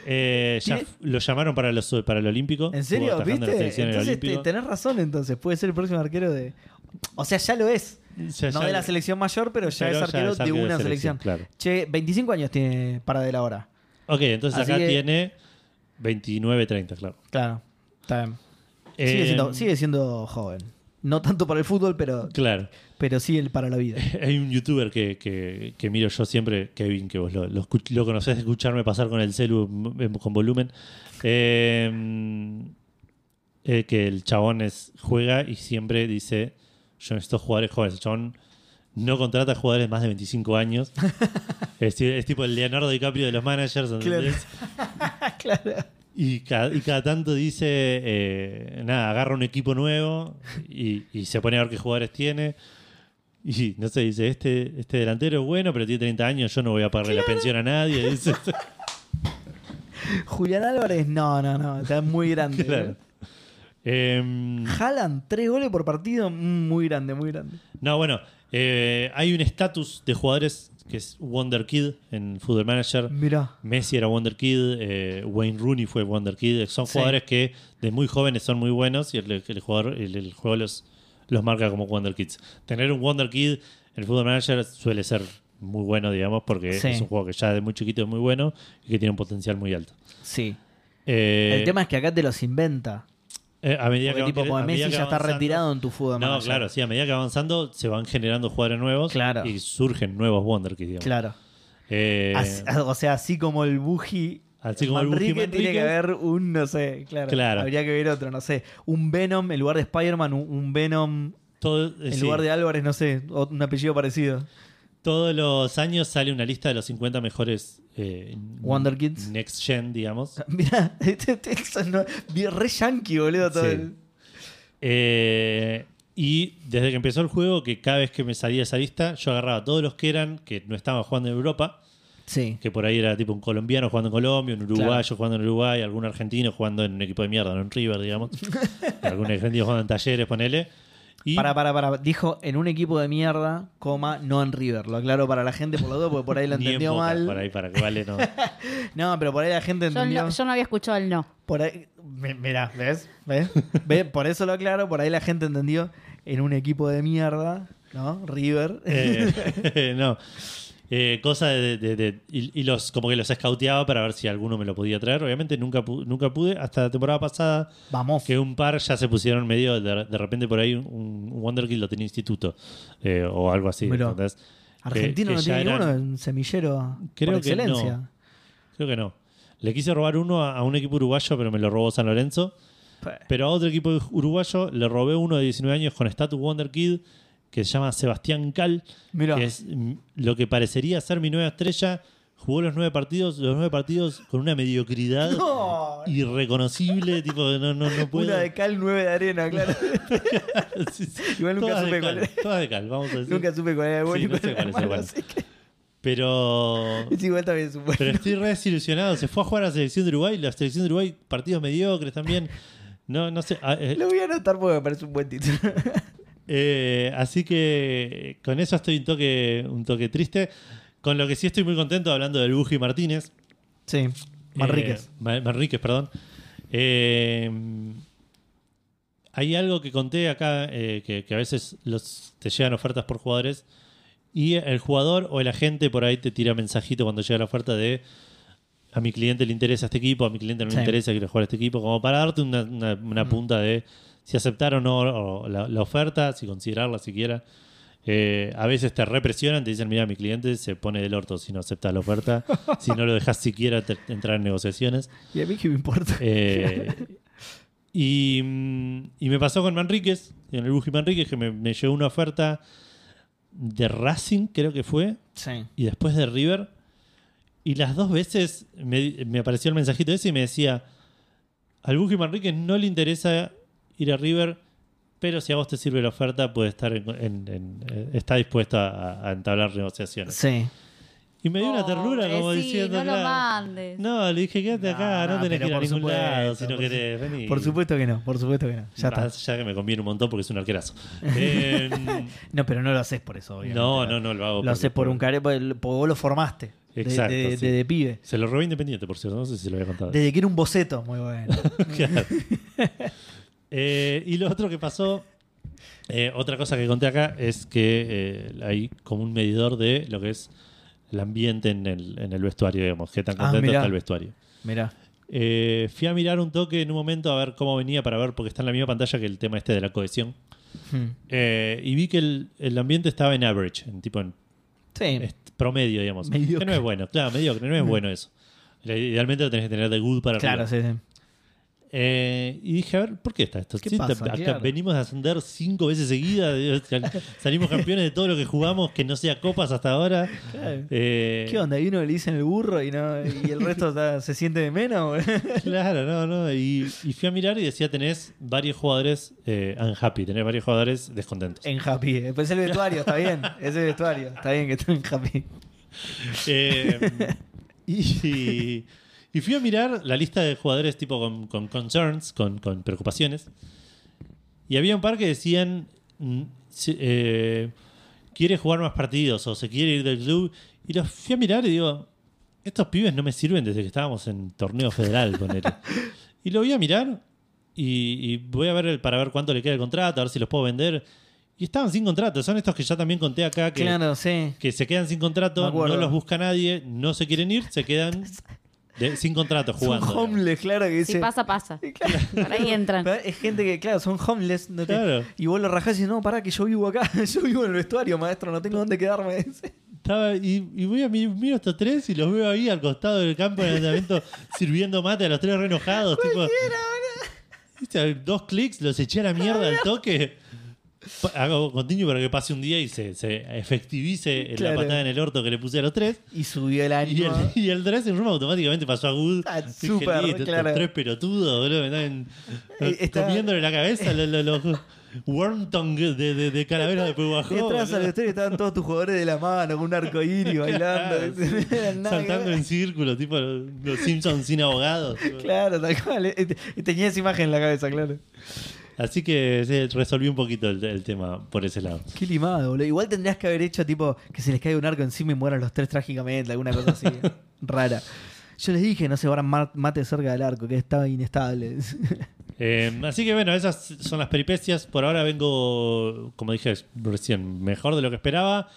Eh, ya ¿Tiene- f- lo llamaron para, los, para el Olímpico. ¿En serio? ¿Viste? la selección en el Entonces Olímpico. tenés razón, entonces. Puede ser el próximo arquero de. O sea, ya lo es. Ya- no ya- de la selección mayor, pero ya pero es arquero de una selección. Claro. Che, 25 años tiene Paradela ahora. Ok, entonces Así acá que- tiene 29, 30, claro. Claro. Está bien. Sigue, Eh, siendo, sigue siendo joven. No tanto para el fútbol, pero, Claro. pero sí el para la vida. Hay un youtuber que, que- que miro yo siempre, Kevin, que vos lo, lo, escuch- lo conocés de escucharme pasar con el celu con volumen. Eh, eh, que el chabón es, juega y siempre dice: Yo necesito jugadores jóvenes. El chabón no contrata jugadores más de 25 años. es, ti- es tipo el Leonardo DiCaprio de los managers. ¿entendés? claro. Y cada, y cada tanto dice, eh, nada, agarra un equipo nuevo y, y se pone a ver qué jugadores tiene. Y no sé, dice, este, este delantero es bueno, pero tiene 30 años, yo no voy a pagarle la pensión a nadie. Dice, Julián Álvarez, no, no, no. Está muy grande. claro. Em, Haaland, tres goles por partido, mm, muy grande, muy grande. no, bueno, eh, hay un estatus de jugadores que es Wonder Kid en Football Manager. Mirá. Messi era Wonder Kid, eh, Wayne Rooney fue Wonder Kid. Son Sí. jugadores que de muy jóvenes son muy buenos y el, el jugador, el, el juego los, los marca como Wonder Kids. Tener un Wonder Kid en Football Manager suele ser muy bueno, digamos, porque Sí. es un juego que ya de muy chiquito es muy bueno y que tiene un potencial muy alto. Sí. Eh, El tema es que acá te los inventa. Eh, a medida Porque que tipo, como a medida Messi que ya está retirado en tu fútbol No, claro, sí, a medida que va avanzando se van generando jugadores nuevos Claro. y surgen nuevos Wonder Kids, digamos. Claro. Eh, o sea, así como el Buji. Así como el Buji tiene que haber un, no sé, claro, Claro. Habría que ver otro, no sé. Un Venom en lugar de Spider-Man, un, Venom todo- eh, en sí. lugar de Álvarez, no sé, un apellido parecido. Todos los años sale una lista de los 50 mejores eh, Wonder Kids. Next Gen, digamos. Mira, eso no, bien re yankee, boludo. Todo Sí. el- Eh, y desde que empezó el juego, que cada vez que me salía esa lista, yo agarraba todos los que eran, que no estaban jugando en Europa, Sí. que por ahí era tipo un colombiano jugando en Colombia, un uruguayo jugando en Uruguay, algún argentino jugando en un equipo de mierda, no en River, digamos. algún argentino jugando en talleres, ponele. Y Para, para, para. Dijo en un equipo de mierda, coma, no en River. Lo aclaro para la gente por lo dos, porque por ahí lo en entendió Boca, mal. Por ahí, para que vale, no. No, pero por ahí la gente Yo entendió. no, yo no había escuchado el no. Por ahí, mi- mira, ¿ves? ¿ves? ¿Ves? Por eso lo aclaro, por ahí la gente entendió en un equipo de mierda, ¿no? River. Eh, no. Eh, cosa de, de- de- y, y los como que los escauteaba para ver si alguno me lo podía traer. Obviamente nunca, pu- nunca pude. Hasta la temporada pasada, Vamos. que un par ya se pusieron medio. De, de repente por ahí un, un Wonder Kid lo tenía instituto. eh, o algo así. Que- Argentino que no ya tiene eran- ninguno, un semillero Creo por que excelencia. no. Creo que no. Le quise robar uno a, a un equipo uruguayo, pero me lo robó San Lorenzo. Pero a otro equipo uruguayo le robé uno de 19 años con Status Wonder Kid que se llama Sebastián Cal, Mirá. que es lo que parecería ser mi nueva estrella. Jugó los nueve partidos, los nueve partidos con una mediocridad No, irreconocible, tipo, no, no, no puedo. una de cal, nueve de arena, claro. Sí, sí. Igual nunca Todas supe cuál era. todas de cal, vamos a decir. Nunca supe cuál era el bueno Sí, y no cuál sé era cuál el es el malo, bueno. así que Pero es igual también. Pero estoy re desilusionado. Se fue a jugar a la selección de Uruguay. La selección de Uruguay, partidos mediocres también. No, no sé. ah, eh, Lo voy a anotar porque me parece un buen título. Eh, así que con eso estoy un toque, un toque triste. Con lo que sí estoy muy contento hablando del Buji Martínez. Sí, Manríquez. Eh, Manríquez, perdón. Eh, hay algo que conté acá, eh, que, que a veces los, te llegan ofertas por jugadores y el jugador o el agente por ahí te tira mensajito cuando llega la oferta de a mi cliente le interesa este equipo, a mi cliente no Sí. le interesa, quiero jugar a este equipo, como para darte una, una- una punta de si aceptar o no o la, la oferta, si considerarla siquiera. Eh, a veces te represionan, te dicen, mira, mi cliente se pone del orto si no acepta la oferta, si no lo dejas siquiera te- entrar en negociaciones. Y a mí qué me importa. Eh, y, mm, y me pasó con Manríquez, en el Buji Manríquez, que me, me llegó una oferta de Racing, creo que fue, Sí. y después de River. Y las dos veces me, me apareció el mensajito ese y me decía, al Buji Manríquez no le interesa ir a River, pero si a vos te sirve la oferta, puede estar en, en- en- eh, está dispuesto a, a entablar negociaciones. Sí. Y me dio una ternura Pobre, como sí, diciendo, no lo claro, mandes. No, le dije, quédate acá, No, tenés que ir a por ningún supuesto, lado si no querés venir. Por supuesto que no, por supuesto que no. Ya está. Allá que me conviene un montón porque es un arquerazo. Eh, No, pero no lo haces por eso, obviamente. no, no, no lo hago. Lo haces por un care, porque vos lo formaste. Exacto, De, sí. de- de pibe. Se lo robé independiente, por cierto. No sé si se lo había contado. Desde que era un boceto, muy bueno. Claro. Eh, y lo otro que pasó, eh, otra cosa que conté acá es que eh, hay como un medidor de lo que es el ambiente en el, en el vestuario, digamos, qué tan Ah, contento mirá. está el vestuario. Mirá. Fui a mirar un toque en un momento a ver cómo venía para ver, porque está en la misma pantalla que el tema este de la cohesión. Hmm. Y vi que el, el ambiente estaba en average, en tipo en Sí. promedio, digamos. Mediocre. Que no es bueno, claro, mediocre, no es bueno eso. Idealmente lo tenés que tener de good para Claro, arriba. sí, sí. Eh, y dije, a ver, ¿por qué está esto? ¿Qué Sí, pasa? te- acá Claro. venimos a ascender cinco veces seguidas, salimos campeones de todo lo que jugamos, que no sea copas hasta ahora. Claro. Eh, ¿Qué onda? ¿Y uno le dicen el burro y, no, y el resto está- se siente de menos? Claro, no, no. Y, y fui a mirar y decía, tenés varios jugadores eh, unhappy, tenés varios jugadores descontentos. en Happy. Después el vestuario, está bien. Es el vestuario. Está bien que estén en Happy. Eh, y, y fui a mirar la lista de jugadores tipo con, con concerns, con, con preocupaciones. Y había un par que decían, mm, eh, quiere jugar más partidos o se quiere ir del club. Y los fui a mirar y digo, estos pibes no me sirven desde que estábamos en torneo federal, ponele. Y lo voy a mirar y, y voy a ver el- para ver cuánto le queda el contrato, a ver si los puedo vender. Y estaban sin contrato. Son estos que ya también conté acá que, Claro, sí. que se quedan sin contrato, no los busca nadie, no se quieren ir, se quedan de- sin contrato Son jugando. digamos. homeless, claro que Si dice. pasa, pasa. Por ahí entran. Pero Es gente que, claro, son homeless. no te- Claro. Y vos lo rajás y dices, no, pará, que yo vivo acá. yo vivo en el vestuario, maestro, no tengo dónde quedarme. Estaba- y, y voy a mi- miro a estos tres y los veo ahí al costado del campo de entrenamiento sirviendo mate a los tres re enojados. Tipo, ¿viste? Dos clics, los eché a la mierda al toque. Hago continuo para que pase un día y se, se efectivice Claro. la patada en el orto que le puse a los tres. Y subió el Y ánimo. el, y el 3 en Roma automáticamente pasó a Good. Ah, Dije, "Listo, estos claro. tres pelotudos, boludo, me están Eh, está- comiéndole la cabeza los, los, los Wormtongue de, de, de calaveras de Puebajó. Detrás al vestuario estaban todos tus jugadores de la mano, con un arco iris bailando. Saltando en círculo, tipo los Simpsons sin abogados. Claro, tal cual. eh, eh, Tenía esa imagen en la cabeza, claro. Así que sí, resolví un poquito el, el tema por ese lado. Qué limado, boludo. Igual tendrías que haber hecho tipo que se les caiga un arco encima y mueran los tres trágicamente, alguna cosa así. rara. Yo les dije, no se van mate cerca del arco, que estaba inestable. Eh, así que bueno, esas son las peripecias. Por ahora vengo, como dije recién, mejor de lo que esperaba.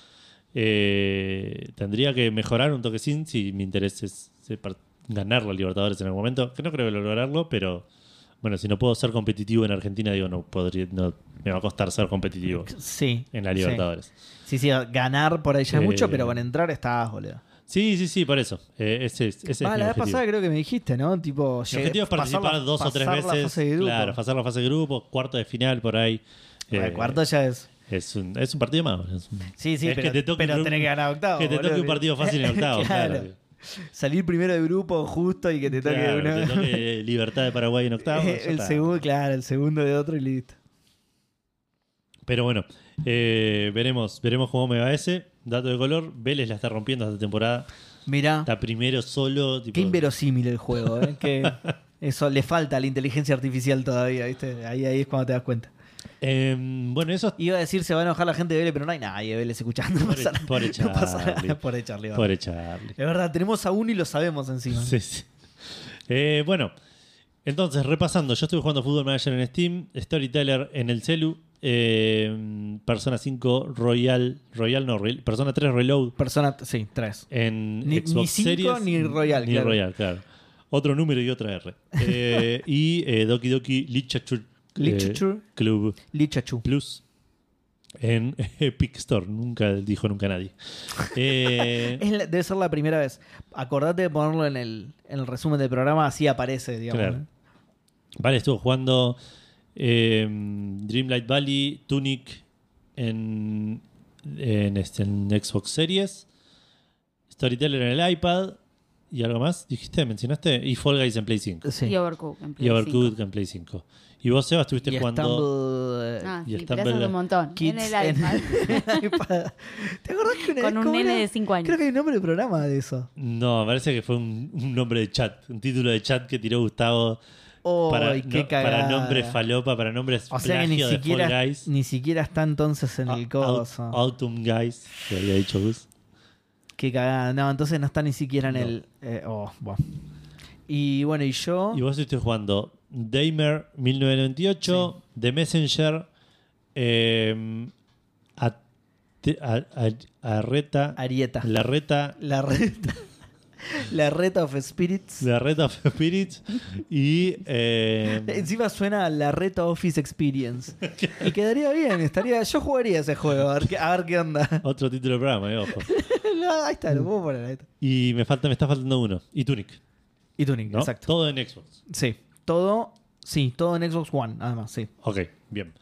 Eh, tendría que mejorar un toquecín si mi interés es ganar los Libertadores en algún momento. Que no creo que lograrlo, pero bueno, si no puedo ser competitivo en Argentina, digo, no podría, no, me va a costar ser competitivo sí. en la. Libertadores. Sí, sí, ganar por ahí ya es Eh, mucho, pero con entrar estás, boludo. Sí, sí, sí, por eso. Eh, ese, es- ese Ah, mi la vez pasada creo que me dijiste, ¿no? Tipo, Mi objetivo es pasar participar la- dos o tres pasar la veces. fase de grupo. Claro, pasar la fase de grupo, cuarto de final por ahí. Bueno, Eh, el cuarto ya es. Es un, es un partido más. es un- Sí, sí, es pero, que te toque pero un- tenés que ganar octavo. Que te toque boludo. un partido fácil en octavo, claro. Claro. Salir primero de grupo justo y que te toque Claro, te toque Libertad de Paraguay en octavo. ya el segundo, claro, el segundo de otro y listo. Pero bueno, eh, veremos, veremos cómo me va ese. Dato de color, Vélez la está rompiendo esta temporada. Mirá, Está primero solo. Tipo, qué inverosímil el juego, ¿eh? que eso le falta a la inteligencia artificial todavía, ¿viste? Ahí, ahí es cuando te das cuenta. Eh, bueno, eso Iba a decir se va a enojar la gente de Vélez, pero no hay nadie de Vélez escuchando. No pasa nada. pobre No pasa nada. Charlie. Pobre Charlie. va. Pobre Charlie. Es verdad, tenemos a uno y lo sabemos encima. Sí, sí. Eh, bueno, entonces, repasando, yo estuve jugando Football Manager en Steam, Storyteller en el celu, eh, Persona 5 Royal, Royal no, Royal- Persona 3 Reload Persona, sí, tres. en Ni- Xbox ni cinco Series. ni Royal, Ni claro. Royal, claro. Otro número y otra R. Eh, y eh, Doki Doki Literature, eh, Literature. Club Lichachu. Plus en Epic Store. Nunca dijo nunca nadie. Eh, Es la- debe ser la primera vez. Acordate de ponerlo en el, en el resumen del programa, así aparece, digamos. Claro. ¿eh? Vale, estuvo jugando eh, Dreamlight Valley, Tunic en, en, este, en Xbox Series, Storyteller en el iPad y algo más, dijiste, mencionaste, y Fall Guys en Play 5. Sí. Y Overcooked. en Play Y Overcooked 5. en Play 5. Y vos, Seba, estuviste Y jugando... Stumble, Ah, y sí, está pero eso es en un montón. Kids en el iPad. en- iPad. ¿Te acordás que una Con vez un nene de 5 años. Creo que hay un nombre de programa de eso. No, me parece que fue un, un nombre de chat, un título de chat que tiró Gustavo Oh, para, qué no- cagada. para nombres falopa, para nombres O sea ni plagio de siquiera, Fall Guys. ni siquiera está entonces en el coso. Autumn Guys, que había dicho Gus. Qué cagada. No, entonces no está ni siquiera en No. el. eh, oh, bueno. Y bueno, y yo. Y vos estuviste jugando Damer 1998, The Messenger, eh, a, a- a- Arreta, Arieta. La Reta, La reta. la reta of Spirits. La Reta of Spirits y eh, Encima suena a la Reta Office Experience. y quedaría bien, estaría. Yo jugaría ese juego, a ver qué, a ver qué onda. otro título del programa, eh, ojo. No, ahí está, lo puedo poner. Ahí está. Y me falta, me está faltando uno. Y Tunic, Y Tunic, ¿no? exacto. Todo en Xbox. Sí, todo. Sí, todo en Xbox One, además, sí. Ok, bien.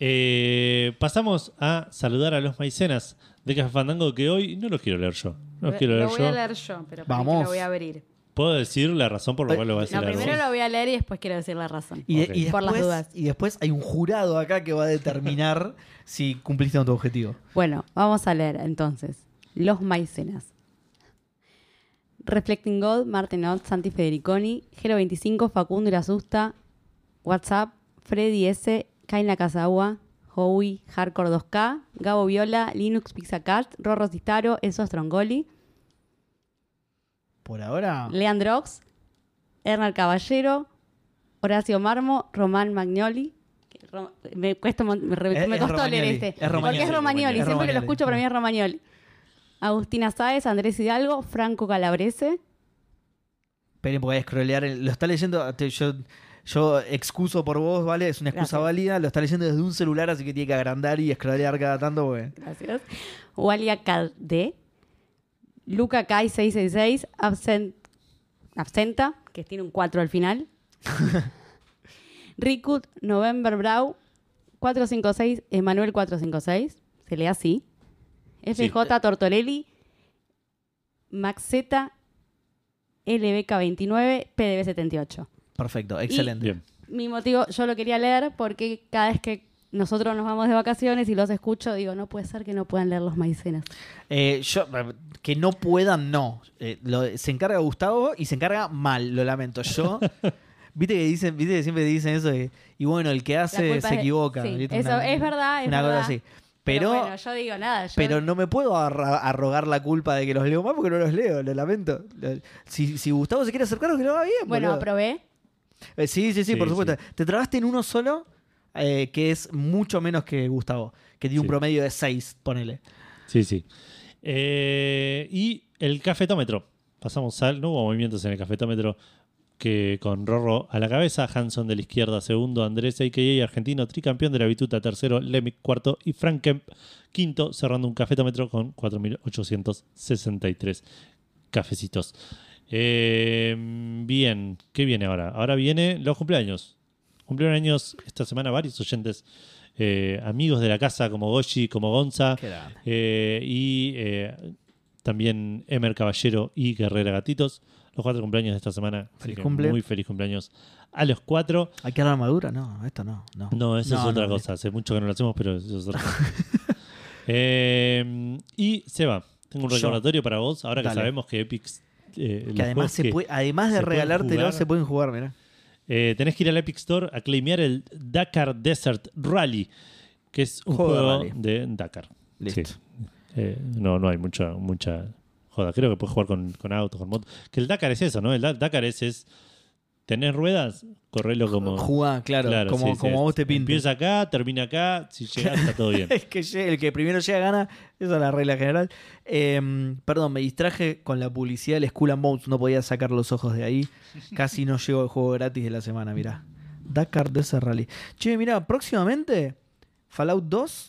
Eh, pasamos a saludar a los maicenas de Café Fandango que hoy no los quiero leer yo. No los quiero lo leer voy yo. a leer yo, pero para Vamos. que lo voy a abrir. ¿Puedo decir la razón por la cual lo voy a hacer? No, primero lo voy a leer y después quiero decir la razón. Y, Ok. y Por las después- dudas. y después hay un jurado acá que va a determinar si cumpliste con tu objetivo. Bueno, vamos a leer entonces. Los maicenas. Reflecting God, Martin Ott, Santi Federiconi, Gero 25, Facundo y la Susta, WhatsApp, Freddy S, Kaina Casagua, Howie, Hardcore 2K, Gabo Viola, Linux Pixacat, Rorro Cistaro, Enzo Strongoli, Por ahora. Leandrox, Hernán Caballero, Horacio Marmo, Román Magnoli. Me, cuesta, me, Es- me es costó leer este. es Porque es Romagnoli. Siempre que lo escucho, para mí es Romagnoli. Agustina Sáez, Andrés Hidalgo, Franco Calabrese. Esperen, porque voy a scrollear. Lo está leyendo. yo, yo excuso por vos, ¿vale? Es una excusa Gracias. válida. Lo está leyendo desde un celular, así que tiene que agrandar y scrollear cada tanto. Porque... Gracias. Walia Calde. Luca Kai 666. Absent, absenta, que tiene un 4 al final. Rikut November Brau. 456. Emanuel 456. Se lee así. FJ Tortorelli. Maxeta. LBK29. PDB78. Perfecto, excelente. Bien. Mi motivo, yo lo quería leer porque cada vez que nosotros nos vamos de vacaciones y los escucho, digo, no puede ser que no puedan leer los maicenas. Eh, yo, que no puedan, no. Eh, lo- se encarga Gustavo y se encarga mal, lo lamento. Yo, viste que dicen, viste que siempre dicen eso de, y bueno, el que hace se equivoca. sí, eso es verdad, es una verdad. cosa así. Pero, Pero, bueno, yo digo nada. Yo, pero no me puedo arrogar la culpa de que los leo mal porque no los leo, lo lamento. Si, si Gustavo se quiere acercar, que lo haga bien. bueno, boludo. aprobé. Eh, sí, sí, sí, Sí, por sí. supuesto. Te trabaste en uno solo, eh, que es mucho menos que Gustavo, que tiene un promedio de 6, ponele. Sí, sí. Eh, y el cafetómetro. Pasamos al. No hubo movimientos en el cafetómetro que con Rorro a la cabeza, Hanson de la izquierda segundo, Andrés a.k.a. argentino, tricampeón de la bituta tercero, Lemic cuarto y Frank Kemp quinto, cerrando un cafetómetro con 4.863 cafecitos. Eh, bien, ¿qué viene ahora? Ahora viene los cumpleaños. Cumplieron años esta semana varios oyentes, eh, amigos de la casa como Goshi, como Gonza, eh, y también Emer Caballero y Guerrera Gatitos. Los cuatro cumpleaños de esta semana. Feliz cumple. Muy feliz cumpleaños a los cuatro. ¿Hay que dar armadura? No, esto no. No, No, eso es otra no, cosa. Hace mucho que no lo hacemos, pero eso es otra cosa. Eh, y Seba, tengo un Yo. recordatorio para vos. Ahora que Dale. sabemos que Epic. eh, Que además, juegos se que- puede, además de se regalártelo, jugar. se pueden jugar, mirá. Eh, tenés que ir al Epic Store a claimear el Dakar Desert Rally, que es un Juego de juego, rally. de, Dakar. Listo. Sí. Eh, no, no hay mucha, mucha joda. Creo que puedes jugar con, con autos, con motos. Que el Dakar es eso, ¿no? El Da- Dakar es, es tener ruedas, correlo como. Jugá, claro, como, sí, sí, como es- vos te pintes. Empieza acá, termina acá, si llegas está todo bien. el, que el que primero llega gana, esa es la regla general. Eh, perdón, me distraje con la publicidad del Skull and Bones, no podía sacar los ojos de ahí. Casi no llego al juego gratis de la semana, mirá. Dakar Desert Rally. Che, mirá, próximamente Fallout 2.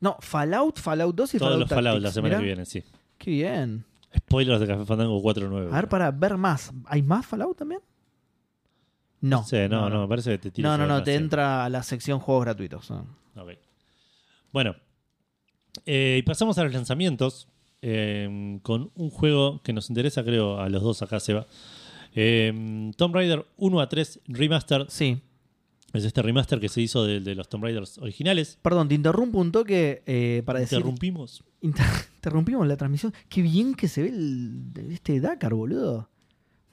No, Fallout, Fallout 2 y Todos Fallout los Fallout la Tactics, semana mirá. que viene, sí. Qué bien. Spoilers de Café Fandango 4.9. A ver, para ver más. ¿Hay más Fallout también? No. No sé, no, no, me parece que te No, no, no, te entra a la sección juegos gratuitos. ¿no? Ok. Bueno, eh, y pasamos a los lanzamientos eh, con un juego que nos interesa, creo, a los dos acá, Seba. Eh, Tomb Raider 1 a 3 Remastered Sí. Es este remaster que se hizo de, de los Tomb Raiders originales. Perdón, te interrumpo un toque eh, para decir. Interrumpimos. Inter- interrumpimos la transmisión. Qué bien que se ve el, este Dakar, boludo.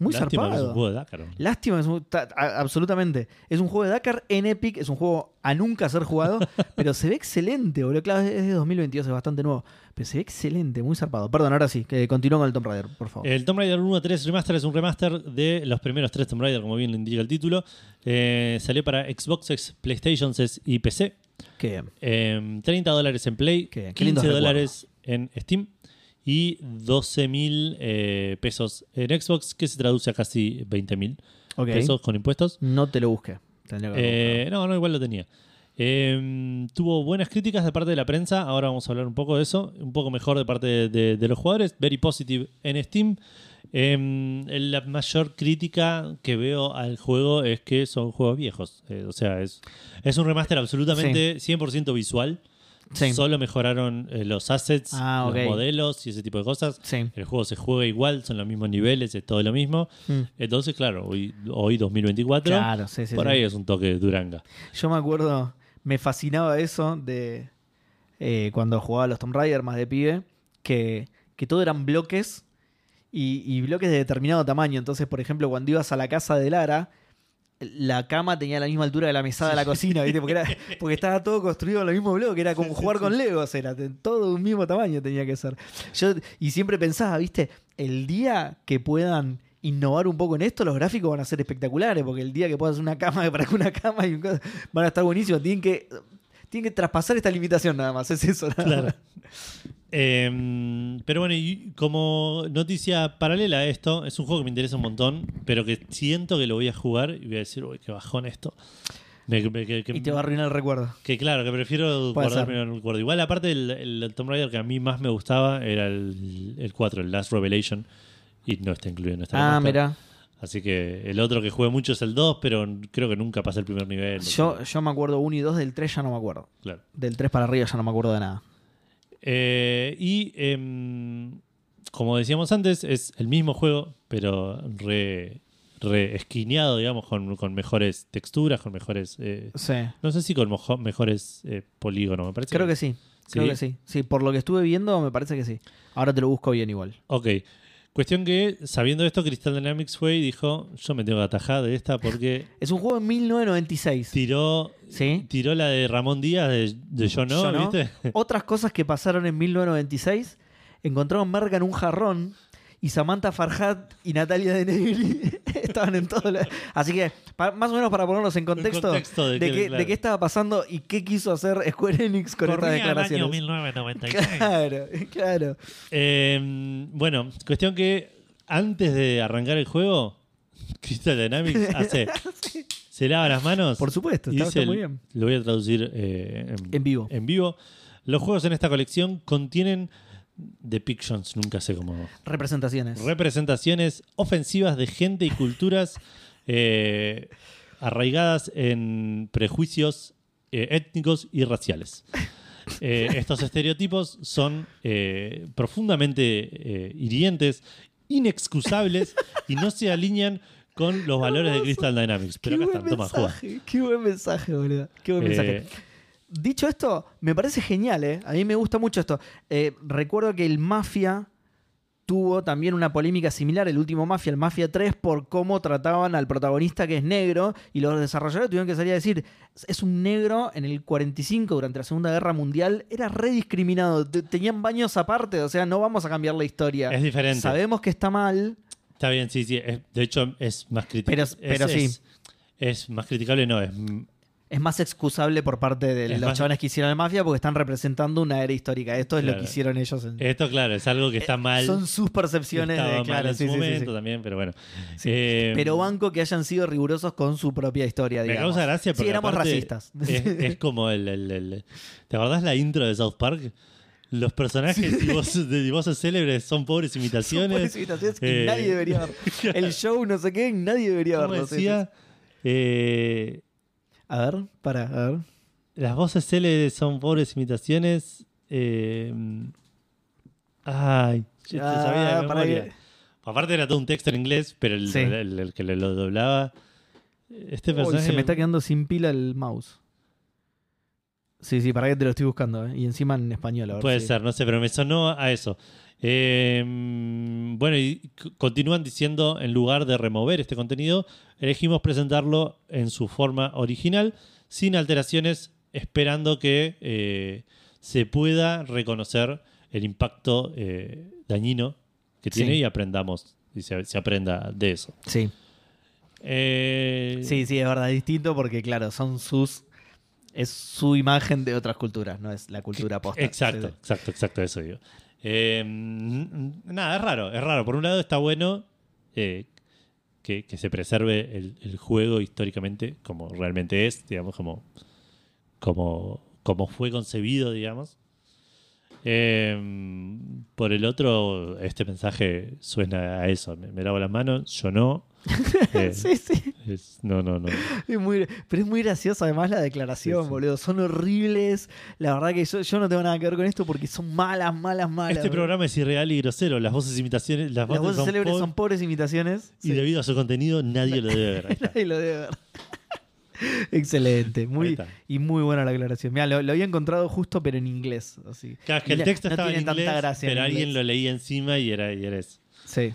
Muy Lástima que es un juego de Dakar. ¿no? Lástima, es un- ta- a- absolutamente. Es un juego de Dakar en Epic, es un juego a nunca ser jugado, pero se ve excelente, boludo. Claro, es de 2022, es bastante nuevo, pero se ve excelente, muy zarpado. Perdón, ahora sí, que continúo con el Tomb Raider, por favor. El Tomb Raider 1 a 3 Remaster es un remaster de los primeros tres Tomb Raider, como bien le indica el título. Eh, salió para Xbox PlayStation 6 y PC. Qué bien. Eh, 30 dólares en Play, Qué bien, qué lindos 15 dólares en Steam y 12 mil eh, pesos en Xbox, que se traduce a casi 20 mil pesos con impuestos. No te lo busqué. Eh, no, no, igual lo tenía. Eh, tuvo buenas críticas de parte de la prensa. Ahora vamos a hablar un poco de eso. Un poco mejor de parte de, de- de los jugadores. Very positive en Steam. Eh, la mayor crítica que veo al juego es que son juegos viejos. Eh, o sea, es, es un remaster absolutamente 100% visual. Sí. Solo mejoraron eh, los assets, Ah, los modelos y ese tipo de cosas. Sí. El juego se juega igual, son los mismos niveles, es todo lo mismo. Mm. Entonces, claro, hoy, hoy 2024, Claro, sí, sí, por ahí es un toque de Duranga. Yo me acuerdo, me fascinaba eso de eh, cuando jugaba a los Tomb Raider más de pibe, que, que todo eran bloques y, y bloques de determinado tamaño. Entonces, por ejemplo, cuando ibas a la casa de Lara, la cama tenía la misma altura de la mesada de la cocina, ¿viste? Porque, era, porque estaba todo construido en el mismo bloque, era como jugar con Legos, era de todo un mismo tamaño tenía que ser. Yo, y siempre pensaba, ¿viste? El día que puedan innovar un poco en esto, los gráficos van a ser espectaculares, porque el día que puedas hacer una cama, para una cama y un van a estar buenísimos. Tienen que, tienen que traspasar esta limitación nada más, es eso. nada Claro. Eh, pero bueno, y como noticia paralela a esto, es un juego que me interesa un montón, pero que siento que lo voy a jugar y voy a decir, uy, qué bajón esto. Me- me- que, que- Y te va a arruinar el recuerdo. que claro, que prefiero guardarme en el recuerdo. Igual, aparte, el, el Tomb Raider que a mí más me gustaba era el, el 4, el Last Revelation, y no está incluido en esta Ah, mira. Así que el otro que jugué mucho es el 2, pero creo que nunca pasé el primer nivel. Yo, yo me acuerdo 1 y 2 del 3, ya no me acuerdo. Claro. Del 3 para arriba ya no me acuerdo de nada. Eh, y em, como decíamos antes, es el mismo juego, pero re, re esquineado, digamos, con, con mejores texturas, con mejores. eh, Sí. no sé si con mojo- mejores eh, polígonos, me parece. Creo que sí. Creo ¿Sí? que sí. Sí, por lo que estuve viendo, me parece que sí. Ahora te lo busco bien igual. Ok. Cuestión que, sabiendo esto, Crystal Dynamics fue y dijo: Yo me tengo que atajar de esta porque Es un juego de 1996. tiró, ¿Sí? tiró la de Ramón Díaz de, de Yo No, Yo no. ¿viste? Otras cosas que pasaron en 1996. Encontraron merca en un jarrón y Samantha Farhat y Natalia de Negri estaban en todo. la- Así que, más o menos para ponerlos en contexto, contexto de de, que, qué, claro. de qué estaba pasando y qué quiso hacer Square Enix con estas declaraciones. 1996. Claro, claro. Eh, bueno, cuestión que antes de arrancar el juego, Crystal Dynamics hace. Se lava las manos. Por supuesto, está, dice está muy el- bien. Lo voy a traducir eh, En vivo. En vivo. Los juegos en esta colección contienen depictions, nunca sé cómo. Representaciones. Representaciones ofensivas de gente y culturas eh, arraigadas en prejuicios eh, étnicos y raciales. Eh, estos estereotipos son profundamente hirientes, inexcusables y no se alinean con los valores de Crystal Dynamics. Pero qué acá buen están, toma, juega. qué buen mensaje, boludo. Qué buen mensaje. Dicho esto, me parece genial, ¿eh? A mí me gusta mucho esto. Eh, recuerdo que el Mafia tuvo también una polémica similar, el último Mafia, el Mafia 3, por cómo trataban al protagonista que es negro, y los desarrolladores tuvieron que salir a decir, es un negro en el 45, durante la Segunda Guerra Mundial, era re discriminado, te- tenían baños aparte, o sea, no vamos a cambiar la historia. Es diferente. Sabemos que está mal, Está bien, sí, sí. es- de hecho, es más criticable. Pero- pero sí. Es, es más criticable, no. Es, es más excusable por parte de Es los más- chavales que hicieron el Mafia porque están representando una era histórica. Esto es lo que hicieron ellos. En, esto, claro, es algo que está mal. Eh, Son sus percepciones de mal claro, en sí, su sí, sí, momento sí. también, pero bueno. Eh, Pero banco que hayan sido rigurosos con su propia historia, Me digamos. causa gracia porque éramos racistas. Es, es como el, el- el- ¿Te acordás la intro de South Park? Los personajes y voces, célebres son pobres imitaciones. Son pobres imitaciones que Eh, nadie debería ver. El show, no sé qué, nadie debería ¿Cómo verlo. decía? Eh. A ver, para, a ver. las voces célebres son pobres imitaciones. eh, ay, yo te Ah, sabía de memoria. que- Aparte era todo un texto en inglés, pero el, Sí. el- el que le lo doblaba. Este personaje. se me está quedando sin pila el mouse. Sí, sí, para que te lo estoy buscando. ¿eh? Y encima en español. a ver Puede si- ser, no sé, pero me sonó a eso. Eh, bueno, y continúan diciendo, en lugar de remover este contenido, elegimos presentarlo en su forma original, sin alteraciones, esperando que eh, se pueda reconocer el impacto eh, dañino que tiene Sí. y aprendamos, y se, se aprenda de eso. Sí. Eh, Sí, sí, es verdad, distinto porque, claro, son sus. Es su imagen de otras culturas, no es la cultura posta. Exacto, Sí, exacto, exacto, eso digo. Eh, nada, es raro, es raro. Por un lado está bueno eh, que, que se preserve el, el juego históricamente como realmente es, digamos, como, como, como fue concebido, digamos. Eh, por el otro, este mensaje suena a eso. Me, me lavo las manos, yo no. Eh, sí, sí. Es- no, no, no. Es muy- pero es muy graciosa además la declaración, Sí, sí. boludo. Son horribles. La verdad que yo, yo no tengo nada que ver con esto porque son malas, malas, malas. Este programa es irreal y grosero. Las voces imitaciones, las Las voces, son célebres po- son pobres imitaciones. y Sí. debido a su contenido nadie lo debe ver. Nadie lo debe ver. Excelente, muy y muy buena la aclaración. Mira, lo, lo había encontrado justo, pero en inglés. Así. Claro, que el texto no estaba en inglés, en pero alguien lo leía encima y era, y era eso. Sí.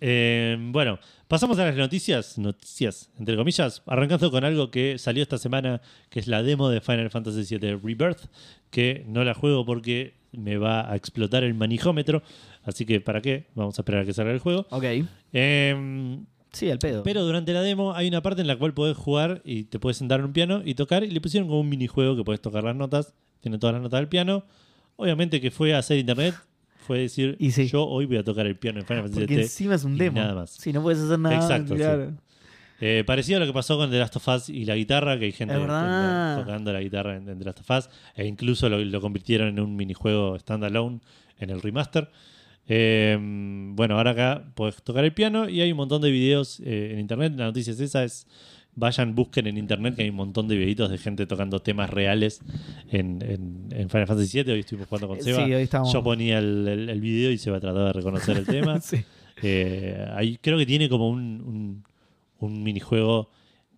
Eh, bueno, pasamos a las noticias, noticias, entre comillas, arrancando con algo que salió esta semana, que es la demo de Final Fantasy VII Rebirth, que no la juego porque me va a explotar el manijómetro. Así que, ¿para qué? Vamos a esperar a que salga el juego. Ok. Em, Sí, el pedo. pero durante la demo hay una parte en la cual podés jugar y te puedes sentar en un piano y tocar. Y le pusieron como un minijuego que puedes tocar las notas. Tiene todas las notas del piano. Obviamente que fue a hacer internet. Fue decir, Y sí. yo hoy voy a tocar el piano en Final Fantasy Porque VII. encima es un demo. Nada más. Si no puedes hacer nada. Exacto, sí. claro. Eh, parecido a lo que pasó con The Last of Us y la guitarra, que hay gente tocando la guitarra en, en The Last of Us, e incluso lo, lo convirtieron en un minijuego standalone en el remaster. Eh, bueno, ahora acá puedes tocar el piano y hay un montón de videos eh, en internet. La noticia es esa: es vayan, busquen en internet que hay un montón de videitos de gente tocando temas reales en, en- en Final Fantasy VII. Hoy estuvimos jugando con Eh, Seba. sí, hoy estamos- Yo ponía el, el- el video y Seba trataba de reconocer el tema. Sí. Eh, ahí creo que tiene como un, un, un minijuego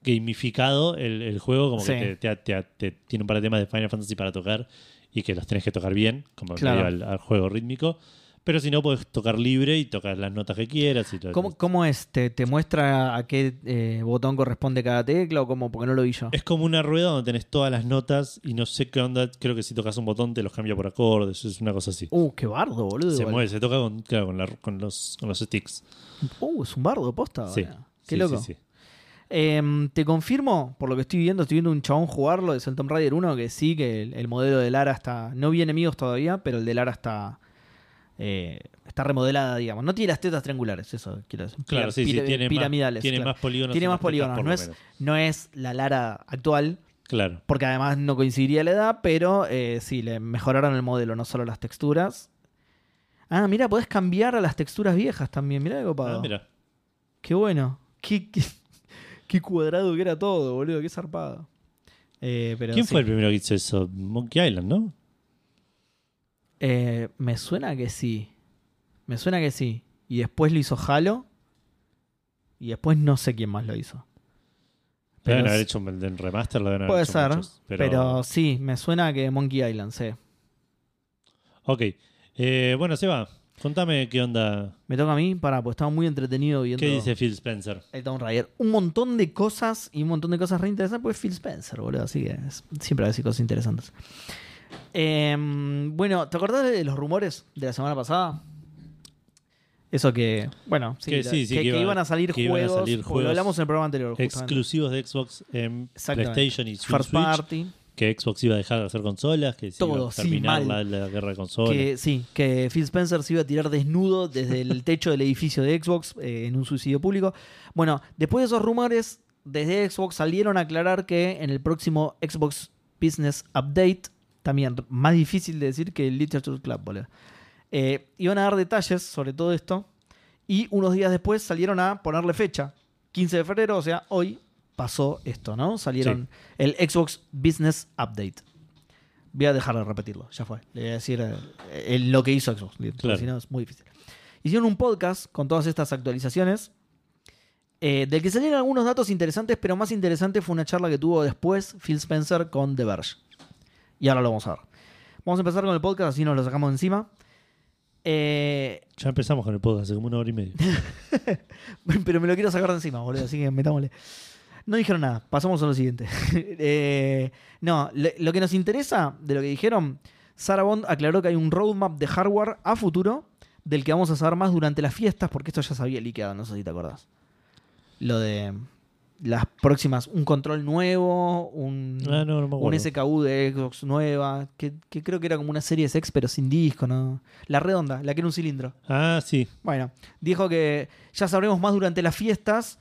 gamificado el, el juego, como Sí. que te, te- te- te- tiene un par de temas de Final Fantasy para tocar y que los tenés que tocar bien, como Claro. medio al, al juego rítmico. Pero si no, puedes tocar libre y tocar las notas que quieras. Y todo. ¿Cómo, cómo es? ¿Te, te muestra a qué eh, botón corresponde cada tecla o cómo? Porque no lo vi yo. Es como una rueda donde tenés todas las notas y no sé qué onda. Creo que si tocas un botón te los cambia por acordes. Es una cosa así. Uh, qué bardo, boludo. se igual. mueve, se toca con, claro, con, la- con los, con los sticks. Uh, es un bardo, posta. Sí. Qué Sí, loco. sí, sí. Em, te confirmo, por lo que estoy viendo, estoy viendo un chabón jugarlo de Tomb Raider 1, que sí, que el, el modelo de Lara está. No vi enemigos todavía, pero el de Lara está. Eh, está remodelada, digamos. No tiene las tetas triangulares, eso quiero decir. Claro, Pira- sí, sí, tiene, piramidales. más, tiene claro. más polígonos. Tiene en más tetas, polígonos. No es, no es la Lara actual, Claro. porque además no coincidiría la edad, pero eh, sí, le mejoraron el modelo, no solo las texturas. Ah, mira, podés cambiar a las texturas viejas también. Mira qué copado. Ah, mira. Qué bueno. Qué, qué, qué cuadrado que era todo, boludo. Qué zarpado. Eh, pero ¿Quién sí. fue el primero que hizo eso? Monkey Island, ¿no? Eh, me suena que sí. Me suena que sí. Y después lo hizo Halo. Y después no sé quién más lo hizo. Pero deben haber hecho un remaster, lo deben haber Puede hecho ser. muchos, pero... sí, me suena que Monkey Island, sí. Ok. Eh, bueno, Seba, contame qué onda. Me toca a mí, para, pues estaba muy entretenido viendo ¿Qué dice Phil Spencer? el Tomb Raider. Un montón de cosas y un montón de cosas re interesantes, pues Phil Spencer, boludo. Así que es- siempre va a decir cosas interesantes. Em, bueno, ¿te acordás de los rumores de la semana pasada? Eso que, bueno, sí, Que sí, sí, que, que que iba- iban a salir que iban a juegos, salir juegos lo hablamos en el programa anterior. Exclusivos de Xbox en Exactamente. PlayStation y Switch. First Party. Que Xbox iba a dejar de hacer consolas, que se Todo, iba a terminar la guerra de consolas. Que, sí, que Phil Spencer se iba a tirar desnudo desde el techo del edificio de Xbox eh, en un suicidio público. Bueno, después de esos rumores, desde Xbox salieron a aclarar que en el próximo Xbox Business Update, también más difícil de decir que el Literature Club, boludo, eh, iban a dar detalles sobre todo esto. Y unos días después salieron a ponerle fecha. 15 de febrero, o sea, hoy pasó esto, ¿no? Salieron el Xbox Business Update. Voy a dejar de repetirlo, ya fue. Le voy a decir eh, el- lo que hizo Xbox, Claro. si no es muy difícil. Hicieron un podcast con todas estas actualizaciones, eh, del que salieron algunos datos interesantes, pero más interesante fue una charla que tuvo después Phil Spencer con The Verge. Y ahora lo vamos a ver. Vamos a empezar con el podcast, así nos lo sacamos encima. Eh, Ya empezamos con el podcast hace como una hora y media. pero me lo quiero sacar de encima, boludo, así que metámosle. No dijeron nada, pasamos a lo siguiente. Eh, no, le- lo que nos interesa de lo que dijeron, Sarah Bond aclaró que hay un roadmap de hardware a futuro del que vamos a saber más durante las fiestas, porque esto ya se había liqueado, no sé si te acordás. Lo de las próximas, un control nuevo, un, Ah, no, no me un. SKU de Xbox nueva, que, que creo que era como una serie X, pero sin disco, ¿no? La redonda, la que era un cilindro. Ah, sí. Bueno, dijo que ya sabremos más durante las fiestas,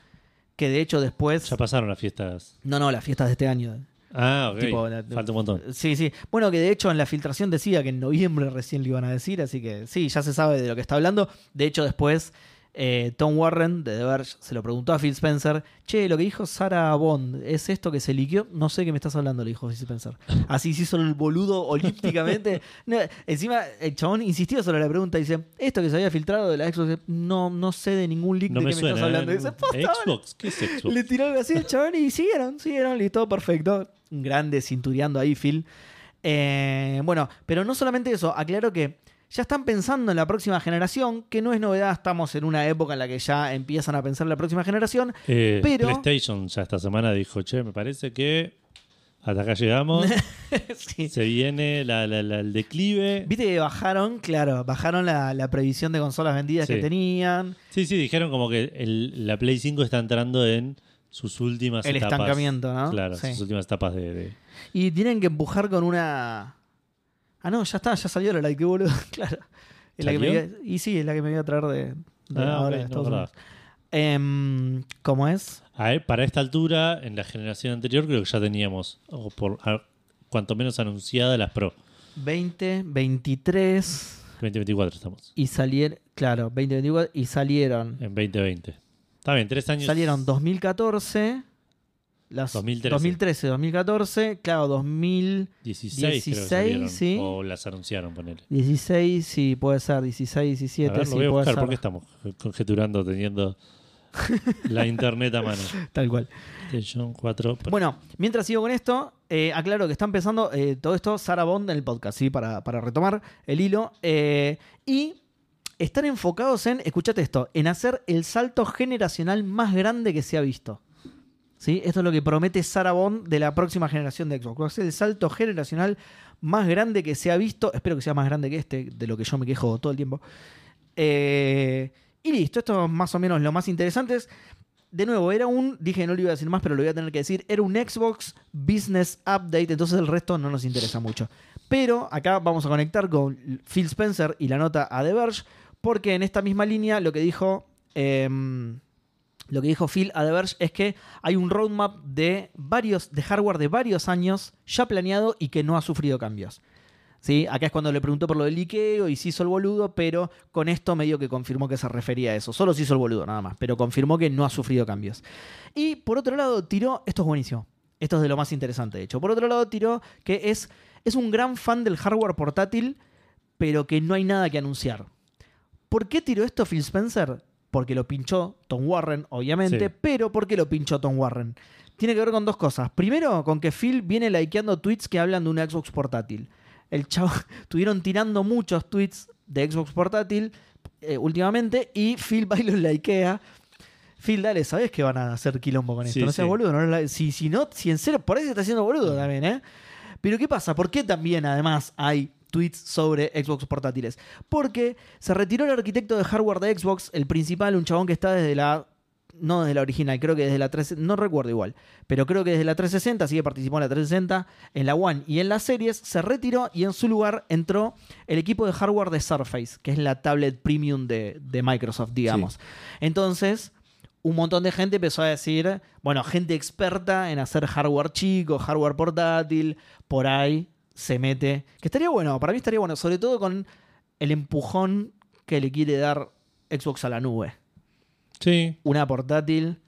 que de hecho después... Ya pasaron las fiestas. No, no, las fiestas de este año. Ah, ok. Tipo, la- Falta un montón. Sí, sí. Bueno, que de hecho en la filtración decía que en noviembre recién lo iban a decir, así que sí, ya se sabe de lo que está hablando. De hecho, después eh, Tom Warren de The Verge se lo preguntó a Phil Spencer, che, lo que dijo Sarah Bond, ¿es esto que se liquió? No sé qué me estás hablando, le dijo Phil Spencer. Así se hizo el boludo olímpicamente. No, encima, el chabón insistió sobre la pregunta, dice, esto que se había filtrado de la Xbox, no, no sé de ningún leak No de me qué me suena. estás hablando. ¿eh? Dice. Xbox, ¿qué es Xbox? Le tiró algo así el chabón y siguieron, siguieron, listo, perfecto. Un grande cintureando ahí, Phil. Eh, bueno, pero no solamente eso, aclaro que ya están pensando en la próxima generación, que no es novedad, estamos en una época en la que ya empiezan a pensar en la próxima generación. Eh, pero- PlayStation ya esta semana dijo, che, me parece que Hasta acá llegamos. Sí. Se viene la- la- la- el declive. Viste que bajaron, claro, bajaron la, previsión de consolas vendidas Sí. que tenían. Sí, sí, dijeron como que el- la Play 5 está entrando en sus últimas El etapas. estancamiento, ¿no? Claro, Sí. sus últimas etapas de. de- Y tienen que empujar con una. Ah, no, ya está, ya salió la like, qué boludo. claro. Es la que me Y sí, es la que me voy a traer de, de Ah, ahora ok, de no Estados me Unidos. Em, ¿Cómo es? A ver, para esta altura, en la generación anterior, creo que ya teníamos, o por a- cuanto menos anunciada, las Pro. 20, 23 2024 estamos. y salieron. Claro, 2024 y salieron. En 2020. Está bien, tres años. Salieron 2014. Las 2013. 2013, 2014, claro, 2016, 16, creo que salieron, sí. O las anunciaron, ponele. sí, puede ser, 16, 17, A ver, sí, lo voy a puede buscar ser. porque estamos conjeturando teniendo la internet a mano. Tal cual. PlayStation 4 Pro. Bueno, mientras sigo con esto, eh, aclaro que está empezando eh, todo esto Sarah Bond en el podcast, ¿sí? Para, para retomar el hilo. Eh, y están enfocados en, escuchate esto, en hacer el salto generacional más grande que se ha visto. ¿Sí? Esto es lo que promete Sarah de la próxima generación de Xbox. Va a ser el salto generacional más grande que se ha visto. Espero que sea más grande que este, de lo que yo me quejo todo el tiempo. Eh, y listo, esto es más o menos lo más interesante. De nuevo, era un, dije no lo iba a decir más, pero lo voy a tener que decir, era un Xbox Business Update, entonces el resto no nos interesa mucho. Pero acá vamos a conectar con Phil Spencer y la nota a The Verge, porque en esta misma línea lo que dijo... em, lo que dijo Phil a The Verge es que hay un roadmap de varios de hardware de varios años ya planeado y que no ha sufrido cambios. ¿Sí? Acá es cuando le preguntó por lo del liqueo y se hizo el boludo, pero con esto medio que confirmó que se refería a eso. Solo se hizo el boludo, nada más, pero confirmó que no ha sufrido cambios. Y por otro lado, tiró, esto es buenísimo, esto es de lo más interesante de hecho. Por otro lado, tiró que es, es un gran fan del hardware portátil, pero que no hay nada que anunciar. ¿Por qué tiró esto Phil Spencer? Porque lo pinchó Tom Warren, obviamente, Sí. pero ¿por qué lo pinchó Tom Warren? Tiene que ver con dos cosas. Primero, con que Phil viene likeando tweets que hablan de una Xbox portátil. El chavo, estuvieron tirando muchos tweets de Xbox portátil eh, últimamente y Phil va y los likea. Phil, dale, ¿sabes que van a hacer quilombo con esto? Sí, no seas sí. boludo. No, si, si no, si en serio, por ahí se está haciendo boludo también, ¿eh? Pero ¿qué pasa? ¿Por qué también, además, hay tweets sobre Xbox portátiles? Porque se retiró el arquitecto de hardware de Xbox, el principal, un chabón que está desde la. No desde la original, creo que desde la 360, no recuerdo igual, pero creo que desde la 360, así que participó en la 360, en la One y en las series, se retiró y en su lugar entró el equipo de hardware de Surface, que es la tablet premium de, de Microsoft, digamos. Entonces, un montón de gente empezó a decir, bueno, gente experta en hacer hardware chico, hardware portátil, por ahí se mete. Que estaría bueno, para mí estaría bueno, sobre todo con el empujón que le quiere dar Xbox a la nube. Sí, Una portátil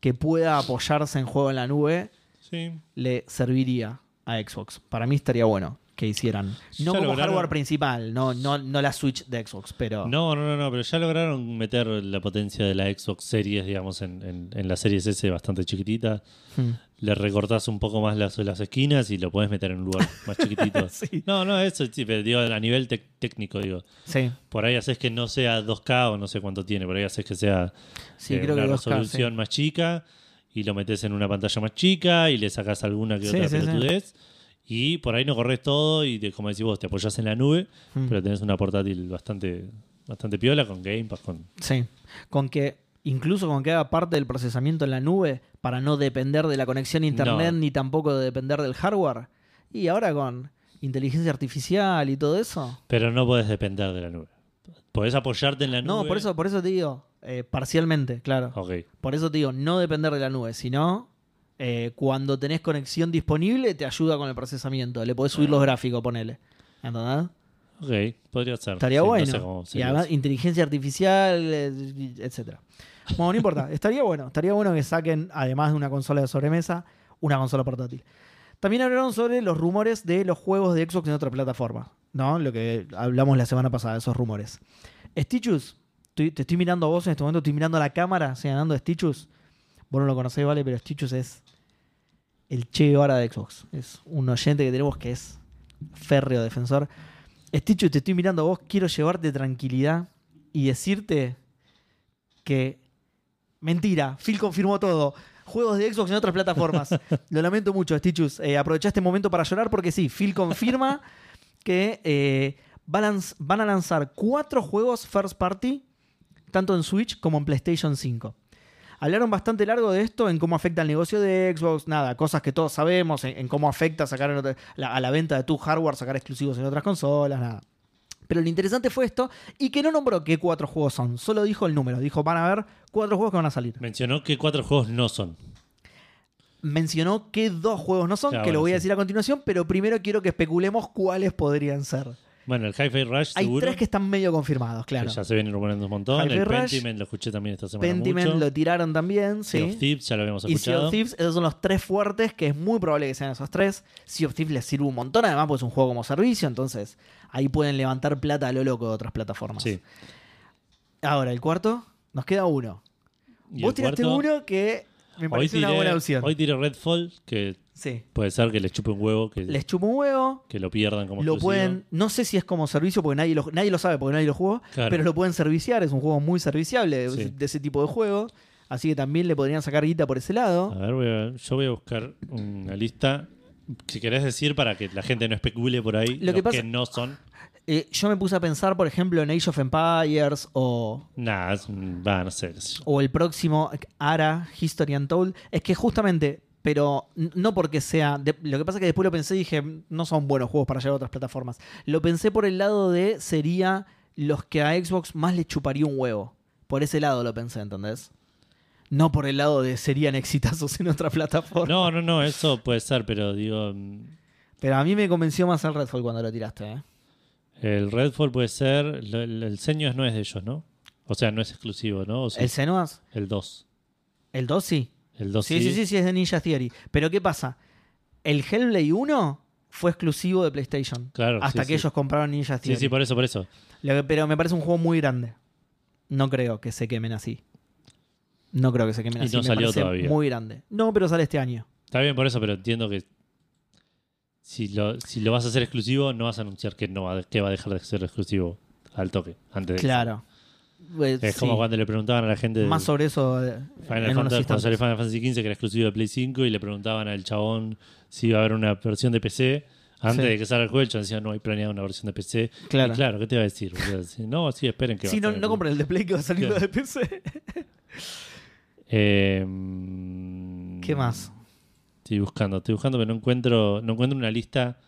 que pueda apoyarse en juego en la nube sí. le serviría a Xbox. Para mí estaría bueno que hicieran. No Ya como lograron- hardware principal, no, no, no la Switch de Xbox, pero. No, no, no, no, pero ya lograron meter la potencia de la Xbox Series, digamos, en, en, en la Series S bastante chiquitita. Hmm. Le recortás un poco más las, las esquinas y lo puedes meter en un lugar más chiquitito. Sí. No, no, eso sí, pero digo, a nivel técnico, digo. Sí, Por ahí haces que no sea 2K o no sé cuánto tiene, por ahí haces que sea sí, eh, creo una que 2K, resolución más chica y lo metes en una pantalla más chica y le sacas alguna que otra pelotudez. Y por ahí no corres todo y te- como decís vos, te apoyas en la nube, Hmm. pero tenés una portátil bastante, bastante piola con Game Pass, con Sí, con que incluso con que haga parte del procesamiento en la nube para no depender de la conexión a internet No. ni tampoco de depender del hardware. Y ahora con inteligencia artificial y todo eso. Pero no podés depender de la nube. Podés apoyarte en la nube. No, por eso, por eso te digo, eh, parcialmente, claro. Ok. Por eso te digo, no depender de la nube, sino eh, cuando tenés conexión disponible te ayuda con el procesamiento. Le podés subir los gráficos, ponele. ¿Entendés? Ok, podría ser. Estaría Sí, no bueno. sé cómo y además, inteligencia artificial, eh, etcétera. Bueno, no importa. Estaría bueno. Estaría bueno que saquen, además de una consola de sobremesa, una consola portátil. También hablaron sobre los rumores de los juegos de Xbox en otra plataforma. ¿No? Lo que hablamos la semana pasada, esos rumores. Stitchus, te estoy mirando a vos en este momento, estoy mirando a la cámara señalando Stitchus. Vos no lo conocés, ¿vale? Pero Stitchus es el Che Guevara de Xbox. Es un oyente que tenemos que es férreo defensor. Stitchus, te estoy mirando a vos, quiero llevarte tranquilidad y decirte que... Mentira, Phil confirmó todo. juegos de Xbox en otras plataformas. Lo lamento mucho, Stitchus. Eh, aprovecha este momento para llorar porque sí, Phil confirma que eh, van a lanzar cuatro juegos first party, tanto en Switch como en PlayStation 5. Hablaron bastante largo de esto, en cómo afecta el negocio de Xbox, nada, cosas que todos sabemos, en, en cómo afecta sacar en otra- la- a la venta de tu hardware, sacar exclusivos en otras consolas, nada. Pero lo interesante fue esto, y que no nombró qué cuatro juegos son, solo dijo el número, dijo van a haber cuatro juegos que van a salir. Mencionó que cuatro juegos no son. Mencionó qué dos juegos no son, Claro, que lo voy a decir a continuación, pero primero quiero que especulemos cuáles podrían ser. Bueno, el Hi-Fi Rush Hay seguro. tres que están medio confirmados, claro. que ya se vienen rumoreando un montón. Hi-Fi el Rush, Pentiment lo escuché también esta semana Pentiment mucho. lo tiraron también, Sea sí. of Thieves ya lo habíamos Y Sea escuchado. of Thieves, esos son los tres fuertes, que es muy probable que sean esos tres. Sea of Thieves les sirve un montón, además, pues es un juego como servicio, entonces ahí pueden levantar plata a lo loco de otras plataformas. Sí. Ahora, el cuarto, nos queda uno. Y Vos el tiraste cuarto, uno que me hoy parece una buena opción. Hoy tiré Redfall, que Sí. puede ser que les chupe un huevo, que, Les chupa un huevo, que lo pierdan como lo exclusivo. pueden, no sé si es como servicio porque nadie lo, nadie lo sabe porque nadie lo jugó, Claro. pero lo pueden serviciar, es un juego muy serviciable de, Sí. de ese tipo de juego, así que también le podrían sacar guita por ese lado. A ver, voy a- yo voy a buscar una lista. Si querés decir para que la gente no especule por ahí, Lo los que pasa- no son. Eh, yo me puse a pensar, por ejemplo, en Age of Empires o, Nada, es- va, no sé. o el próximo ARA, History Untold. Es que justamente, pero no porque sea. de- lo que pasa es que después lo pensé y dije, no son buenos juegos para llegar a otras plataformas. Lo pensé por el lado de sería los que a Xbox más le chuparía un huevo. Por ese lado lo pensé, ¿entendés? No por el lado de serían exitazos en otra plataforma. No, no, no, eso puede ser, pero digo. mm, Pero a mí me convenció más el Redfall cuando lo tiraste, ¿eh? El Redfall puede ser. El, el no es de ellos, ¿no? O sea, no es exclusivo, ¿no? O sí, ¿El Senuas? el 2. ¿El 2 sí? El 2 Sí, sí, sí, sí, es de Ninja Theory. Pero ¿qué pasa? El Hellblade 1 fue exclusivo de PlayStation. Claro, hasta sí, que sí. ellos compraron Ninja Sí, Theory. sí, por eso, por eso. Pero me parece un juego muy grande. No creo que se quemen así. No creo que se quemen Y así. no me salió todavía. Muy grande. No, pero sale este año. Está bien por eso, pero entiendo que si lo, si lo vas a hacer exclusivo, no vas a anunciar que no va, que va a dejar de ser exclusivo al toque. Antes de Claro. Pues, Es como cuando le preguntaban a la gente de Más sobre eso eh, Final Fantasy, cuando salió. Final Fantasy XV, que era exclusivo de Play 5, y le preguntaban al chabón si iba a haber una versión de PC. Antes Sí. de que salga el juego, el chabón decía, no hay planeado una versión de PC. Claro. Y claro, ¿qué te iba a decir? O sea, si- no, sí, esperen que Sí, a no, no en- compren el de Play que va saliendo Claro. de PC. Eh, mm, ¿Qué más? Estoy buscando, estoy buscando, pero no encuentro, no encuentro una lista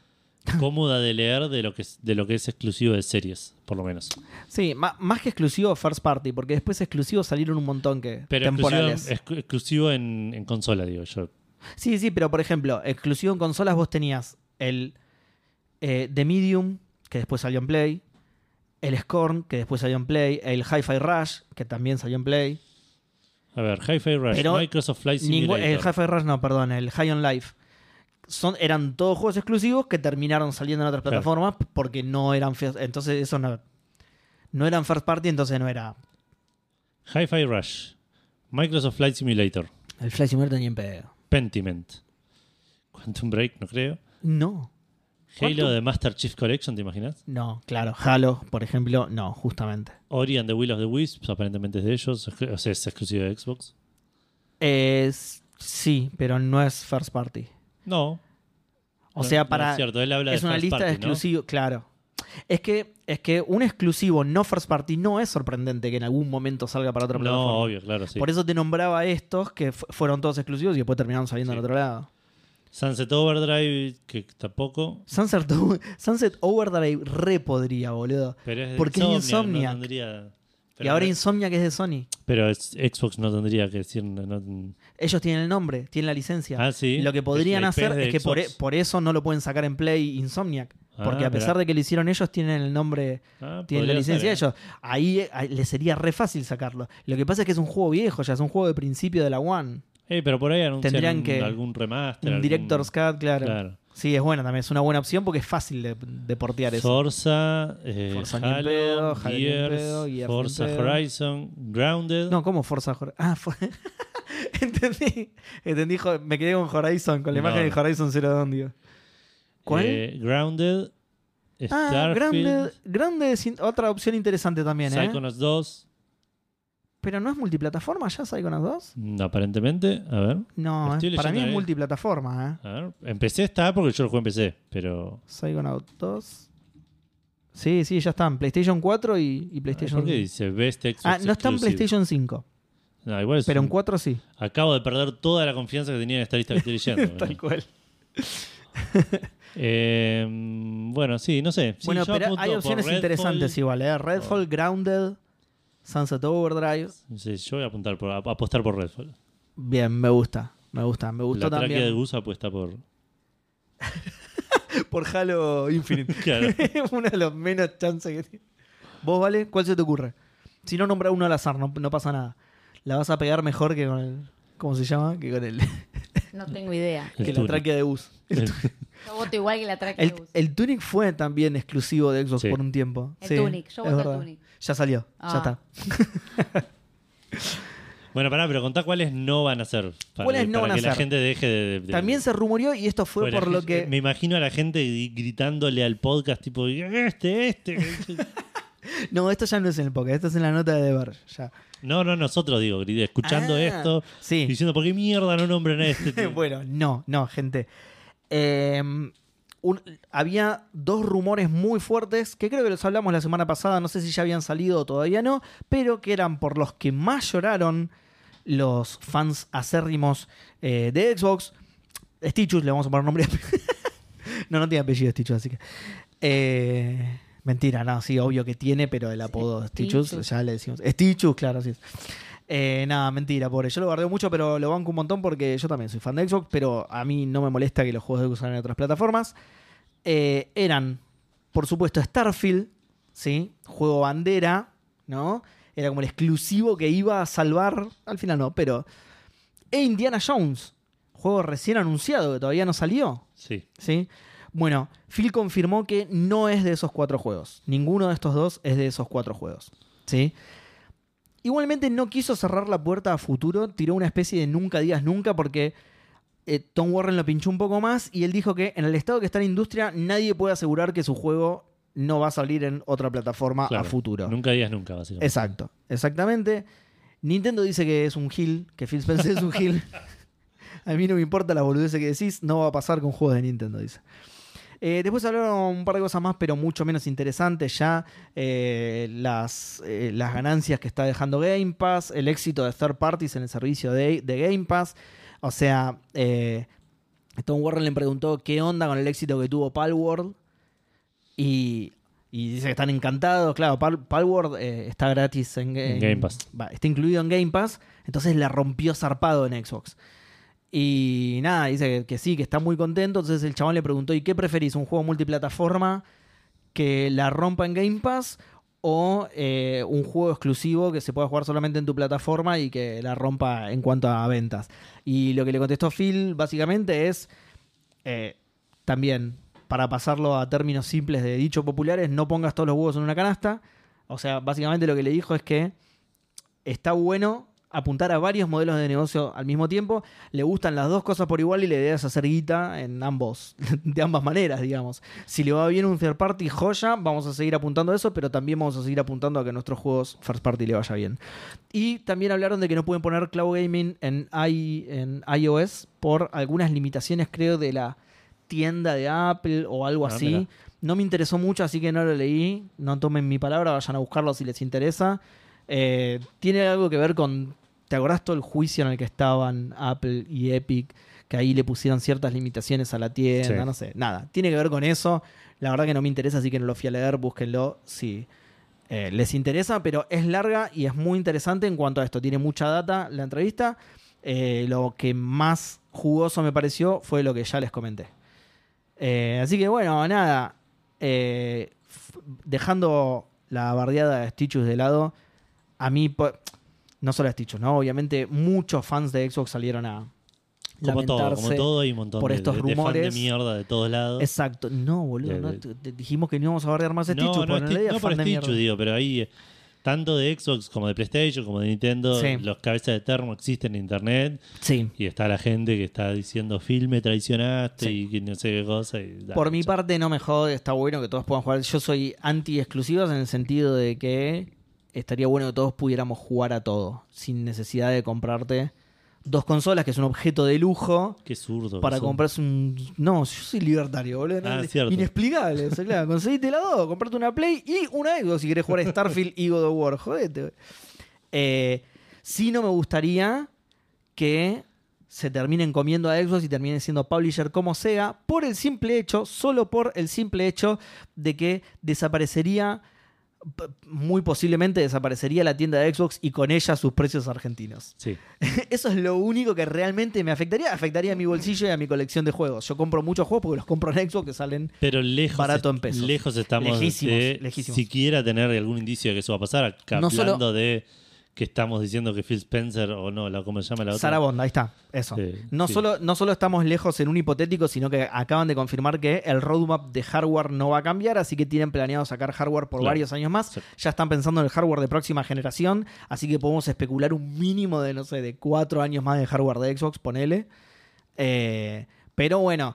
cómoda de leer de lo que es, de lo que es exclusivo de series, por lo menos. Sí, más que exclusivo First Party, porque después exclusivos salieron un montón que Pero exclusivo, temporales. exclu- exclusivo en, en consola, digo yo. Sí, sí, pero por ejemplo, exclusivo en consolas vos tenías el eh, The Medium, que después salió en Play, el Scorn, que después salió en Play, el Hi-Fi Rush, que también salió en Play. A ver, Hi-Fi Rush, Pero Microsoft Flight Simulator. el Hi-Fi Rush no, perdón, el High on Life. Son, eran todos juegos exclusivos que terminaron saliendo en otras Claro. plataformas porque no eran... Entonces eso no... No eran first party, entonces no era... Hi-Fi Rush, Microsoft Flight Simulator, El Flash Simulator ni en pedo. Pentiment, Quantum Break, no creo. No. Halo de Master Chief Collection, ¿te imaginas? No, claro. Halo, por ejemplo, no, justamente. Ori and the Will of the Wisps, aparentemente es de ellos, o sea, es exclusivo de Xbox. Es, sí, pero no es first party. No. O sea, no para... es cierto, él habla es de una first lista de party, ¿no? exclusivos, claro. Es que, es que un exclusivo no first party no es sorprendente que en algún momento salga para otra plataforma. No, obvio, claro, sí. Por eso te nombraba estos que fu- fueron todos exclusivos y después terminaron saliendo Sí. en otro lado. Sunset Overdrive, que tampoco. Sunset, Sunset Overdrive re podría, boludo. Pero es de Porque es Insomniac, Insomniac. no tendría- y ahora Insomnia que es de Sony. Pero es- Xbox no tendría que decir. no- no- Ellos tienen el nombre, tienen la licencia. Ah, sí. Lo que podrían hacer es que por, e- por eso no lo pueden sacar en Play Insomniac. Porque Ah, a pesar de que lo hicieron ellos, tienen el nombre, Ah, tienen la licencia ser, ¿eh? ellos. Ahí, ahí le sería re fácil sacarlo. Lo que pasa es que es un juego viejo, ya es un juego de principio de la One. Eh, pero por ahí anuncian Tendrían que- algún remaster. Un algún- Director's Cut, claro. Claro. Sí, es buena también, es una buena opción porque es fácil de, de portear eso. Forza, eh, Forza Halo, Halo Gears, Forza. Horizon, Grounded. No, ¿cómo Forza Horizon? Ah, fue... entendí. Entendí, me quedé con Horizon, con la No, imagen de Horizon Zero Dawn, digo. ¿Cuál? Eh, Grounded, ah, Starfield, Grande, Grande es in- otra opción interesante también, ¿eh? Psychonauts 2. Pero no es multiplataforma ya Psychonauts 2? Mm, Aparentemente, a ver. No, es- para mí es multiplataforma, ¿eh? A ver. En PC está porque yo lo jugué en PC, pero. Psychonauts 2. Sí, sí, ya están. PlayStation 4 y, y PlayStation ¿Por qué dice Best Xbox Ah, no está en? PlayStation 5, No, igual es pero en un- 4 sí. Acabo de perder toda la confianza que tenía en esta lista que estoy leyendo. Tal cual. Eh, bueno, sí, no sé. Sí, bueno, pero hay opciones interesantes igual, ¿eh? Redfall, Grounded, Sunset Overdrive. Sí, yo voy a apuntar por, a- apostar por Redfall. Bien, me gusta. Me gusta, me gustó La tráquea de también. Gus apuesta por. Por Halo Infinite. Claro. Uno de los menos chances que tiene. ¿Vos, vale? ¿Cuál se te ocurre? Si no nombra uno al azar, no, no pasa nada. La vas a pegar mejor que con el. ¿Cómo se llama? Que con el. No tengo idea. El que la tráquea de bus. El- Yo voto igual que la track El, el Tunic fue también exclusivo de Xbox Sí. por un tiempo. El Sí, Tunic, yo voto el. Tunic. Ya salió, Ah. ya está. Bueno, pará, pero contá cuáles no van a ser. Para, ¿Cuáles no para van a que la ser? gente deje de. de- También se rumoreó, y esto fue Bueno, por lo que. Me imagino a la gente gritándole al podcast, tipo, este, este. No, esto ya no es en el podcast, esto es en la nota de Ver. Ya. no, no, nosotros digo, escuchando Ah, esto, sí. diciendo, ¿por qué mierda no nombran a este? tío?" bueno, no, no, gente. Eh, un- había dos rumores muy fuertes que creo que los hablamos la semana pasada, no sé si ya habían salido o todavía no, pero que eran por los que más lloraron los fans acérrimos eh, de Xbox. Stitchus, le vamos a poner nombre. no, no tiene apellido Stitchus, así que. Eh, mentira, no, sí, obvio que tiene, pero el apodo Stitchus, Stitchus. ya le decimos. Stitchus, claro, así es. Eh, nada, mentira, pobre. Yo lo guardé mucho, pero lo banco un montón porque yo también soy fan de Xbox, pero a mí no me molesta que los juegos de Xbox salgan en otras plataformas. Eh, eran, por supuesto, Starfield, ¿sí? Juego bandera, ¿no? Era como el exclusivo que iba a salvar, al final no, pero... E Indiana Jones, juego recién anunciado que todavía no salió, Sí. ¿sí? Bueno, Phil confirmó que no es de esos cuatro juegos. Ninguno de estos dos es de esos cuatro juegos, ¿sí? Igualmente no quiso cerrar la puerta a futuro, tiró una especie de nunca digas nunca porque eh, Tom Warren lo pinchó un poco más y él dijo que en el estado que está la industria nadie puede asegurar que su juego no va a salir en otra plataforma Claro. a futuro. Nunca digas nunca, básicamente. Exacto, exactamente. Nintendo dice que es un Hill, que Phil Spencer es un Hill. A mí no me importa la boludez que decís, no va a pasar con juegos de Nintendo, dice. Eh, después hablaron un par de cosas más, pero mucho menos interesantes ya. Eh, las, eh, las ganancias que está dejando Game Pass, el éxito de third parties en el servicio de, de Game Pass. O sea, eh, Tom Warren le preguntó qué onda con el éxito que tuvo Palworld. Y, y dice que están encantados. Claro, Pal, Palworld eh, está gratis en, En Game Pass. va, está incluido en Game Pass. Entonces la rompió zarpado en Xbox. Y nada, dice que, que sí, que está muy contento. Entonces el chabón le preguntó: ¿y qué preferís? ¿Un juego multiplataforma que la rompa en Game Pass? ¿O eh, un juego exclusivo que se pueda jugar solamente en tu plataforma y que la rompa en cuanto a ventas? Y lo que le contestó Phil básicamente es: eh, también, para pasarlo a términos simples de dicho populares, no pongas todos los huevos en una canasta. O sea, básicamente lo que le dijo es que está bueno apuntar a varios modelos de negocio al mismo tiempo. Le gustan las dos cosas por igual y la idea es hacer guita en ambos, de ambas maneras, digamos. Si le va bien un third party, joya, vamos a seguir apuntando a eso, pero también vamos a seguir apuntando a que a nuestros juegos first party le vaya bien. Y también hablaron de que no pueden poner cloud gaming en, i- en iOS por algunas limitaciones, creo, de la tienda de Apple o algo Ah, así. mira. No me interesó mucho, así que no lo leí. No tomen mi palabra, vayan a buscarlo si les interesa. Eh, tiene algo que ver con. ¿Te acordás todo el juicio en el que estaban Apple y Epic? Que ahí le pusieron ciertas limitaciones a la tienda, Sí. no sé. Nada, tiene que ver con eso. La verdad que no me interesa, así que no lo fui a leer. Búsquenlo si eh, les interesa, pero es larga y es muy interesante en cuanto a esto. Tiene mucha data la entrevista. Eh, lo que más jugoso me pareció fue lo que ya les comenté. Así que bueno, nada. dejando la bardeada de Stitchus de lado, a mí, no solo a Stitchus, ¿no? Obviamente muchos fans de Xbox salieron a Como todo, como todo hay un montón por de, estos de- de fan rumores. de mierda de todos lados. Exacto. No, boludo, De- no, dijimos que no íbamos a bardear más a no, Stitchus, no, porque en Sti- realidad no por Stitchu, mierda. digo, pero ahí eh, tanto de Xbox como de PlayStation como de Nintendo, Sí. los cabezas de termo existen en internet Sí. y está la gente que está diciendo Phil me traicionaste Sí. y que no sé qué cosa. y Por mi parte no me jode, está bueno que todos puedan jugar. Yo soy anti exclusivos en el sentido de que estaría bueno que todos pudiéramos jugar a todo, sin necesidad de comprarte dos consolas, que es un objeto de lujo, Qué zurdo. para comprarse un... No, yo soy libertario, boludo. Ah. Inexplicable. o sea, claro, conseguiste las dos, comprarte una Play y una Xbox si querés jugar a Starfield y God of War. Jodete. Eh, sí no me gustaría que se terminen comiendo a Xbox y terminen siendo publisher como Sega por el simple hecho, solo por el simple hecho de que desaparecería, muy posiblemente desaparecería la tienda de Xbox y con ella sus precios argentinos. Sí. Eso es lo único que realmente me afectaría. Afectaría a mi bolsillo y a mi colección de juegos. Yo compro muchos juegos porque los compro en Xbox que salen. Pero lejos, Barato en pesos. lejos estamos Lejísimos, de lejísimos. siquiera tener algún indicio de que eso va a pasar. Acá No hablando solo- de que estamos diciendo que Phil Spencer o no, la, ¿cómo se llama la otra? Sarah Bond, ahí está. Eso. Sí, no, sí. Solo, no solo estamos lejos en un hipotético, sino que acaban de confirmar que el roadmap de hardware no va a cambiar, así que tienen planeado sacar hardware por Claro. varios años más. Sí. Ya están pensando en el hardware de próxima generación, así que podemos especular un mínimo de, no sé, de cuatro años más de hardware de Xbox, ponele. Eh, pero bueno,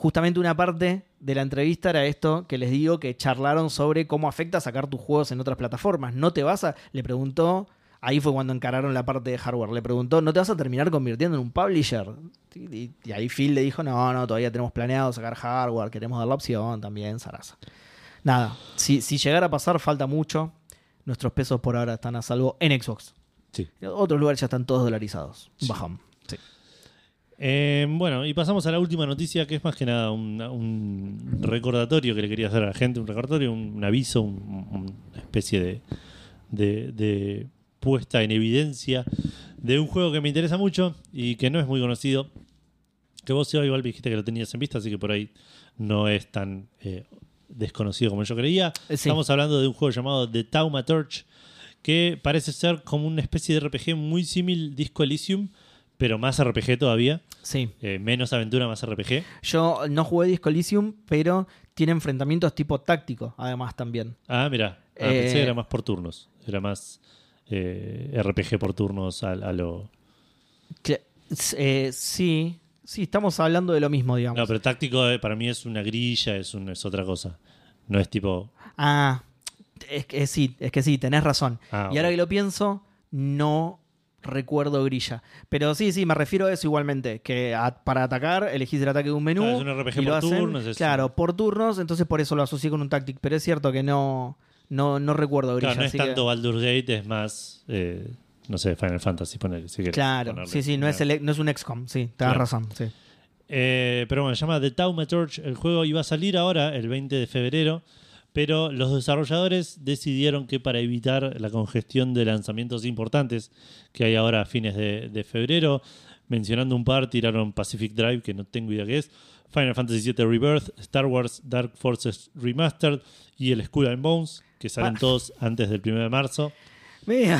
justamente una parte de la entrevista era esto que les digo que charlaron sobre cómo afecta sacar tus juegos en otras plataformas. No te vas a. Le preguntó. Ahí fue cuando encararon la parte de hardware. Le preguntó, ¿no te vas a terminar convirtiendo en un publisher? Y, ahí Phil le dijo, no, no, todavía tenemos planeado sacar hardware, queremos dar la opción también, Sarasa. Nada, si, si llegara a pasar, falta mucho. Nuestros pesos por ahora están a salvo en Xbox. Sí. En otros lugares ya están todos dolarizados. Un Bajón. Sí. Eh, bueno, y pasamos a la última noticia, que es más que nada un, un recordatorio que le quería hacer a la gente, un recordatorio, un, un aviso, un- una especie de, de- de puesta en evidencia de un juego que me interesa mucho y que no es muy conocido. Que vos, Seba, igual dijiste que lo tenías en vista, así que por ahí no es tan eh, desconocido como yo creía. Eh, sí. Estamos hablando de un juego llamado The Taumaturge, que parece ser como una especie de RPG muy similar Disco Elysium, pero más RPG todavía. Sí. Eh, menos aventura, más RPG. Yo no jugué Disco Elysium, pero tiene enfrentamientos tipo táctico, además también. Ah, mira. Ah, Eh, pensé que era más por turnos. Era más eh, RPG por turnos a, a lo. Que- eh, sí, sí, estamos hablando de lo mismo, digamos. No, pero táctico eh, para mí es una grilla, es, un- es otra cosa. No es tipo. Ah, es que sí, es que sí, tenés razón. Ah, y ahora que lo pienso, no recuerdo grilla. Pero sí, sí, me refiero a eso igualmente, que a- para atacar elegís el ataque de un menú. Claro, es un RPG y por hacen, turnos, es- Claro, por turnos, entonces por eso lo asocié con un tactic. Pero es cierto que no, no, no recuerdo grilla. Claro, no es así que- tanto Baldur's Gate, es más. eh, no sé, Final Fantasy, poner, si Claro, ponerle. sí, sí, no es, el- no es un XCOM, sí, tenés Claro. razón, sí. Eh, pero bueno, se llama The Taumaturge. El juego iba a salir ahora, el 20 de febrero, pero los desarrolladores decidieron que para evitar la congestión de lanzamientos importantes que hay ahora a fines de, de febrero, mencionando un par, tiraron Pacific Drive, que no tengo idea qué es, Final Fantasy VII Rebirth, Star Wars Dark Forces Remastered y el Skull and Bones, que salen todos antes del 1 de marzo. Mira.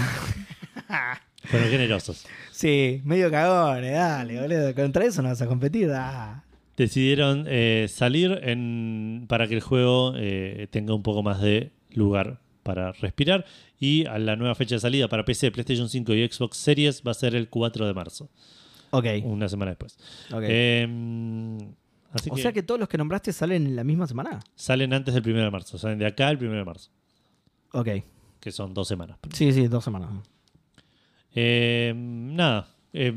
Fueron generosos. Sí, medio cagones, dale, boludo. Contra eso no vas a competir. ah. Decidieron eh, salir en, para que el juego eh, tenga un poco más de lugar para respirar. Y a la nueva fecha de salida para PC, PlayStation 5 y Xbox Series va a ser el 4 de marzo, Ok. una semana después. ok. Eh, así o que, sea que todos los que nombraste salen en la misma semana. salen antes del 1 de marzo, salen de acá al 1 de marzo, Ok. que son dos semanas. Sí, sí, dos semanas. Eh, nada, eh,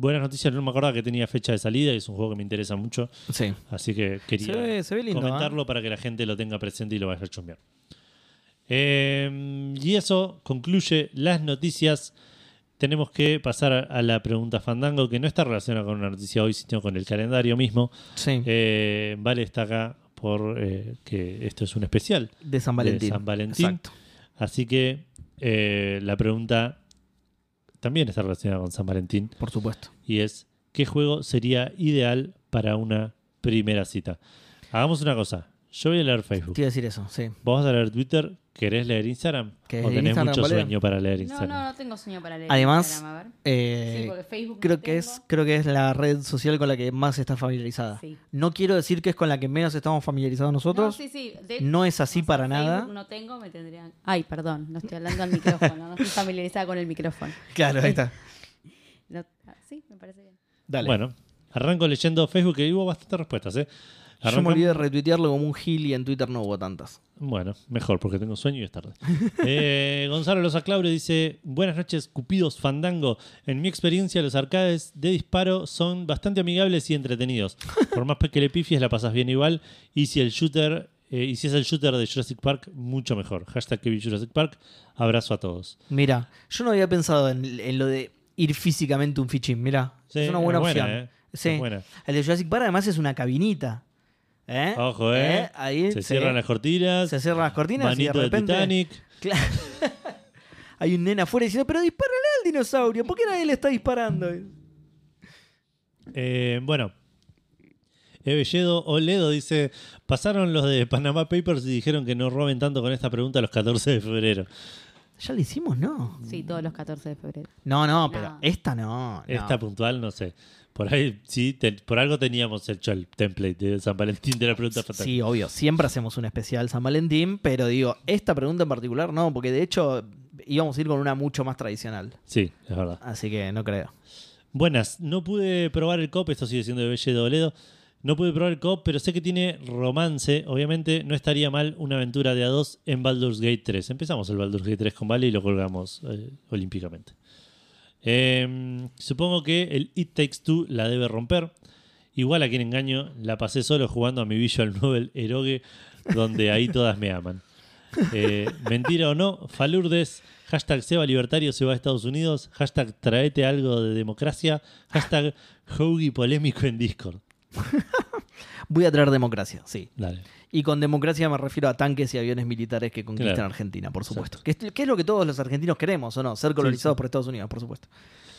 buenas noticias, no me acordaba que tenía fecha de salida y es un juego que me interesa mucho. Sí. Así que quería Se ve- se ve lindo, ¿eh? comentarlo para que la gente lo tenga presente y lo vaya a chumbear. Eh, y eso concluye las noticias. Tenemos que pasar a, la pregunta Fandango, que no está relacionada con una noticia hoy, sino con el calendario mismo. Sí. Eh, vale está acá por eh, que esto es un especial. de San Valentín. de San Valentín. Exacto. Así que la pregunta también está relacionada con San Valentín Por supuesto. y es ¿qué juego sería ideal para una primera cita? Hagamos una cosa. Yo voy a leer Facebook. Te iba a decir eso, sí. ¿Vos vas a leer Twitter? ¿Querés leer Instagram? ¿Querés ¿O tenés Instagram, mucho sueño para leer No, Instagram? no, no tengo sueño para leer. Además, Instagram, a ver. Eh, Sí, porque Facebook creo no que es creo que es la red social con la que más está familiarizada. Sí. No quiero decir que es con la que menos estamos familiarizados nosotros. No, sí, sí. De- No es así o sea, para Facebook nada. No tengo, me tendrían. Ay, perdón, no estoy hablando al micrófono, no estoy familiarizada con el micrófono. Claro, ahí está. No- ah, sí, me parece bien. Dale. Bueno, arranco leyendo Facebook, que hubo bastantes respuestas. ¿eh? Yo me olvidé de retuitearlo como un gil y en Twitter no hubo tantas. Bueno, mejor porque tengo sueño y es tarde. Eh, Gonzalo Loza Claure dice: Buenas noches, Cupidos Fandango. En mi experiencia, los arcades de disparo son bastante amigables y entretenidos. Por más que le pifies, la pasas bien igual. Y si el shooter. eh, y si es el shooter de Jurassic Park, mucho mejor. Hashtag que Jurassic Park. Abrazo a todos. Mira, yo no había pensado en, en lo de ir físicamente un fichín. Mira, Sí, es una buena es buena, opción. eh. Sí. Es buena. El de Jurassic Park además es una cabinita. ¿Eh? Ojo, eh. Ahí Se cierran las cortinas. Se cierran las cortinas y de Manito de repente Titanic. Claro. Hay un nena afuera diciendo, pero dispárale al dinosaurio, ¿por qué nadie le está disparando? Eh, bueno. Evelledo Oledo dice: Pasaron los de Panama Papers y dijeron que no roben tanto con esta pregunta los 14 de febrero. ¿Ya lo hicimos? No. Sí, todos los 14 de febrero. No, no, pero No. esta no. no. Esta puntual, no sé. Por ahí, sí, te- por algo teníamos hecho el template de San Valentín de la pregunta fatal. Sí, obvio. Siempre hacemos un especial San Valentín, pero digo, esta pregunta en particular no, porque de hecho íbamos a ir con una mucho más tradicional. Sí, es verdad. Así que no creo. Buenas, no pude probar el COP, esto sigue siendo de Belledo Oledo. No pude probar el COP, pero sé que tiene romance. Obviamente no estaría mal una aventura de a dos en Baldur's Gate 3. Empezamos el Baldur's Gate 3 con Vale y lo colgamos eh, olímpicamente. Eh, supongo que el It Takes Two la debe romper. Igual a quien engaño, la pasé solo jugando a mi visual novel Eroge, donde ahí todas me aman. Eh, mentira o no, Falurdes, hashtag Seba Libertario se va a Estados Unidos, hashtag traete algo de democracia, hashtag Hoagie polémico en Discord. Voy a traer democracia, sí. Dale. Y con democracia me refiero a tanques y aviones militares que conquistan Claro. Argentina, por supuesto. Que es, que es lo que todos los argentinos queremos, ¿o no? Ser colonizados sí. por Estados Unidos, por supuesto.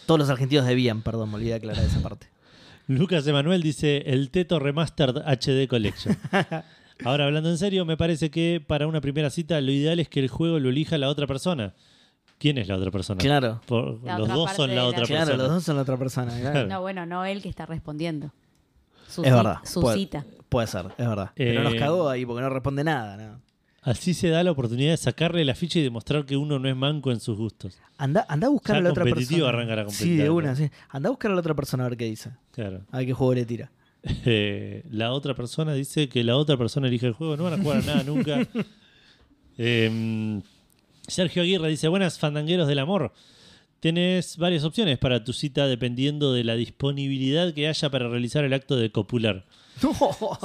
Todos los argentinos debían, perdón, me olvidé de aclarar esa parte. Lucas Emanuel dice el Teto Remastered HD Collection. Ahora, hablando en serio, me parece que para una primera cita lo ideal es que el juego lo elija la otra persona. ¿Quién es la otra persona? Claro. Por- La los otra dos son la la- otra Claro, persona. los dos son la otra persona. claro. Claro. No, bueno, no él que está respondiendo. Su, Es verdad. su puede, cita. Puede ser, es verdad. Pero Eh, nos cagó ahí porque no responde nada. ¿no? Así se da la oportunidad de sacarle la ficha y demostrar que uno no es manco en sus gustos. Anda, anda a buscar Ya a la otra competitivo persona. arranca la Sí, de una, sí. Anda a buscar a la otra persona a ver qué dice. Claro. A ver qué juego le tira. Eh, la otra persona dice que la otra persona elige el juego. No van a jugar a nada nunca. Eh, Sergio Aguirre dice: Buenas fandangueros del amor. Tenés varias opciones para tu cita dependiendo de la disponibilidad que haya para realizar el acto de copular. No.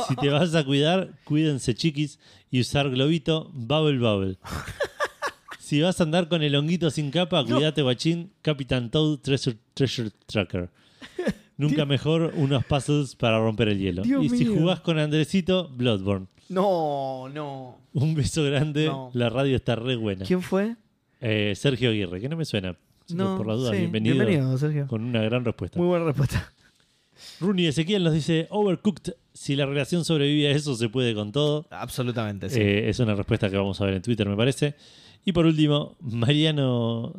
Si te vas a cuidar, cuídense chiquis y usar globito, bubble bubble. Si vas a andar con el honguito sin capa, cuídate guachín, Capitán Toad Treasure, Treasure Tracker. Nunca mejor unos puzzles para romper el hielo. Dios y si jugás con Andresito, Bloodborne. No, no. Un beso grande, No. la radio está re buena. ¿Quién fue? Eh, Sergio Aguirre, que no me suena. Así que No, por la duda, sí. bienvenido, Bienvenido, Sergio. Con una gran respuesta. Muy buena respuesta. Rooney Ezequiel nos dice: Overcooked. Si la relación sobrevive a eso, se puede con todo. Absolutamente, sí. Eh, es una respuesta que vamos a ver en Twitter, me parece. Y por último, Mariano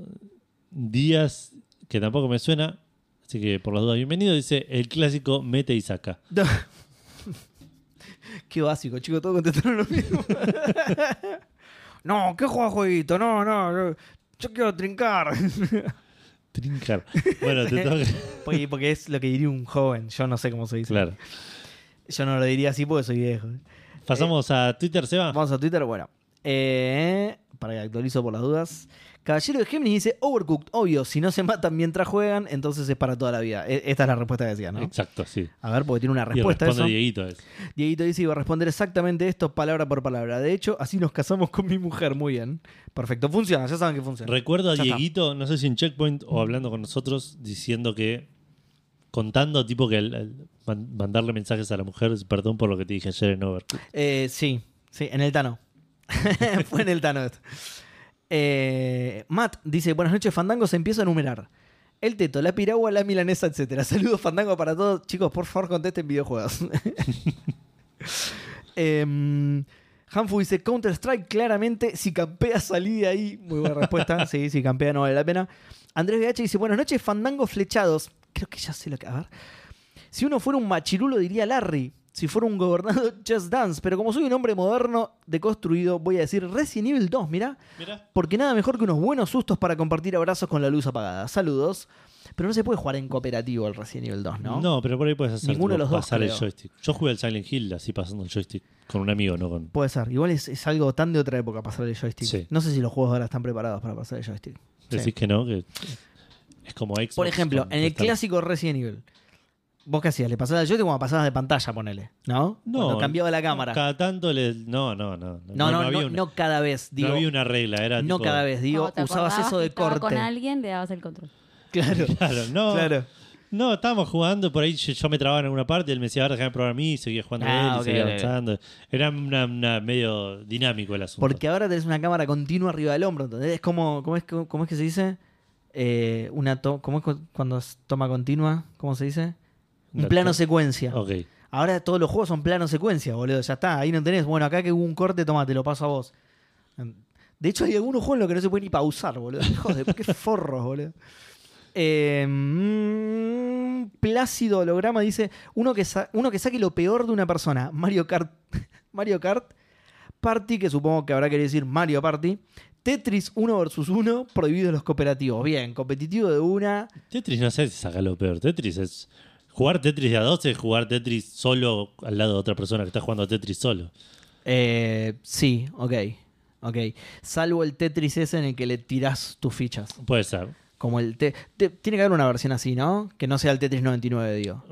Díaz, que tampoco me suena, así que por las dudas, bienvenido. Dice el clásico mete y saca. Qué básico, chicos, todos contestaron lo mismo. no, ¿qué juega jueguito? No, no, yo, yo quiero trincar. Trincar. Bueno, te toca. porque, porque es lo que diría un joven, yo no sé cómo se dice. claro. Yo no lo diría así porque soy viejo. Pasamos a Twitter, Seba. Vamos a Twitter, bueno. Eh, para que actualizo por las dudas. Caballero de Géminis dice Overcooked, obvio, si no se matan mientras juegan, entonces es para toda la vida. E- Esta es la respuesta que decía, ¿no? Exacto, sí. A ver, porque tiene una Y respuesta a responde eso. Dieguito a eso. Dieguito dice iba a responder exactamente esto, palabra por palabra. De hecho, así nos casamos con mi mujer. Muy bien. Perfecto. Funciona, ya saben que funciona. Recuerdo a Ya está. Dieguito, no sé si en Checkpoint o hablando con nosotros, diciendo que. Contando, tipo que el- el man- mandarle mensajes a la mujer, perdón por lo que te dije ayer en Overcooked. Eh, sí, sí, en el Tano. Fue en el Tano esto. Eh, Matt dice, buenas noches, Fandango, se empieza a enumerar. El teto, la piragua, la milanesa, etcétera. Saludos, Fandango, para todos. Chicos, por favor, contesten videojuegos. Em, Hanfu dice, Counter-Strike, claramente, si campea, salí de ahí. Muy buena respuesta. sí, si campea no vale la pena. Andrés BH dice, buenas noches, Fandango flechados. Creo que ya sé lo que... A ver. Si uno fuera un machirulo, diría Larry. Si fuera un gobernado, Just Dance. Pero como soy un hombre moderno, deconstruido, voy a decir Resident Evil 2, mirá. Mira. Porque nada mejor que unos buenos sustos para compartir abrazos con la luz apagada. Saludos. Pero no se puede jugar en cooperativo el Resident Evil 2, ¿no? ¿no? pero por ahí puedes hacer Ninguno de los dos, pasar el joystick. Yo jugué al Silent Hill así pasando el joystick con un amigo, no con. Puede ser. Igual es, es algo tan de otra época pasar el joystick. Sí. No sé si los juegos ahora están preparados para pasar el joystick. Sí. Decís que no, que es como Xbox. Por ejemplo, en el clásico Resident Evil, ¿vos qué hacías? ¿Le pasabas el joystick cuando pasabas de pantalla, ponele? ¿No? No, Cuando cambiaba la cámara. Cada tanto le. No, no, no. No, no, no, había no, una, cada vez. Digo, no había una regla, era no tipo- cada vez, digo, usabas eso de corte. con alguien, le dabas el control. Claro, Claro, no. claro. No, estábamos jugando, por ahí yo, yo me trababa en alguna parte, él me decía, ahora déjame probar a mí, y seguía jugando Ah, él, y ok, seguía avanzando. Era una, una- medio dinámico el asunto. Porque ahora tenés una cámara continua arriba del hombro, ¿entendés? Es como, ¿cómo es, que- cómo es que se dice? Eh, una to- ¿Cómo es cu- cuando es toma continua? ¿Cómo se dice? Un plano secuencia. Ok. Ahora todos los juegos son plano secuencia, boludo. Ya está, ahí no tenés. Bueno, acá que hubo un corte, toma, te lo paso a vos. De hecho, hay algunos juegos en los que no se puede ni pausar, boludo. Joder, qué forros, boludo. Eh, mm, Plácido Holograma dice: uno que, uno que saque lo peor de una persona. Mario Kart. Mario Kart. Party, que supongo que habrá querido decir Mario Party. Tetris 1 versus 1, prohibidos los cooperativos. Bien, competitivo de una. Tetris no sé si saca lo peor. Tetris es. Jugar Tetris de a dos es jugar Tetris solo al lado de otra persona que está jugando a Tetris solo. Eh, sí, ok. Ok. Salvo el Tetris ese en el que le tirás tus fichas. Puede ser. Como el te- te- Tiene que haber una versión así, ¿no? Que no sea el Tetris 99, digo.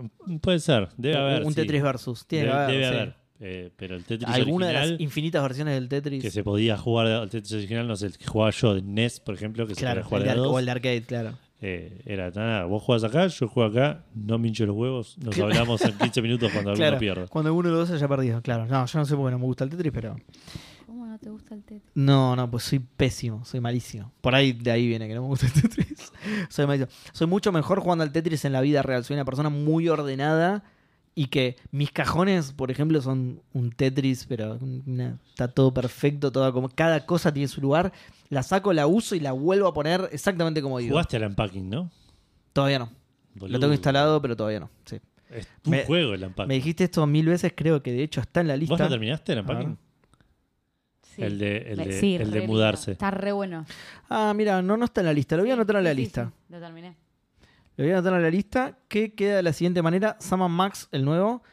Puede ser. Debe haber. Un sí. Tetris versus. Tiene Debe, que haber. debe sí. haber. Eh, pero el Tetris Alguna de original las infinitas versiones del Tetris. que se podía jugar al Tetris original, no sé, el que jugaba yo de NES, por ejemplo, que claro, se podía jugar el de de, dos. o el de arcade, claro. Eh, era nada, vos jugás acá, yo juego acá, no me hincho los huevos, nos hablamos en 15 minutos cuando alguno Claro, pierda. cuando alguno de los dos haya perdido, claro. No, yo no sé por qué no me gusta el Tetris, pero. ¿Cómo no te gusta el Tetris? No, no, pues soy pésimo, soy malísimo. Por ahí de ahí viene que no me gusta el Tetris. soy malísimo. Soy mucho mejor jugando al Tetris en la vida real. Soy una persona muy ordenada y que mis cajones, por ejemplo, son un Tetris, pero una- está todo perfecto, toda como cada cosa tiene su lugar. La saco, la uso y la vuelvo a poner exactamente como digo. Jugaste al unpacking, ¿no? Todavía no. Lo tengo instalado, pero todavía no. Sí. Es tu Me- juego el unpacking. Me dijiste esto mil veces, creo que de hecho está en la lista. ¿Vos no terminaste el unpacking? Sí. El de- el de- sí, el de re lindo. mudarse. Está re bueno. Ah, mira, no, no está en la lista. Lo voy a anotar en la Sí, sí, lista. sí, lo terminé. Lo voy a anotar en la lista que queda de la siguiente manera. Sam Max, el nuevo.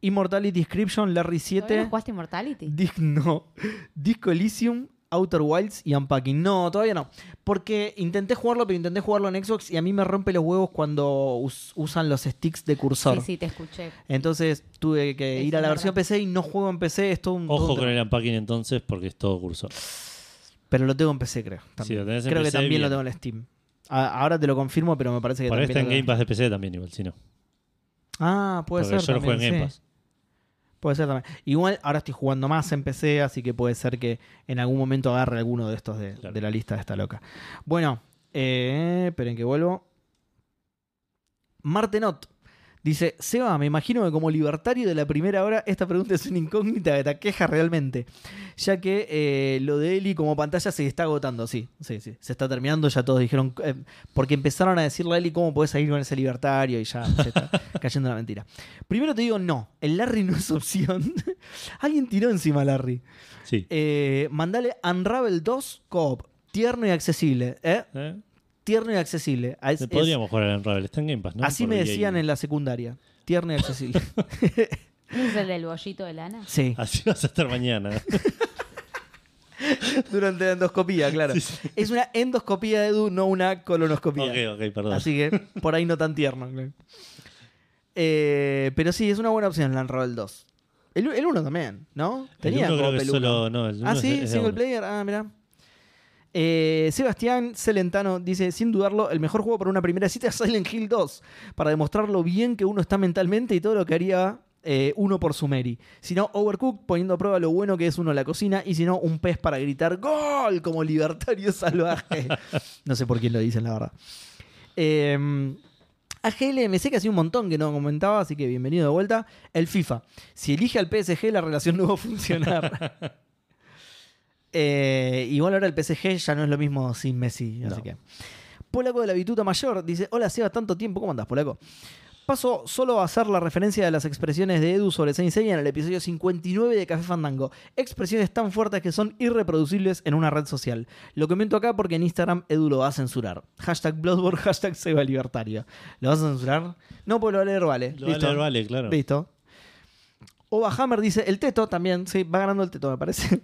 Immortality Inscription, Larry ¿Todavía 7. no jugaste Immortality? Dis- no. Disco Elysium, Outer Wilds y Unpacking. No, todavía no. Porque intenté jugarlo, pero intenté jugarlo en Xbox y a mí me rompe los huevos cuando us- usan los sticks de cursor. Sí, sí, te escuché. Entonces tuve que Es ir a la verdad. versión PC y no juego en PC. Es todo un, todo Ojo un con el unpacking entonces, porque es todo cursor. Pero lo tengo en PC, creo. Sí, lo tenés en creo que también lo tengo en Steam. A- ahora te lo confirmo, pero me parece que Por ahí también está en Game. Pass de PC también, igual, si no. Ah, puede Porque ser. yo lo juego en también, Game. Pass. Puede ser también. Igual ahora estoy jugando más en PC, así que puede ser que en algún momento agarre alguno de estos de, Claro. de la lista de esta loca. Bueno, eh, esperen que vuelvo. Martenot dice: Seba, me imagino que como libertario de la primera hora, esta pregunta es una incógnita que te aqueja realmente. Ya que eh, lo de Eli como pantalla se está agotando. Sí, sí, sí. Se está terminando. Ya todos dijeron. eh, porque empezaron a decirle a Eli cómo puedes salir con ese libertario y ya se está cayendo en la mentira. Primero te digo, no. El Larry no es opción. Alguien tiró encima a Larry. Sí. Eh, mandale Unravel 2 Co-op. Tierno y accesible. ¿eh? Tierno y accesible. Ah, Es- es- Podríamos jugar al Unravel, está en Game Pass, ¿no? así Por me decían en la secundaria. Tierno y accesible. ¿Ese es el del bollito de lana? sí. Así vas a estar mañana. Durante la endoscopía, claro. Sí, sí. Es una endoscopía de Edu, no una colonoscopía. ok, ok, perdón. Así que por ahí no tan tierno. claro. Eh, pero sí, es una buena opción el Unravel 2. El, el 1 también, ¿no? el uno creo que solo. No, el uno Ah, sí, es single uno. player. Ah, mira. Eh, Sebastián Celentano dice, sin dudarlo, el mejor juego para una primera cita es Silent Hill 2, para demostrar lo bien que uno está mentalmente y todo lo que haría eh, uno por su Mary. Si no, Overcooked, poniendo a prueba lo bueno que es uno en la cocina, y si no, un pez para gritar ¡Gol! como libertario salvaje. no sé por quién lo dicen, la verdad. Eh, AGLMC, que hace un montón que no comentaba, así que bienvenido de vuelta. El FIFA. Si elige al PSG, la relación no va a funcionar. Eh, igual ahora el PSG ya no es lo mismo sin Messi, así que. Polaco de la Bituta Mayor dice: Hola, Seba, tanto tiempo. ¿Cómo andás, Polaco? Paso solo a hacer la referencia de las expresiones de Edu sobre Saint Seiya en el episodio 59 de Café Fandango. Expresiones tan fuertes que son irreproducibles en una red social. Lo comento acá porque en Instagram Edu lo va a censurar. Hashtag Bloodborne, hashtag Seba Libertario. ¿Lo vas a censurar? No, pues lo va a leer, vale. Lo va a Listo. leer, vale, claro. Listo. Ova Hammer dice, el teto también, sí, va ganando el teto, me parece.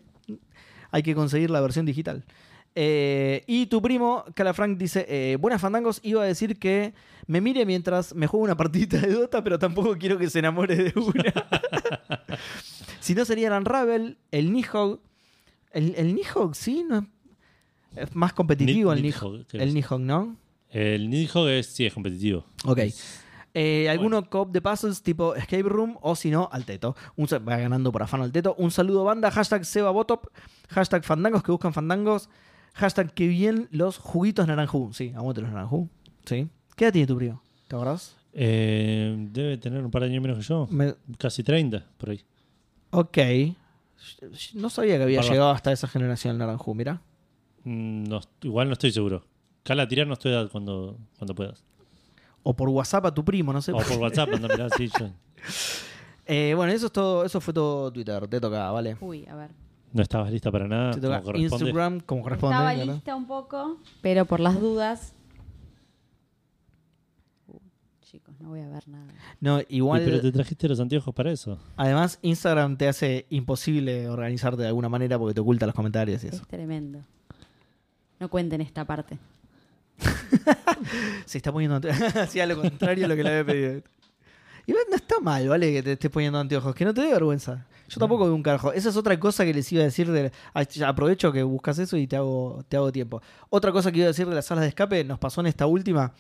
Hay que conseguir la versión digital. Eh, y tu primo, Calafranc, dice, eh, buenas fandangos, iba a decir que me mire mientras me juego una partidita de Dota, pero tampoco quiero que se enamore de una. si no sería el Unravel, el Nihog. El, el Nihog, sí, no es, es más competitivo Ni- el Nihog. El Nihog, ¿no? El Nidhogg es, sí, es competitivo. Ok. Eh, ¿Alguno cop de puzzles tipo Escape Room o si no, al teto? Un, va ganando por afán al teto. Un saludo banda, hashtag Seba Botop, hashtag fandangos que buscan fandangos, hashtag que bien los juguitos naranjú. Sí, aguante los naranjú. Sí. ¿Qué edad tiene tu primo? ¿Te acordás? Eh, debe tener un par de años menos que yo. Me- Casi 30, por ahí. Ok. No sabía que había llegado hasta esa generación el naranjú, mira. Mm, no, igual no estoy seguro. Cala, tirarnos tu edad cuando, cuando puedas. O por WhatsApp a tu primo, no sé. O por WhatsApp, anda, mirá, sí, yo- Eh, bueno, eso es todo, eso fue todo Twitter. Te toca, ¿vale? Uy, a ver. No estabas lista para nada. Te como toca corresponde. Instagram como corresponde. Estaba claro. lista un poco, pero por las dudas. Uh, chicos, no voy a ver nada. No, Y, igual. pero te trajiste los anteojos para eso. Además, Instagram te hace imposible organizarte de alguna manera porque te oculta los comentarios y eso. Es tremendo. No cuenten esta parte. Se está poniendo ante- Hacía lo contrario a lo que le había pedido. Igual no está mal, ¿vale? Que te estés poniendo anteojos. Que no te dé vergüenza. Yo tampoco veo un carajo. Esa es otra cosa que les iba a decir. De... Aprovecho que buscas eso y te hago, te hago tiempo. Otra cosa que iba a decir de las salas de escape nos pasó en esta última.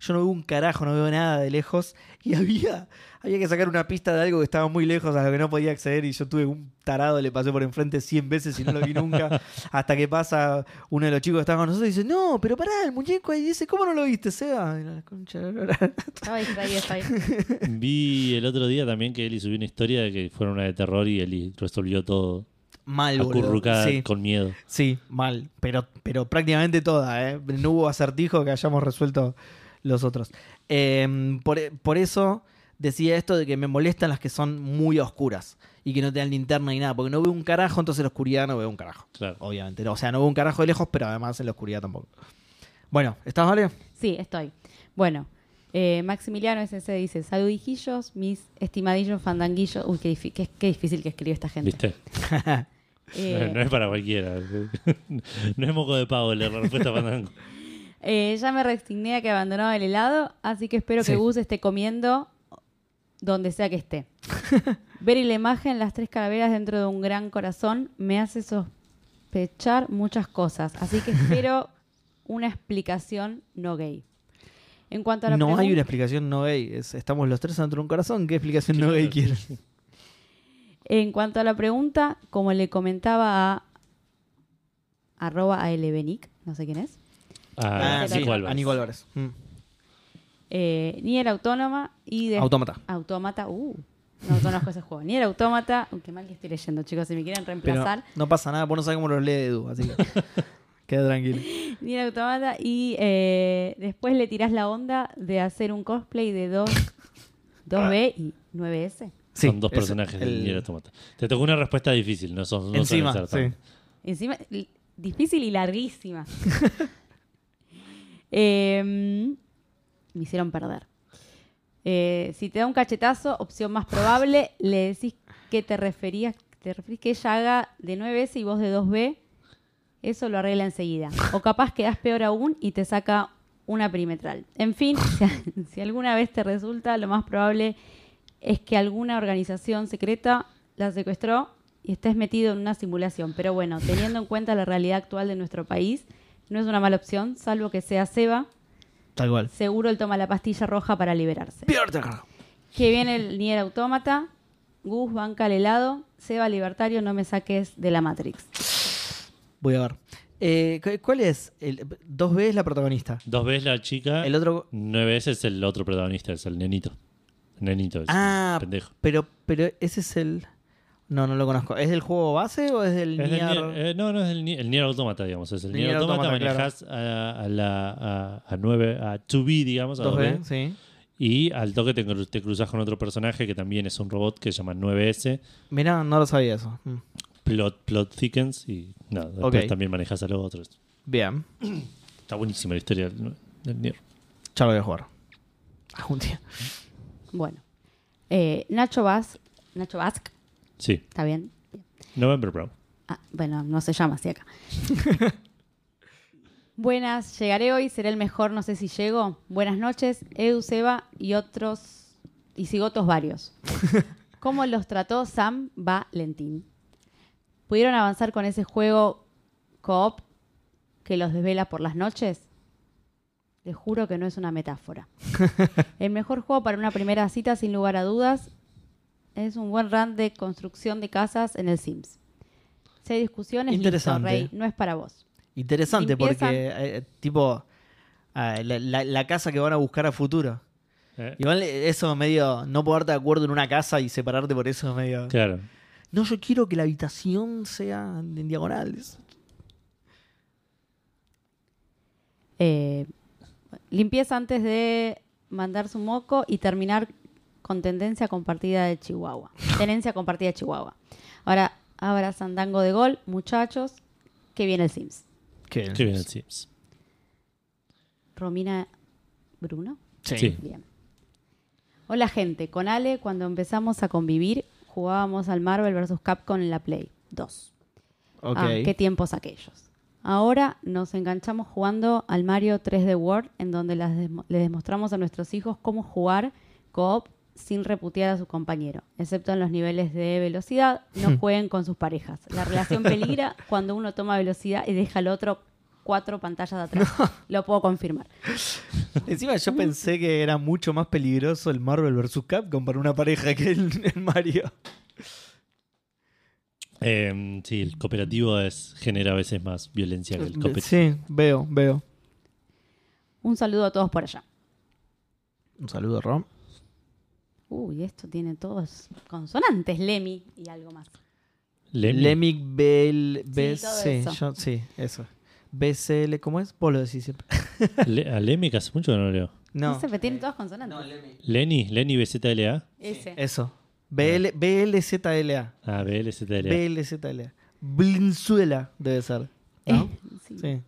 Yo no veo un carajo, no veo nada de lejos. Y había, había que sacar una pista de algo que estaba muy lejos a lo que no podía acceder. Y yo tuve un tarado, le pasé por enfrente 100 veces y no lo vi nunca. hasta que pasa uno de los chicos que estaba con nosotros y dice: No, pero pará, el muñeco ahí dice: ¿Cómo no lo viste, Seba? La concha. Estaba distraído, está bien. Vi el otro día también que Eli subió una historia de que fuera una de terror y Eli resolvió todo Mal, acurrucada Sí, con miedo. sí, mal. Pero, pero prácticamente toda, ¿eh? No hubo acertijo que hayamos resuelto los otros. Eh, por, por eso decía esto de que me molestan las que son muy oscuras y que no te dan linterna ni nada, porque no veo un carajo, entonces en la oscuridad no veo un carajo. Claro. Obviamente. no. O sea, no veo un carajo de lejos, pero además en la oscuridad tampoco. Bueno, ¿estás, Vale? Sí, estoy. Bueno, eh, Maximiliano SC dice: Saludijillos, mis estimadillos fandanguillos. Uy, qué, qué- qué difícil que escribe esta gente. ¿Viste? Eh, No, no es para cualquiera. no es moco de pavo leer la respuesta Fandango. Eh, ya me resigné a que abandonaba el helado, así que espero Sí. que Gus esté comiendo donde sea que esté. Ver y la imagen, las tres calaveras dentro de un gran corazón, me hace sospechar muchas cosas. Así que espero una explicación no gay. En cuanto a la No hay una explicación no gay. Es- estamos los tres dentro de un corazón. ¿Qué explicación no gay quieren? En cuanto a la pregunta, como le comentaba a arroba albenic, no sé quién es, Ah, sí, a. Nico Álvarez. Mm. eh, ni era autónoma y de Autómata. Autómata, uh, no conozco ese juego. Ni era autómata, qué mal que estoy leyendo, chicos, si me quieren Pero reemplazar. no pasa nada, vos no sabés cómo lo lee Edu, así que queda tranquilo. Ni era autómata y eh, después le tirás la onda de hacer un cosplay de 2, 2B y 9S. Sí, son dos es personajes el- del Nier Automata. Te tocó una respuesta difícil, no son no Encima, sí. Encima, difícil y larguísima. Em, me hicieron perder. Eh, si te da un cachetazo, opción más probable, le decís que te referías, te referís que ella haga de 9S y vos de 2B, eso lo arregla enseguida. O capaz quedás peor aún y te saca una perimetral. En fin, si, si alguna vez te resulta, lo más probable es que alguna organización secreta la secuestró y estés metido en una simulación. Pero bueno, teniendo en cuenta la realidad actual de nuestro país, no es una mala opción, salvo que sea Seba. Tal cual. Seguro él toma la pastilla roja para liberarse. Carajo. Que viene el Nier Autómata, Gus banca al helado, Seba libertario, no me saques de la Matrix. Voy a ver. Eh, cu- ¿Cuál es? El, 2B es la protagonista. Dos veces la chica, El otro. nueve veces es el otro protagonista, es el nenito. El nenito, es Ah, pendejo. pero, pero ese es el. No, no lo conozco. ¿Es del juego base o es del Es del Nier? Nier- eh, no, no es el, Nier- el Nier Automata, digamos. Es el El Nier, Nier Automata, Automata, manejas a, a la a, a 9, a 2B, digamos, a 2B, 2B, sí. Y al toque te, te cruzas con otro personaje que también es un robot que se llama 9S. Mirá, no lo sabía eso. Mm. Plot, plot thickens y nada, después Ok. también manejas a los otros. Bien, Está buenísima la historia del, del Nier. ya lo voy a jugar. Algún día. Bueno. Eh, Nacho Vaz, Nacho Vasque, Sí, ¿está bien? November Brown. Ah, bueno, no se llama así acá. Buenas, llegaré hoy, seré el mejor, no sé si llego. Buenas noches, Edu, Seba y otros, y cigotos varios. ¿Cómo los trató Sam Valentín? ¿Pudieron avanzar con ese juego co-op que los desvela por las noches? Les juro que no es una metáfora. El mejor juego para una primera cita, sin lugar a dudas, es un buen run de construcción de casas en el Sims. Si hay discusiones, listo, Interesante. Rey, no es para vos. Interesante Limpieza. porque, eh, tipo, ah, la, la- la casa que van a buscar a futuro. Eh, Igual eso medio, no poderte de acuerdo en una casa y separarte por eso medio... Claro. No, yo quiero que la habitación sea en diagonales. Eh, limpieza antes de mandar su moco y terminar con tendencia compartida de Chihuahua. Tenencia compartida de Chihuahua. Ahora, abra Sandango de gol, muchachos. Que viene el Sims. ¿Qué? Qué bien el Sims. Romina Bruno. Sí. Sí. Bien. Hola gente, con Ale cuando empezamos a convivir jugábamos al Marvel vs. Capcom en la Play 2. Ok. Ah, qué tiempos aquellos. Ahora nos enganchamos jugando al Mario 3D World, en donde las le demostramos a nuestros hijos cómo jugar co-op sin reputear a su compañero, excepto en los niveles de velocidad. No jueguen con sus parejas. La relación peligra cuando uno toma velocidad y deja al otro cuatro pantallas de atrás. Lo puedo confirmar. Encima yo pensé que era mucho más peligroso el Marvel vs. Capcom para una pareja que el, el Mario. Eh, sí, el cooperativo es, genera a veces más violencia que el cooperativo. Sí, veo, veo. Un saludo a todos por allá. Un saludo, Rom. Uy, esto tiene todos consonantes, Lemmy y algo más. Lemmy. Lemic BL, B, Sí, eso. yo- sí, eso. BCL, ¿cómo es? Vos lo decís siempre. Le- a Lemmy que hace mucho que no lo leo. No, No, sé, pero tiene todas consonantes. Lenny, Lenny BZLA. Ese. eso. BL, BLZLA. Ah, BLZLA. BLZLA. Blinzuela debe ser. ¿No? Sí. Sí.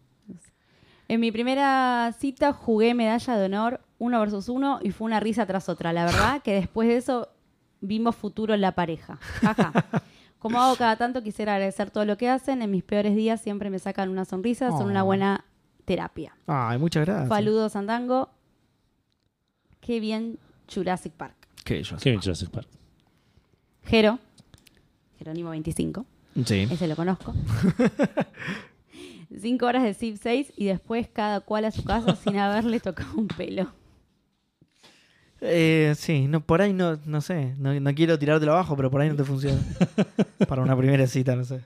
En mi primera cita jugué medalla de honor uno versus uno y fue una risa tras otra. La verdad que después de eso vimos futuro en la pareja. Jaja. Como hago cada tanto, quisiera agradecer todo lo que hacen. En mis peores días siempre me sacan una sonrisa, son una Oh. buena terapia. Ay, muchas gracias. Saludos, Sandango. Qué bien Jurassic Park. Qué bien Jurassic Park. Jero, Jerónimo 25, Sí. ese lo conozco. Cinco horas de Civ 6 y después cada cual a su casa sin haberle tocado un pelo. Eh, sí, no, por ahí no, no sé. No, no quiero tirártelo abajo, pero por ahí no te funciona. Para una primera cita, no sé.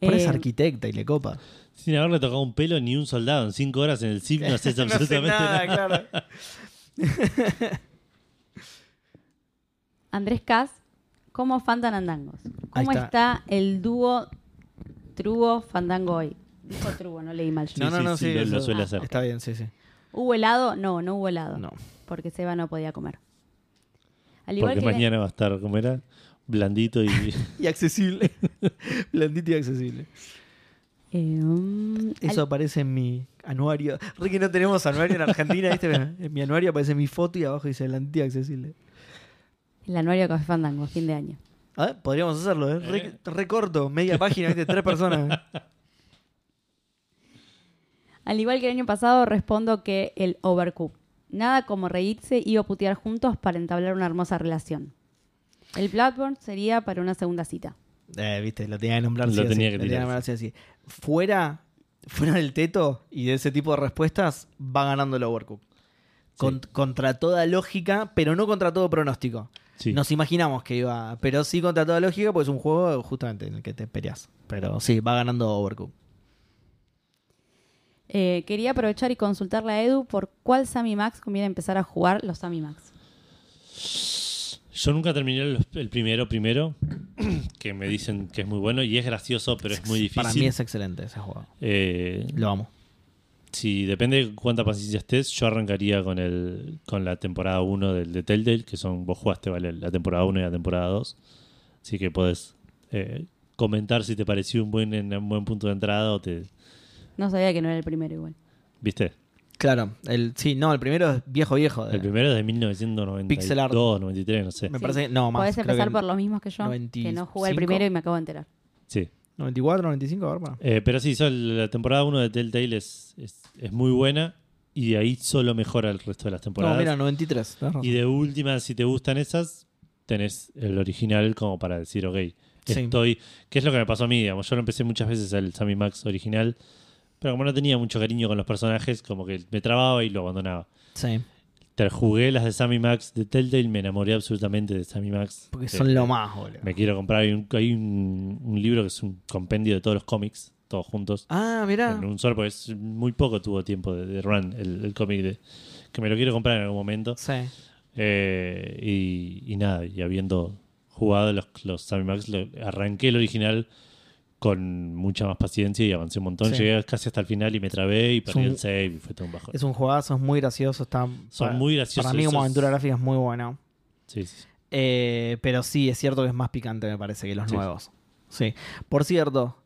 Por ahí es Eh, arquitecta y le copa. Sin haberle tocado un pelo ni un soldado en cinco horas en el CIP no haces No sé absolutamente nada, nada. claro. Andrés Cas, ¿cómo fandan andangos? Ahí ¿Cómo está. está. el dúo Trubo Fandango hoy? Dijo Trubo, no leí mal yo. Sí, no, no, sí, no, sí, sí. lo- lo eso- suele hacer. Está bien, sí, sí. ¿Hubo helado? No, no hubo helado. No. Porque Seba no podía comer. Al igual Porque que mañana va a estar, ¿cómo era? Blandito y. Y accesible. Blandito y accesible. Eh, mm, Eso al- aparece en mi anuario. Que no tenemos anuario en Argentina, ¿viste? En mi anuario aparece mi foto y abajo dice blandito y accesible. el anuario de Café Fandango, fin de año. A ver, podríamos hacerlo, ¿eh? Re, re corto, media página, ¿viste? Tres personas. Al igual que el año pasado, respondo que el Overcook. Nada como reírse y o putear juntos para entablar una hermosa relación. El Bloodborne sería para una segunda cita. Eh, viste, lo tenía que nombrar Lo sí tenía que lo tenía tirar. nombrar sí o sí. Fuera, fuera del teto y de ese tipo de respuestas, va ganando el Overcook. Con- Contra toda lógica, pero no contra todo pronóstico. Sí. Nos imaginamos que iba, pero sí contra toda lógica, pues es un juego justamente en el que te peleas. Pero sí, va ganando Overcook. Eh, quería aprovechar y consultarle a Edu por cuál Sammy Max conviene empezar a jugar los Sammy Max. Yo nunca terminé el, el primero, primero, que me dicen que es muy bueno y es gracioso, pero es muy difícil. Para mí es excelente ese juego. Eh, Lo amo. si depende de cuánta paciencia estés, yo arrancaría con el con la temporada 1 del de Telltale, que son vos jugaste vale la temporada 1 y la temporada 2. Así que podés eh, comentar si te pareció un buen en un buen punto de entrada o te No sabía que no era el primero igual. ¿Viste? Claro, el, sí, no, el primero es viejo viejo. de- El primero es de Pixel art. 1992, 93, no sé. Me Sí. parece que no, más. Podés creo empezar que por los mismos que yo, que no 95. jugué el primero y me acabo de enterar. Sí. 94, 95, a ver, para. Eh, pero sí, sol- la temporada 1 de Telltale es, es, es muy buena y de ahí solo mejora el resto de las No, temporadas. mira, 93. tenés razón. Y de última, si te gustan esas, tenés el original como para decir, ok, Sí. estoy... ¿Qué es lo que me pasó a mí? Digamos, yo lo empecé muchas veces el Sammy Max original, pero como no tenía mucho cariño con los personajes, como que me trababa y lo abandonaba. Sí, Te jugué las de Sammy Max de Telltale, me enamoré absolutamente de Sammy Max. porque Eh, son lo más, boludo. Me quiero comprar, hay, un, hay un, un libro que es un compendio de todos los cómics, todos juntos. Ah, mira. En un solo, porque es muy poco tuvo tiempo de, de run el, el cómic de que me lo quiero comprar en algún momento. Sí. Eh, y, y nada, y habiendo jugado los, los Sammy Max, lo- arranqué el original con mucha más paciencia y avancé un montón. Sí. Llegué casi hasta el final y me trabé y perdí un- el save y fue todo un bajón. Es un juegazo, es muy gracioso. Está, Son para- muy graciosos. Para mí, como aventura gráfica, es muy bueno. Sí, sí. Eh, pero sí, es cierto que es más picante, me parece, que los Sí. nuevos. Sí. Por cierto,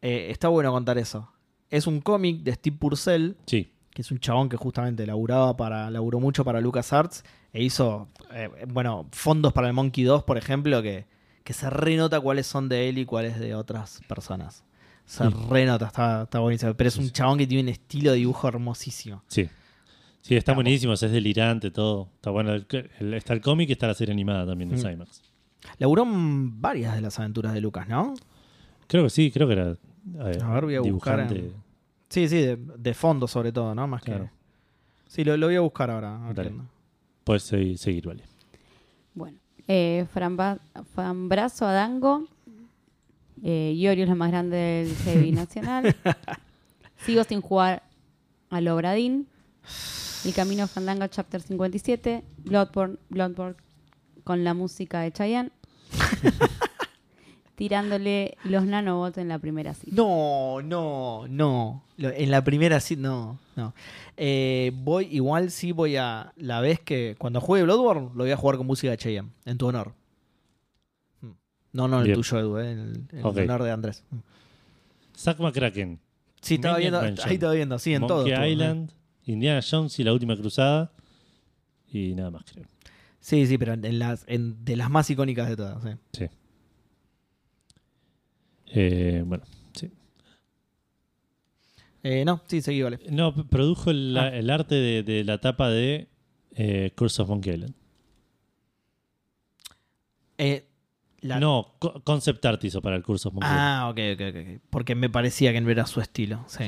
eh, está bueno contar eso. Es un cómic de Steve Purcell, Sí, que es un chabón que justamente laburaba para, laburó mucho para LucasArts e hizo, eh, bueno, fondos para el Monkey 2, por ejemplo, que, que se renota cuáles son de él y cuáles de otras personas. Se Mm. renota, está, está buenísimo. Pero es un Sí. chabón que tiene un estilo de dibujo hermosísimo. sí. Sí, está buenísimo, es delirante todo. Está bueno. El- el- está el cómic y está la serie animada también de Mm. Sammy Max. Laburó varias de las aventuras de Lucas, ¿no? Creo que sí, creo que era A ver, voy a buscar en- Sí, sí, de, de fondo sobre todo, ¿no? Más Claro. que. Sí, lo, lo voy a buscar ahora. a ver Dale. qué onda. Puedes seguir, seguir, vale. Bueno, eh, Framba- Fambrazo Adango. Eh, Iorio es la más grande del heavy nacional. Sigo sin jugar al Obradín. El Camino Fandango Chapter 57. Bloodborne, Bloodborne con la música de Chayanne. Tirándole los nanobots en la primera cita. No, no, no. En la primera sí, no, no. Eh, voy, igual sí voy a. La vez que. Cuando juegue Bloodborne, lo voy a jugar con música de Cheyenne, en tu honor. Hmm. No, no, en el Bien. tuyo, Edu, eh, en el, honor de Andrés. Hmm. Zack McCracken, Sí, estaba viendo. Mansion. Ahí estaba viendo, sí, en Monkey todo. Island, Indiana Jones y la última cruzada. Y nada más, creo. Sí, sí, pero en las, en- de las más icónicas de todas. sí. Sí. Eh, bueno, sí. Eh, no, sí, seguí, vale. No, produjo el, Ah. el arte de, de la tapa de eh, Curse of Monkey Island. Eh, la- No, co- concept art hizo para el Curse of Monkey Ah, ok, ok, ok. Porque me parecía que no era su estilo. Sí.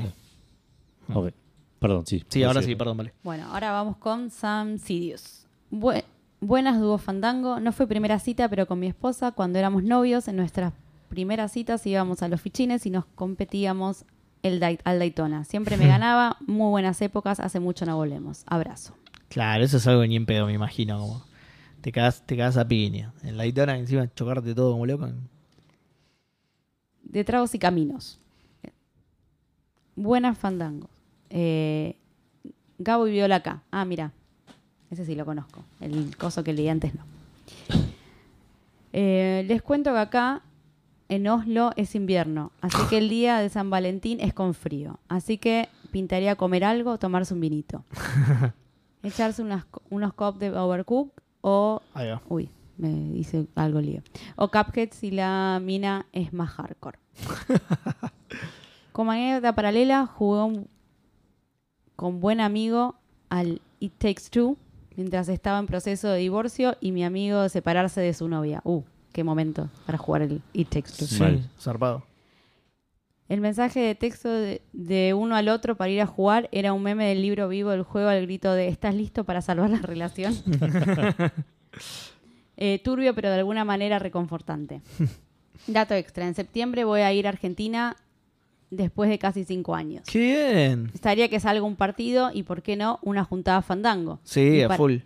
Ok. Perdón, sí. sí ahora sí, perdón, vale. Bueno, ahora vamos con Sam Sidious. Bue- buenas dúo fandango. No fue primera cita, pero con mi esposa, cuando éramos novios, en nuestras primeras citas íbamos a los fichines y nos competíamos el Dai- al Daytona. Siempre me ganaba, muy buenas épocas, hace mucho no volvemos. Abrazo. Claro, eso es algo ni en pedo, me imagino. Como te cagas, te cagas a piña. En la guitarra encima chocarte todo como loco. De tragos y caminos. Buenas fandangos. Eh, Gabo y Viola acá. Ah, mira. Ese sí lo conozco. El coso que leí antes no. Eh, les cuento que acá en Oslo es invierno, así que el día de San Valentín es con frío. Así que pintaría comer algo, tomarse un vinito. Echarse unas, unos cups de Overcook o. Uy, me dice algo lío. O Cuphead si la mina es más hardcore. Como anécdota paralela, jugó un- con buen amigo al It Takes Two mientras estaba en proceso de divorcio y mi amigo de separarse de su novia. Uh, qué momento para jugar el It Takes Two. Sí, Mal. zarpado. El mensaje de texto de, de uno al otro para ir a jugar era un meme del libro vivo del juego al grito de ¿estás listo para salvar la relación? Eh, turbio, pero de alguna manera reconfortante. Dato extra, en septiembre voy a ir a Argentina después de casi cinco años. ¡Qué bien! Estaría que salga un partido y, ¿por qué no?, una juntada fandango. Sí, Y a para- full.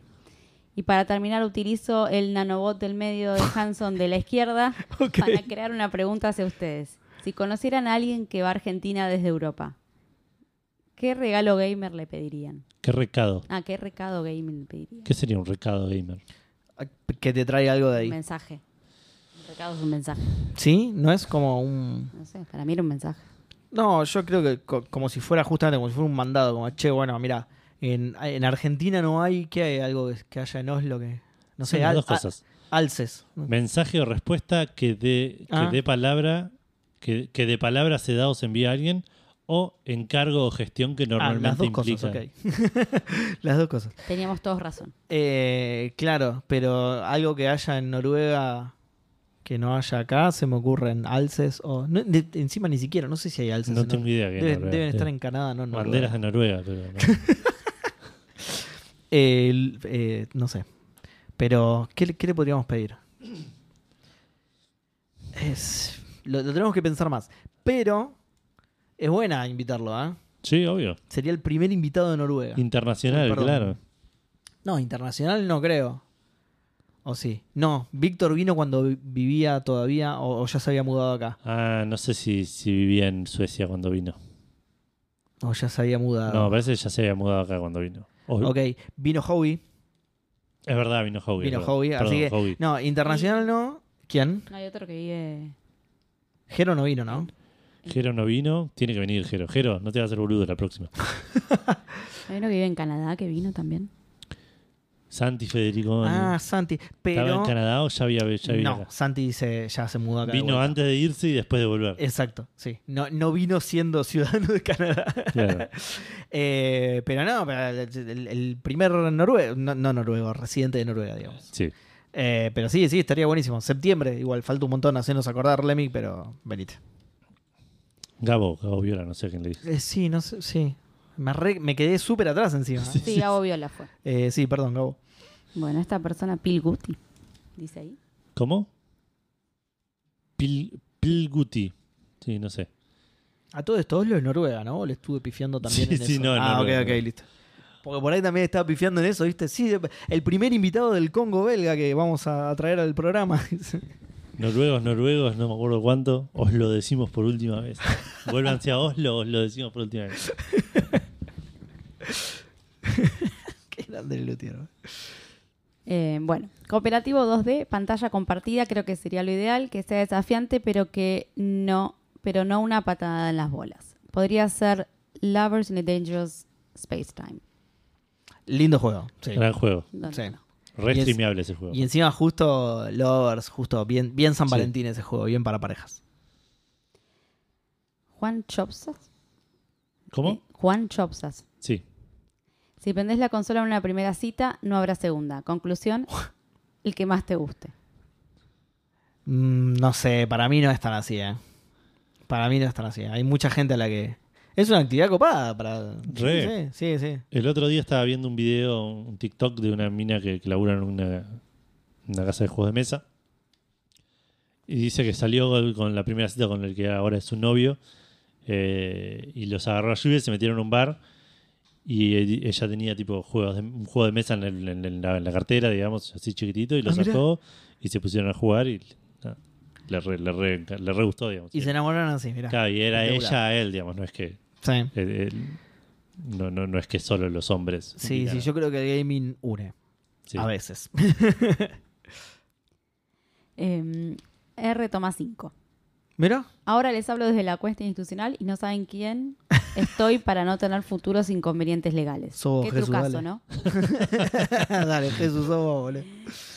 Y para terminar utilizo el nanobot del medio de Hanson de la izquierda para crear una pregunta hacia ustedes. Si conocieran a alguien que va a Argentina desde Europa, ¿Qué regalo gamer le pedirían? ¿Qué recado? Ah, ¿qué recado gamer le pedirían? ¿Qué sería un recado gamer? Que te traiga algo de Un ahí. mensaje. Un recado es un mensaje. ¿Sí? ¿No es como un...? No sé, para mí era un mensaje. No, yo creo que co- como si fuera justamente como si fuera un mandado, como, che, bueno, mira, en, en Argentina no hay, ¿qué hay? Algo que, que haya en Oslo que... No sé, al- dos a- cosas. alces. Mensaje o respuesta que de, que Ah. de palabra, que, que de palabra se da o se envía a alguien, o encargo o gestión que Ah, normalmente las dos implica. cosas, ok. las dos cosas. Teníamos todos razón. Eh, claro, pero algo que haya en Noruega que no haya acá, se me ocurren alces o... no, de- encima ni siquiera, no sé si hay alces. No en tengo idea. que Deben, Noruega. deben estar Sí. en Canadá, no en Noruega. Banderas de Noruega, pero no. Eh, eh, no sé. Pero, ¿qué, le- qué le podríamos pedir? Es, lo, lo tenemos que pensar más. Pero, es buena invitarlo, ¿ah? Sí, obvio. Sería el primer invitado de Noruega. Internacional, Perdón. claro. No, internacional no creo. ¿O sí? No, Víctor vino cuando vi- vivía todavía o, o ya se había mudado acá. Ah, no sé si, si vivía en Suecia cuando vino. O ya se había mudado. No, parece que ya se había mudado acá cuando vino. O- Ok, vino Howie. Es verdad, vino Howie. Vino. Howie, así Perdón, que- Howie. No, internacional no. ¿Quién? Hay otro que vive. Jero no vino, ¿no? Jero no vino, tiene que venir Jero. Jero, no te vas a hacer boludo la próxima. Hay uno que vive en Canadá que vino también. Santi Federico. Ah, Santi. ¿Estaba Pero. en Canadá o ya había, ya había no, acá? Santi se, ya se mudó acá. Vino antes de irse y después de volver. Exacto, sí. No, no vino siendo ciudadano de Canadá. Claro. Eh, pero no, el, primer noruego, no, no noruego, residente de Noruega, digamos. Sí. Eh, pero sí, sí, estaría buenísimo. Septiembre, igual falta un montón hacernos acordar, Lemmy, pero venite. Gabo, Gabo Viola, no sé a quién le dice. Eh, sí, no sé, sí. Me, re- me quedé súper atrás encima. Sí, Gabo Viola fue. Eh, sí, perdón, Gabo. Bueno, esta persona, Pil Guti, dice ahí. ¿Cómo? Pil, Pilguti. Sí, no sé. A todo esto, Oslo es Noruega, ¿no? O Le estuve pifiando también Sí, en sí, eso. no, ah, Noruega, ok, ok, listo. Porque por ahí también estaba pifiando en eso, ¿viste? Sí, el primer invitado del Congo belga que vamos a traer al programa. Noruegos, noruegos, no me acuerdo cuánto. Os lo decimos por última vez. Vuélvanse a Oslo, os lo decimos por última vez. Qué grande el Lutier. Eh, bueno, cooperativo 2D, pantalla compartida, creo que sería lo ideal, que sea desafiante, pero que no, pero no una patada en las bolas. Podría ser Lovers in a Dangerous Space Time. Lindo juego. Sí. Gran juego. No, Sí. no, no. Re Y es- streameable ese juego. Y encima justo Lovers, justo bien, bien San Sí. Valentín ese juego, bien para parejas. Juan Chopsas. ¿Cómo? Eh, Juan Chopsas. Si prendés la consola en una primera cita, no habrá segunda. Conclusión, el que más te guste. Mm, no sé, para mí no es tan así, ¿eh? Para mí no es tan así. Hay mucha gente a la que... Es una actividad copada para... Re. Sí, sí, sí. El otro día estaba viendo un video, un TikTok de una mina que, que labura en una, una casa de juegos de mesa. Y dice que salió con la primera cita con el que ahora es su novio. eh, y los agarró a lluvia y se metieron a un bar. Y ella tenía tipo juegos de, un juego de mesa en, el- en- en la, en la cartera, digamos, así chiquitito. Y lo Ah, mirá. sacó y se pusieron a jugar. Y le, re, le, re- le re gustó, digamos. Y se enamoraron así, mira. Claro, y era ella a él, digamos, no es que. Sí. él- él- no, no, no es que solo los hombres. Sí, sí, yo creo que el gaming une. Sí. A veces. Eh, R toma 5. Mira. Ahora les hablo desde la cuesta institucional y no saben quién estoy para no tener futuros inconvenientes legales. Sos Qué Jesús, trucazo, dale. ¿no? Dale, Jesús, sos vos, boludo.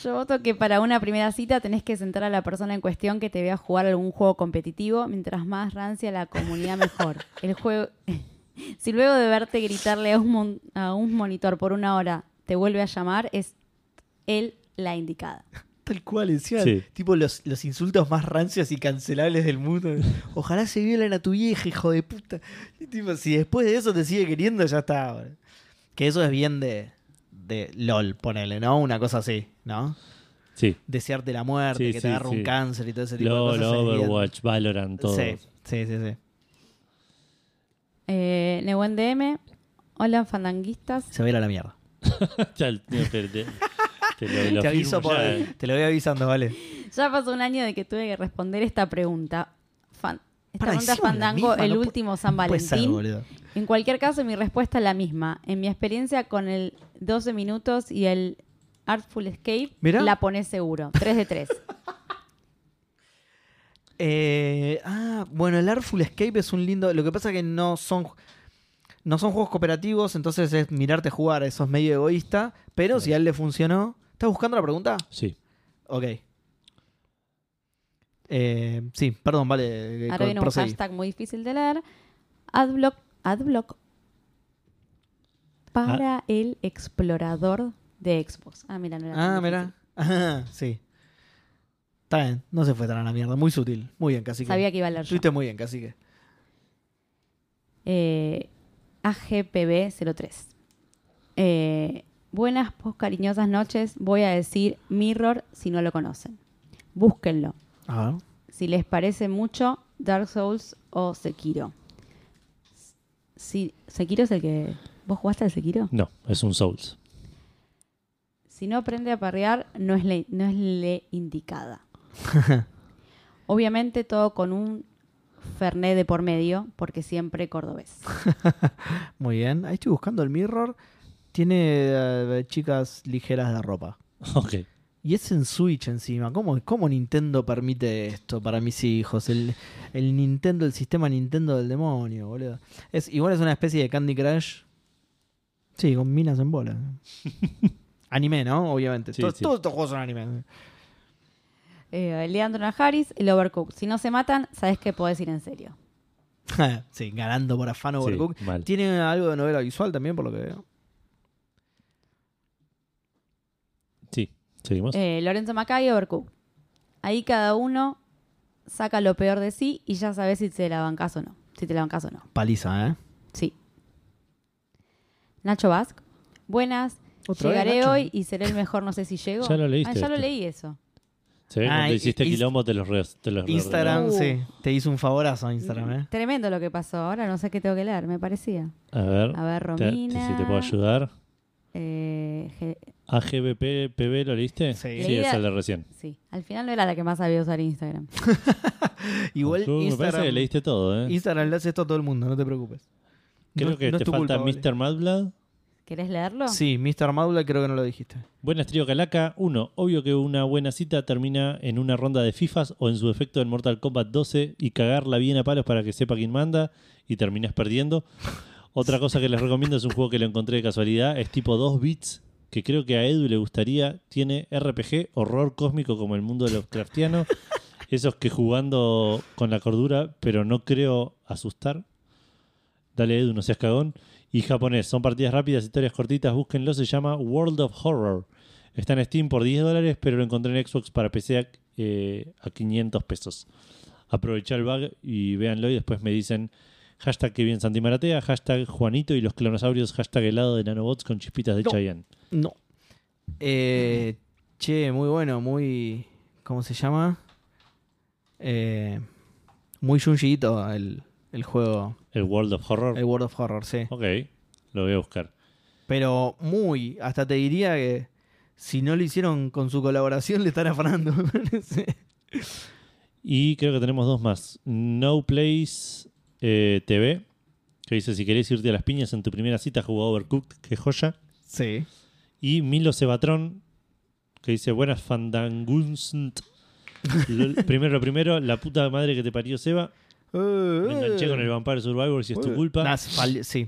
Yo voto que para una primera cita tenés que sentar a la persona en cuestión que te vea jugar algún juego competitivo. Mientras más rancia la comunidad, mejor. El juego. si luego de verte gritarle a un, mon- a un monitor por una hora te vuelve a llamar, es él la indicada. Tal cual, encima, Sí. tipo los, los insultos más rancios y cancelables del mundo. Ojalá se violen a tu vieja, hijo de puta. Y tipo, si después de eso te sigue queriendo, ya está. Que eso es bien de, de LOL, ponele, ¿no? Una cosa así, ¿no? Sí. Desearte la muerte, Sí, que sí, te agarre un cáncer y todo ese tipo LOL, de cosas. Overwatch, Valorant, todo. Sí, sí, sí. sí. Eh, DM. Hola, fandanguistas. Se va a ir a la mierda. El- te, lo, lo te aviso firmo por, ya, te lo voy avisando, ¿vale? Ya pasó un año de que tuve que responder esta pregunta. Fan- esta Pará, pregunta Fandango, misma, el no último San no puede ser, Valentín. En cualquier caso, mi respuesta es la misma. En mi experiencia con el 12 minutos y el Artful Escape, Mirá. la pones seguro. 3 de 3. Eh, ah, bueno, el Artful Escape es un lindo. Lo que pasa es que no son. No son juegos cooperativos, entonces es mirarte jugar, eso es medio egoísta. Pero si a él le funcionó. ¿Estás buscando la pregunta? Sí. Ok. Eh, sí, perdón, vale. eh, Ahora viene un proseguí. hashtag muy difícil de leer. Adblock, adblock para Ah. el explorador de Xbox. Ah, mira, no era Ah, mira. Sí. Está bien, no se fue tan a la mierda. Muy sutil. Muy bien, casi Sabía que iba a leer. Estuviste muy bien, casi que. Eh, AGPB03. Eh, buenas, post cariñosas noches. Voy a decir Mirror si no lo conocen. Búsquenlo. A ver. Si les parece mucho, Dark Souls o Sekiro. Si, ¿Sekiro es el que... ¿Vos jugaste al Sekiro? No, es un Souls. Si no aprende a parrear, no es le, no es le indicada. Obviamente todo con un Fernet de por medio, porque siempre cordobés. Muy bien. Ahí estoy buscando el mirror. Tiene eh, chicas ligeras de ropa. Ok. Y es en Switch encima. ¿Cómo, cómo Nintendo permite esto para mis hijos? El, el Nintendo, el sistema Nintendo del demonio, boludo. Es, igual es una especie de Candy Crush. Sí, con minas en bola. anime, ¿no? Obviamente. Sí, Todo- sí. Todos estos juegos son anime. Eh, Leandro Najaris, el Overcooked. Si no se matan, sabes que podés ir en serio. sí, ganando por afán Sí, Overcooked. mal. Tiene algo de novela visual también, por lo que veo. Sí, seguimos. Eh, Lorenzo Macay, Overcooked. Ahí cada uno saca lo peor de sí y ya sabes si te la bancas o no. Si te la bancas o no. Paliza, ¿eh? Sí. Nacho Basque. Buenas. Vez, Llegaré hoy y seré el mejor, no sé si llego. Ya lo leíste Ah, ya lo leí eso. Se ve Ah, cuando hiciste quilombo te los re, te los re- Instagram, Uh. sí. Te hizo un favorazo Instagram, ¿eh? Tremendo lo que pasó. Ahora no sé qué tengo que leer, me parecía. A ver, A ver, te- Romina. si te puedo ayudar. Eh, AGBP PB, ¿lo leíste? Sí. Sí, es Leída- el de recién. sí, al final no era la que más sabía usar Instagram. Igual Yo me parece Instagram, que leíste todo, ¿eh? Instagram le hace esto a todo el mundo, no te preocupes. Creo No- que no te falta culpa, Mr. Madblood. ¿Querés leerlo? Sí, Mr. Maula creo que no lo dijiste. Buenas, trío Calaca. Uno, obvio que una buena cita termina en una ronda de FIFAs o en su efecto en Mortal Kombat 12 y cagarla bien a palos para que sepa quién manda y terminas perdiendo. Otra cosa que les recomiendo es un juego que lo encontré de casualidad. Es tipo 2 bits, que creo que a Edu le gustaría. Tiene RPG, horror cósmico como el mundo de Lovecraftiano. Esos que jugando con la cordura, pero no creo asustar. Dale Edu, no seas cagón. Y japonés, son partidas rápidas, historias cortitas, búsquenlo, se llama World of Horror. Está en Steam por 10 dólares, pero lo encontré en Xbox para PC a, eh, a 500 pesos. Aprovecha el bug y véanlo y después me dicen hashtag que bien Santi Maratea, hashtag Juanito y los clonosaurios, hashtag helado de nanobots con chispitas de No. Chayanne. No. Eh, che, muy bueno, muy. ¿Cómo se llama? Eh, muy Junjiito el, el juego. El World of Horror. El World of Horror, sí. Ok, lo voy a buscar. Pero muy. Hasta te diría que si no lo hicieron con su colaboración, le están afanando. me parece. Y creo que tenemos dos más. No Place eh, TV, que dice si querés irte a las piñas en tu primera cita, jugó Overcooked, que joya. sí. Y Milo Cebatrón, que dice buenas fandangunsnt. Primero lo primero, la puta madre que te parió Seba. Me enganché con el Vampire Survivor si es tu culpa. Nah, sí.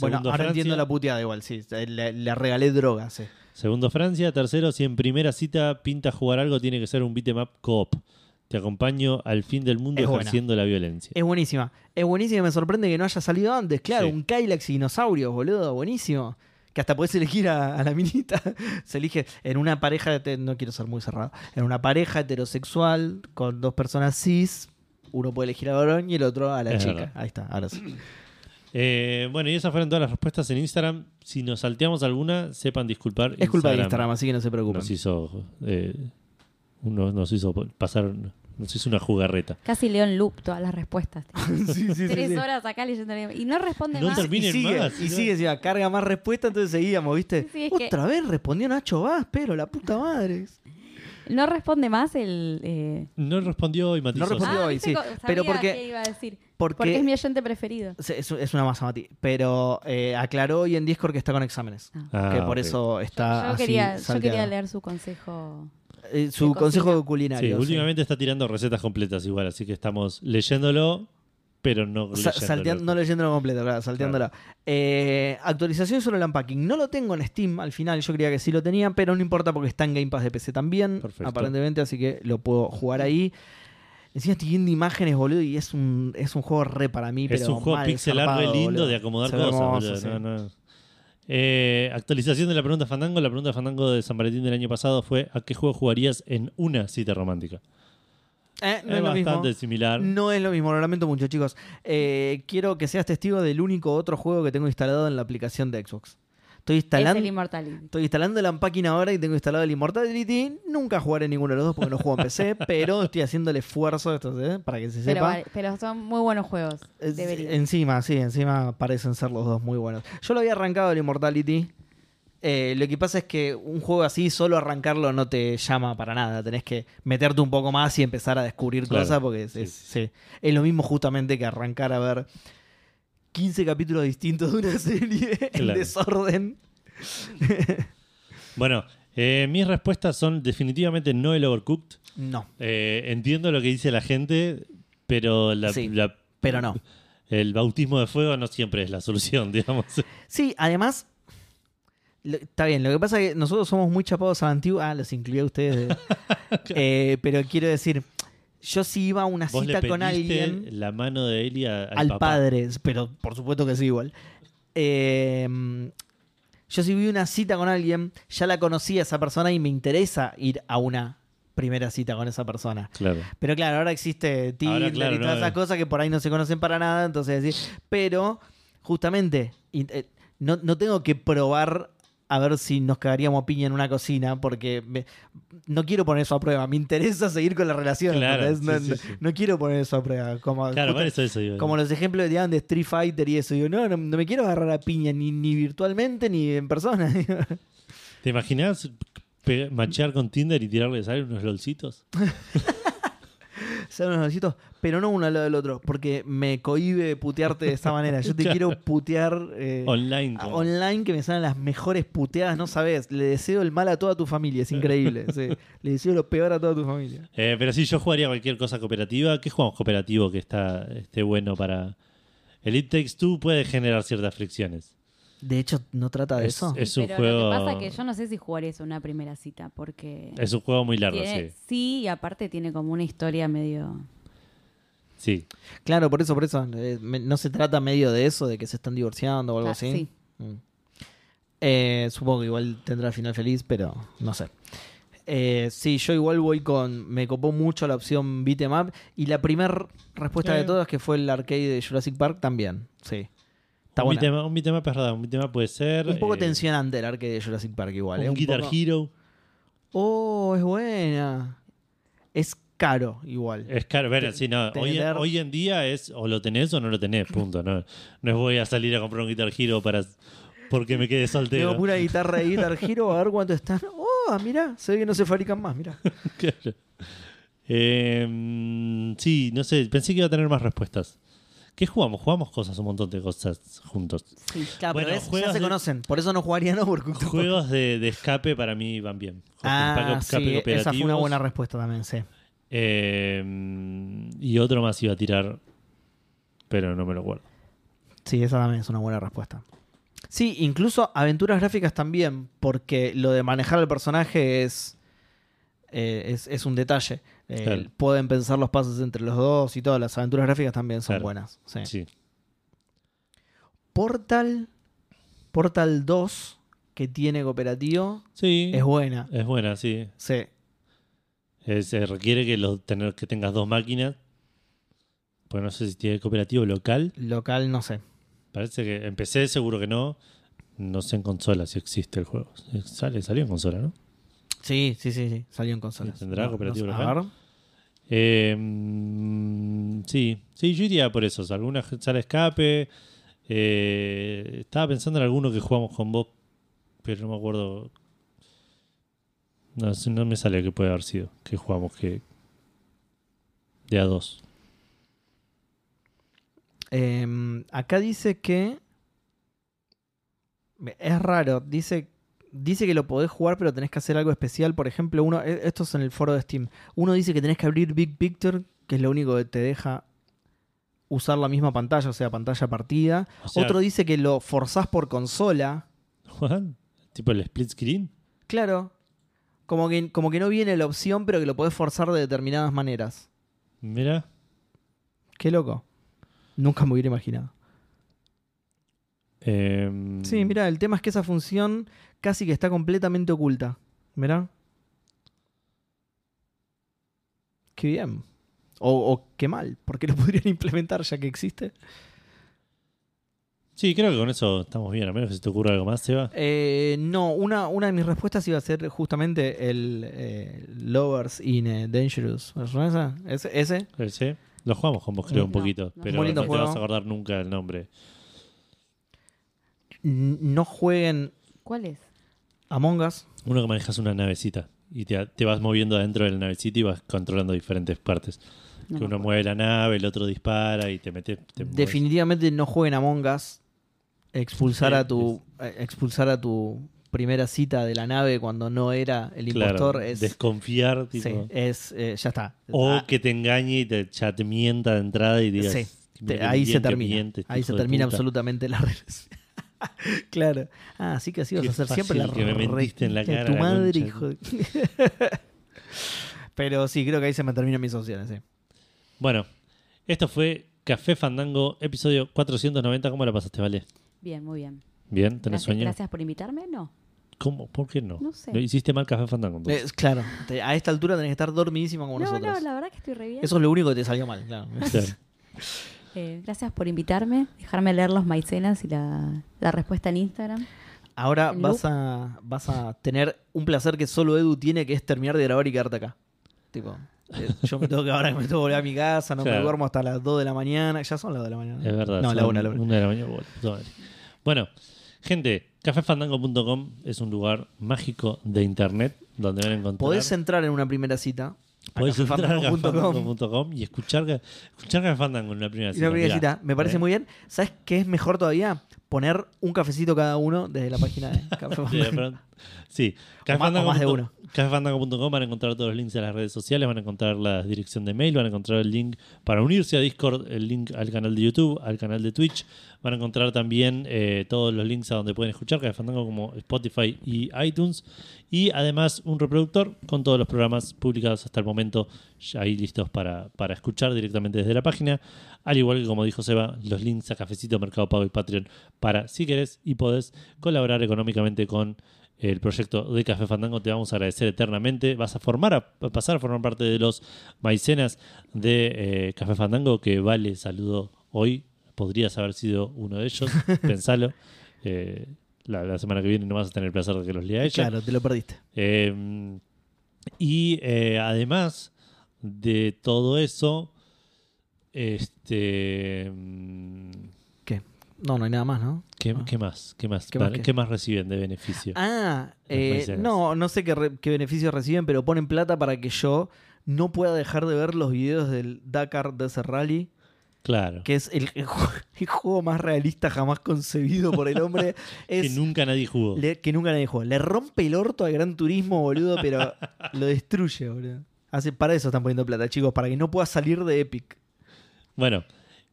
Bueno, ahora Francia. entiendo la puteada igual, sí. Le, le regalé droga, sí. Segundo, Francia. Tercero, si en primera cita pinta jugar algo, tiene que ser un beat'em up co-op. Te acompaño al fin del mundo Es buena. ejerciendo la violencia. Es buenísima. Es buenísima y me sorprende que no haya salido antes. Claro, Sí. un Kylax y dinosaurios, boludo. Buenísimo. Que hasta puedes elegir a, a la minita. Se elige en una pareja, no quiero ser muy cerrado, en una pareja heterosexual con dos personas cis. Uno puede elegir a varón y el otro a la Es chica. verdad. Ahí está, ahora sí. Eh, bueno, y esas fueron todas las respuestas en Instagram. Si nos salteamos alguna, sepan disculpar. Es culpa de Instagram, así que no se preocupen. Nos hizo, eh, uno, nos hizo pasar, nos hizo una jugarreta. Casi leo en loop todas las respuestas. Sí, sí, sí, Tres sí. horas acá leyendo y no responde No más. termina. Y sigue, más, y sigue, decía, carga más respuesta, entonces seguíamos, ¿viste? Sí, sí, es que- Otra vez respondió Nacho Vaz, pero la puta madre. No responde más el. eh, No respondió y matizó. No respondió. Ah, hoy, sí. Pero porque- qué iba a decir. porque- Porque es mi oyente preferido. Es, es- es una masa, Mati. Pero eh, aclaró hoy en Discord que está con exámenes. Ah, que por ok. eso está Yo así quería, yo salteado. quería leer su consejo. Eh, su consejo culinario. Sí, sí. últimamente está tirando recetas completas igual, así que estamos leyéndolo, pero no Sa- leyéndolo. salteando- no leyéndolo completo, claro, salteándolo. Eh, actualización sobre el unpacking. No lo tengo en Steam al final, yo creía que sí lo tenía, pero no importa porque está en Game Pass de PC también, Perfecto. aparentemente, así que lo puedo jugar ahí. Encima estoy viendo imágenes, boludo, y es un, es un juego re para mí. Es pero un juego mal pixel art re zarpado, lindo boludo. de acomodar Se cosas. hermoso, boludo, sí. no, no. Eh, actualización de la pregunta Fandango. La pregunta Fandango de San Valentín del año pasado fue: ¿a qué juego jugarías en una cita romántica? Eh, no es es lo mismo. bastante similar. No es lo mismo, lo lamento mucho, chicos. Eh, quiero que seas testigo del único otro juego que tengo instalado en la aplicación de Xbox. Estoy Es instalando. el Immortality. Estoy instalando el Unpacking ahora y tengo instalado el Immortality. Nunca jugaré ninguno de los dos porque no juego en PC, pero estoy haciendo el esfuerzo esto, ¿eh? para que se Pero, sepa. vale, pero son muy buenos juegos. Es- encima, sí, encima parecen ser los dos muy buenos. Yo lo había arrancado el Immortality. Eh, lo que pasa es que un juego así, solo arrancarlo no te llama para nada. Tenés que meterte un poco más y empezar a descubrir Claro, cosas porque es, sí. es- sí. Es lo mismo justamente que arrancar a ver 15 capítulos distintos de una serie en Claro. desorden. Bueno, eh, mis respuestas son definitivamente no el Overcooked. No, Eh, entiendo lo que dice la gente, pero la, Sí, la- pero no. el bautismo de fuego no siempre es la solución, digamos. Sí, además. lo- está bien, lo que pasa es que nosotros somos muy chapados a la antigua. Ah, los incluí a ustedes. Eh, pero quiero decir, yo sí iba a una Vos le cita con alguien. la mano de Eli a- al, al papá. padre, pero por supuesto que sí, igual. Eh, yo si vi una cita con alguien, ya la conocía esa persona y me interesa ir a una primera cita con esa persona. Claro. Pero claro, ahora existe Tinder Ahora, claro, y todas no, esas cosas que por ahí no se conocen para nada, entonces decir, pero justamente eh, no, no tengo que probar a ver si nos cagaríamos a piña en una cocina porque me- no quiero poner eso a prueba, me interesa seguir con la relación, Claro, ¿entendés? sí, no, sí, sí. no quiero poner eso a prueba, como, Claro, eso eso digo. como los ejemplos de Street Fighter y eso, digo, no, no, no me quiero agarrar a piña ni, ni virtualmente ni en persona. ¿Te imaginas machear con Tinder y tirarle ¿sabes? unos lolcitos? Unos pero no uno al lado del otro, porque me cohibe putearte de esa manera. Yo te Claro. quiero putear eh, Online. a- online que me salen las mejores puteadas, no sabes. Le deseo el mal a toda tu familia, es increíble. sí. Le deseo lo peor a toda tu familia. Eh, pero sí, yo jugaría cualquier cosa cooperativa. ¿Qué jugamos cooperativo que está esté bueno para. El It Takes Two puede generar ciertas fricciones. De hecho, no trata de Es- eso. es- un Pero juego- lo que pasa es que yo no sé si jugaría eso en una primera cita, porque Es un juego muy largo, tiene- sí. sí, y aparte tiene como una historia medio... Sí. Claro, por eso, por eso. eh, no se trata medio de eso, de que se están divorciando o algo Ah, así. sí. Mm. Eh, supongo que igual tendrá final feliz, pero no sé. Eh, sí, yo igual voy con. Me copó mucho la opción beat 'em up. Y la primera respuesta Eh. de todas, que fue el arcade de Jurassic Park, también. Sí. Está un buena. bitema, un es verdad. Un bitema puede ser. Un poco eh, tensionante el arcade de Jurassic Park, igual. Un, eh, un Guitar poco- Hero. Oh, es buena. Es caro, igual. Es caro. Te- sí, no. Hoy, en día es o lo tenés o no lo tenés, punto. No, no es voy a salir a comprar un Guitar Hero para porque me quede soltero. Tengo una guitarra de Guitar Hero, a ver cuánto están. Oh, mira, se ve que no se fabrican más, mira. Claro. Eh, sí, no sé, pensé que iba a tener más respuestas. ¿Qué jugamos? Jugamos cosas, un montón de cosas juntos. Sí. Claro, Bueno, pero ves, ya se de- conocen, por eso no jugarían Overcooked. Juegos de, de escape para mí van bien. Ah, sí, esa fue una buena respuesta también, sí. Eh, y otro más iba a tirar, pero no me lo acuerdo. Sí, esa también es una buena respuesta. Sí, incluso aventuras gráficas también, porque lo de manejar al personaje es, eh, es, es un detalle. Eh, Claro. Pueden pensar los pasos entre los dos y todas las aventuras gráficas también son Claro. buenas. sí. Sí. Portal, Portal 2, que tiene cooperativo, Sí. es buena. Es buena, sí. Sí. Eh, se requiere que, lo, tener, que tengas dos máquinas. Pues no sé si tiene cooperativo local. Local, no sé. Parece que empecé, seguro que no. No sé en consola si existe el juego. Sale, salió en consola, ¿no? Sí, sí, sí, sí. Salió en consolas. ¿Tendrá cooperativo sé. local? A ver. Eh, mm, sí, sí, yo iría por eso. Alguna sala escape. Eh, estaba pensando en alguno que jugamos con vos, pero no me acuerdo. No, no me sale qué puede haber sido. Que jugamos que. De a dos. Eh, acá dice que. Es raro. Dice, dice que lo podés jugar, pero tenés que hacer algo especial. Por ejemplo, uno. e- Esto es en el foro de Steam. Uno dice que tenés que abrir Big Picture, que es lo único que te deja usar la misma pantalla, o sea, pantalla partida. O sea, Otro dice que lo forzás por consola. ¿Juan? ¿Tipo el split screen? Claro. Como que, como que no viene la opción, pero que lo podés forzar de determinadas maneras. Mira. Qué loco. Nunca me hubiera imaginado. Eh, Sí, mira, el tema es que esa función casi que está completamente oculta. Mirá. Qué bien. O, o qué mal, porque lo podrían implementar ya que existe. Sí, creo que con eso estamos bien. A menos que se te ocurra algo más, Seba. Eh, no, una, una de mis respuestas iba a ser justamente el eh, Lovers in a Dangerous. ¿Es esa? ¿Ese? ese? Lo jugamos con vos, creo, un No, poquito. no. Pero no te vas a acordar nunca el nombre. No jueguen ¿Cuál es? Among Us. Uno que manejas una navecita. Y te, te vas moviendo adentro de la navecita y vas controlando diferentes partes. No que uno mueve la nave, el otro dispara y te mete. te mueves. Definitivamente no jueguen Among Us. Expulsar Sí, a tu eh, expulsar a tu primera cita de la nave cuando no era el Claro, impostor es desconfiar. Tipo, sí, es eh, ya está. O Ah, que te engañe y te, ya te mienta de entrada y digas. Sí, "Mira te- ahí bien se termina. miente este ahí se termina puta". absolutamente la relación. claro. Ah, así que así vas a hacer siempre la que me mentiste en la cara, tu madre, concha. hijo de- Pero sí, creo que ahí se me terminan mis opciones, sí. Bueno, esto fue Café Fandango, episodio 490. ¿Cómo la pasaste, Vale? Bien, muy bien. ¿Bien? ¿Tenés Gracias, sueño? gracias por invitarme. No. ¿Cómo? ¿Por qué no? No sé. Lo hiciste mal Café Fandango. entonces. Eh, claro, te- a esta altura tenés que estar dormidísima como No, nosotros. no, la verdad que estoy re bien. Eso es lo único que te salió mal, claro. Claro. Eh, gracias por invitarme, dejarme leer los maicenas y la, la respuesta en Instagram. Ahora En vas a, vas a tener un placer que solo Edu tiene, que es terminar de grabar y quedarte acá. Tipo, eh, yo me tengo que ahora me tengo que volver a mi casa, no me Claro. duermo hasta las 2 de la mañana. Ya son las 2 de la mañana. Es verdad. No, la 1, la 1. una de la mañana. bueno, puta madre. Bueno, gente, cafefandango.com es un lugar mágico de internet donde van a encontrar. Podés entrar en una primera cita. Podés entrar a cafefandango.com y escuchar, escuchar Café Fandango en una primera cita. una primera cita. Me parece ¿Eh? muy bien. ¿Sabes qué es mejor todavía? Poner un cafecito cada uno desde la página de Café Sí, sí. O más- o más de uno. cafefandango.com van a encontrar todos los links a las redes sociales, van a encontrar la dirección de mail, van a encontrar el link para unirse a Discord, el link al canal de YouTube, al canal de Twitch. Van a encontrar también eh, todos los links a donde pueden escuchar Café Fandango como Spotify y iTunes. Y además un reproductor con todos los programas publicados hasta el momento ahí listos para, para escuchar directamente desde la página. Al igual que como dijo Seba, los links a Cafecito, Mercado Pago y Patreon para si querés y podés colaborar económicamente con el proyecto de Café Fandango. Te vamos a agradecer eternamente. Vas a formar a, a pasar a formar parte de los maicenas de eh, Café Fandango, que vale saludo hoy. Podrías haber sido uno de ellos, pensalo. Eh, la, la semana que viene no vas a tener el placer de que los lea ella. Claro, te lo perdiste. Eh, y eh, además de todo eso, este. mm, ¿Qué? No, no hay nada más, ¿no? ¿Qué, Ah. qué más? ¿Qué más? ¿Qué más qué? ¿Qué más reciben de beneficio? Ah, eh, no, no sé qué, re- qué beneficios reciben, pero ponen plata para que yo no pueda dejar de ver los videos del Dakar Desert Rally, claro. que es el, el ju- el juego más realista jamás concebido por el hombre. Que nunca nadie jugó. le- que nunca nadie jugó. Le rompe el orto al Gran Turismo, boludo, pero lo destruye, boludo. Hace, para eso están poniendo plata, chicos, para que no pueda salir de Epic. Bueno,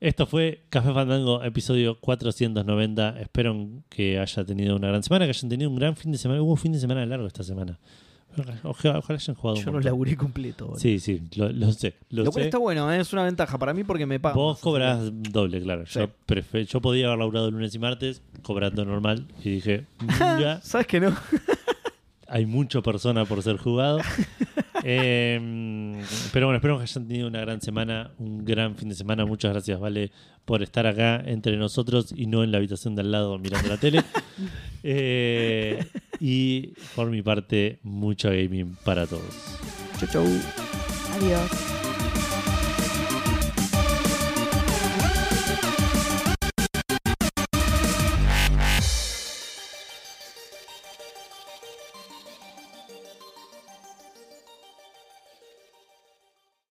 esto fue Café Fandango, episodio 490. Espero que haya tenido una gran semana, que hayan tenido un gran fin de semana. Hubo un fin de semana largo esta semana. Ojalá, ojalá hayan jugado un Yo no montón. laburé completo. Sí, sí, lo, lo sé. Lo, Lo cual sé. está bueno, ¿eh? es una ventaja para mí porque me pagan. Vos cobras doble, claro. Sí. Yo, prefe- yo podía haber laburado lunes y martes, cobrando normal, y dije, que- "Mira, ¿Sabes que no? Hay mucho persona por ser jugado. Eh, pero bueno, espero que hayan tenido una gran semana, un gran fin de semana. Muchas gracias, Vale, por estar acá entre nosotros y no en la habitación de al lado mirando la tele. Eh, y por mi parte, mucho gaming para todos. Chau, chau. Adiós.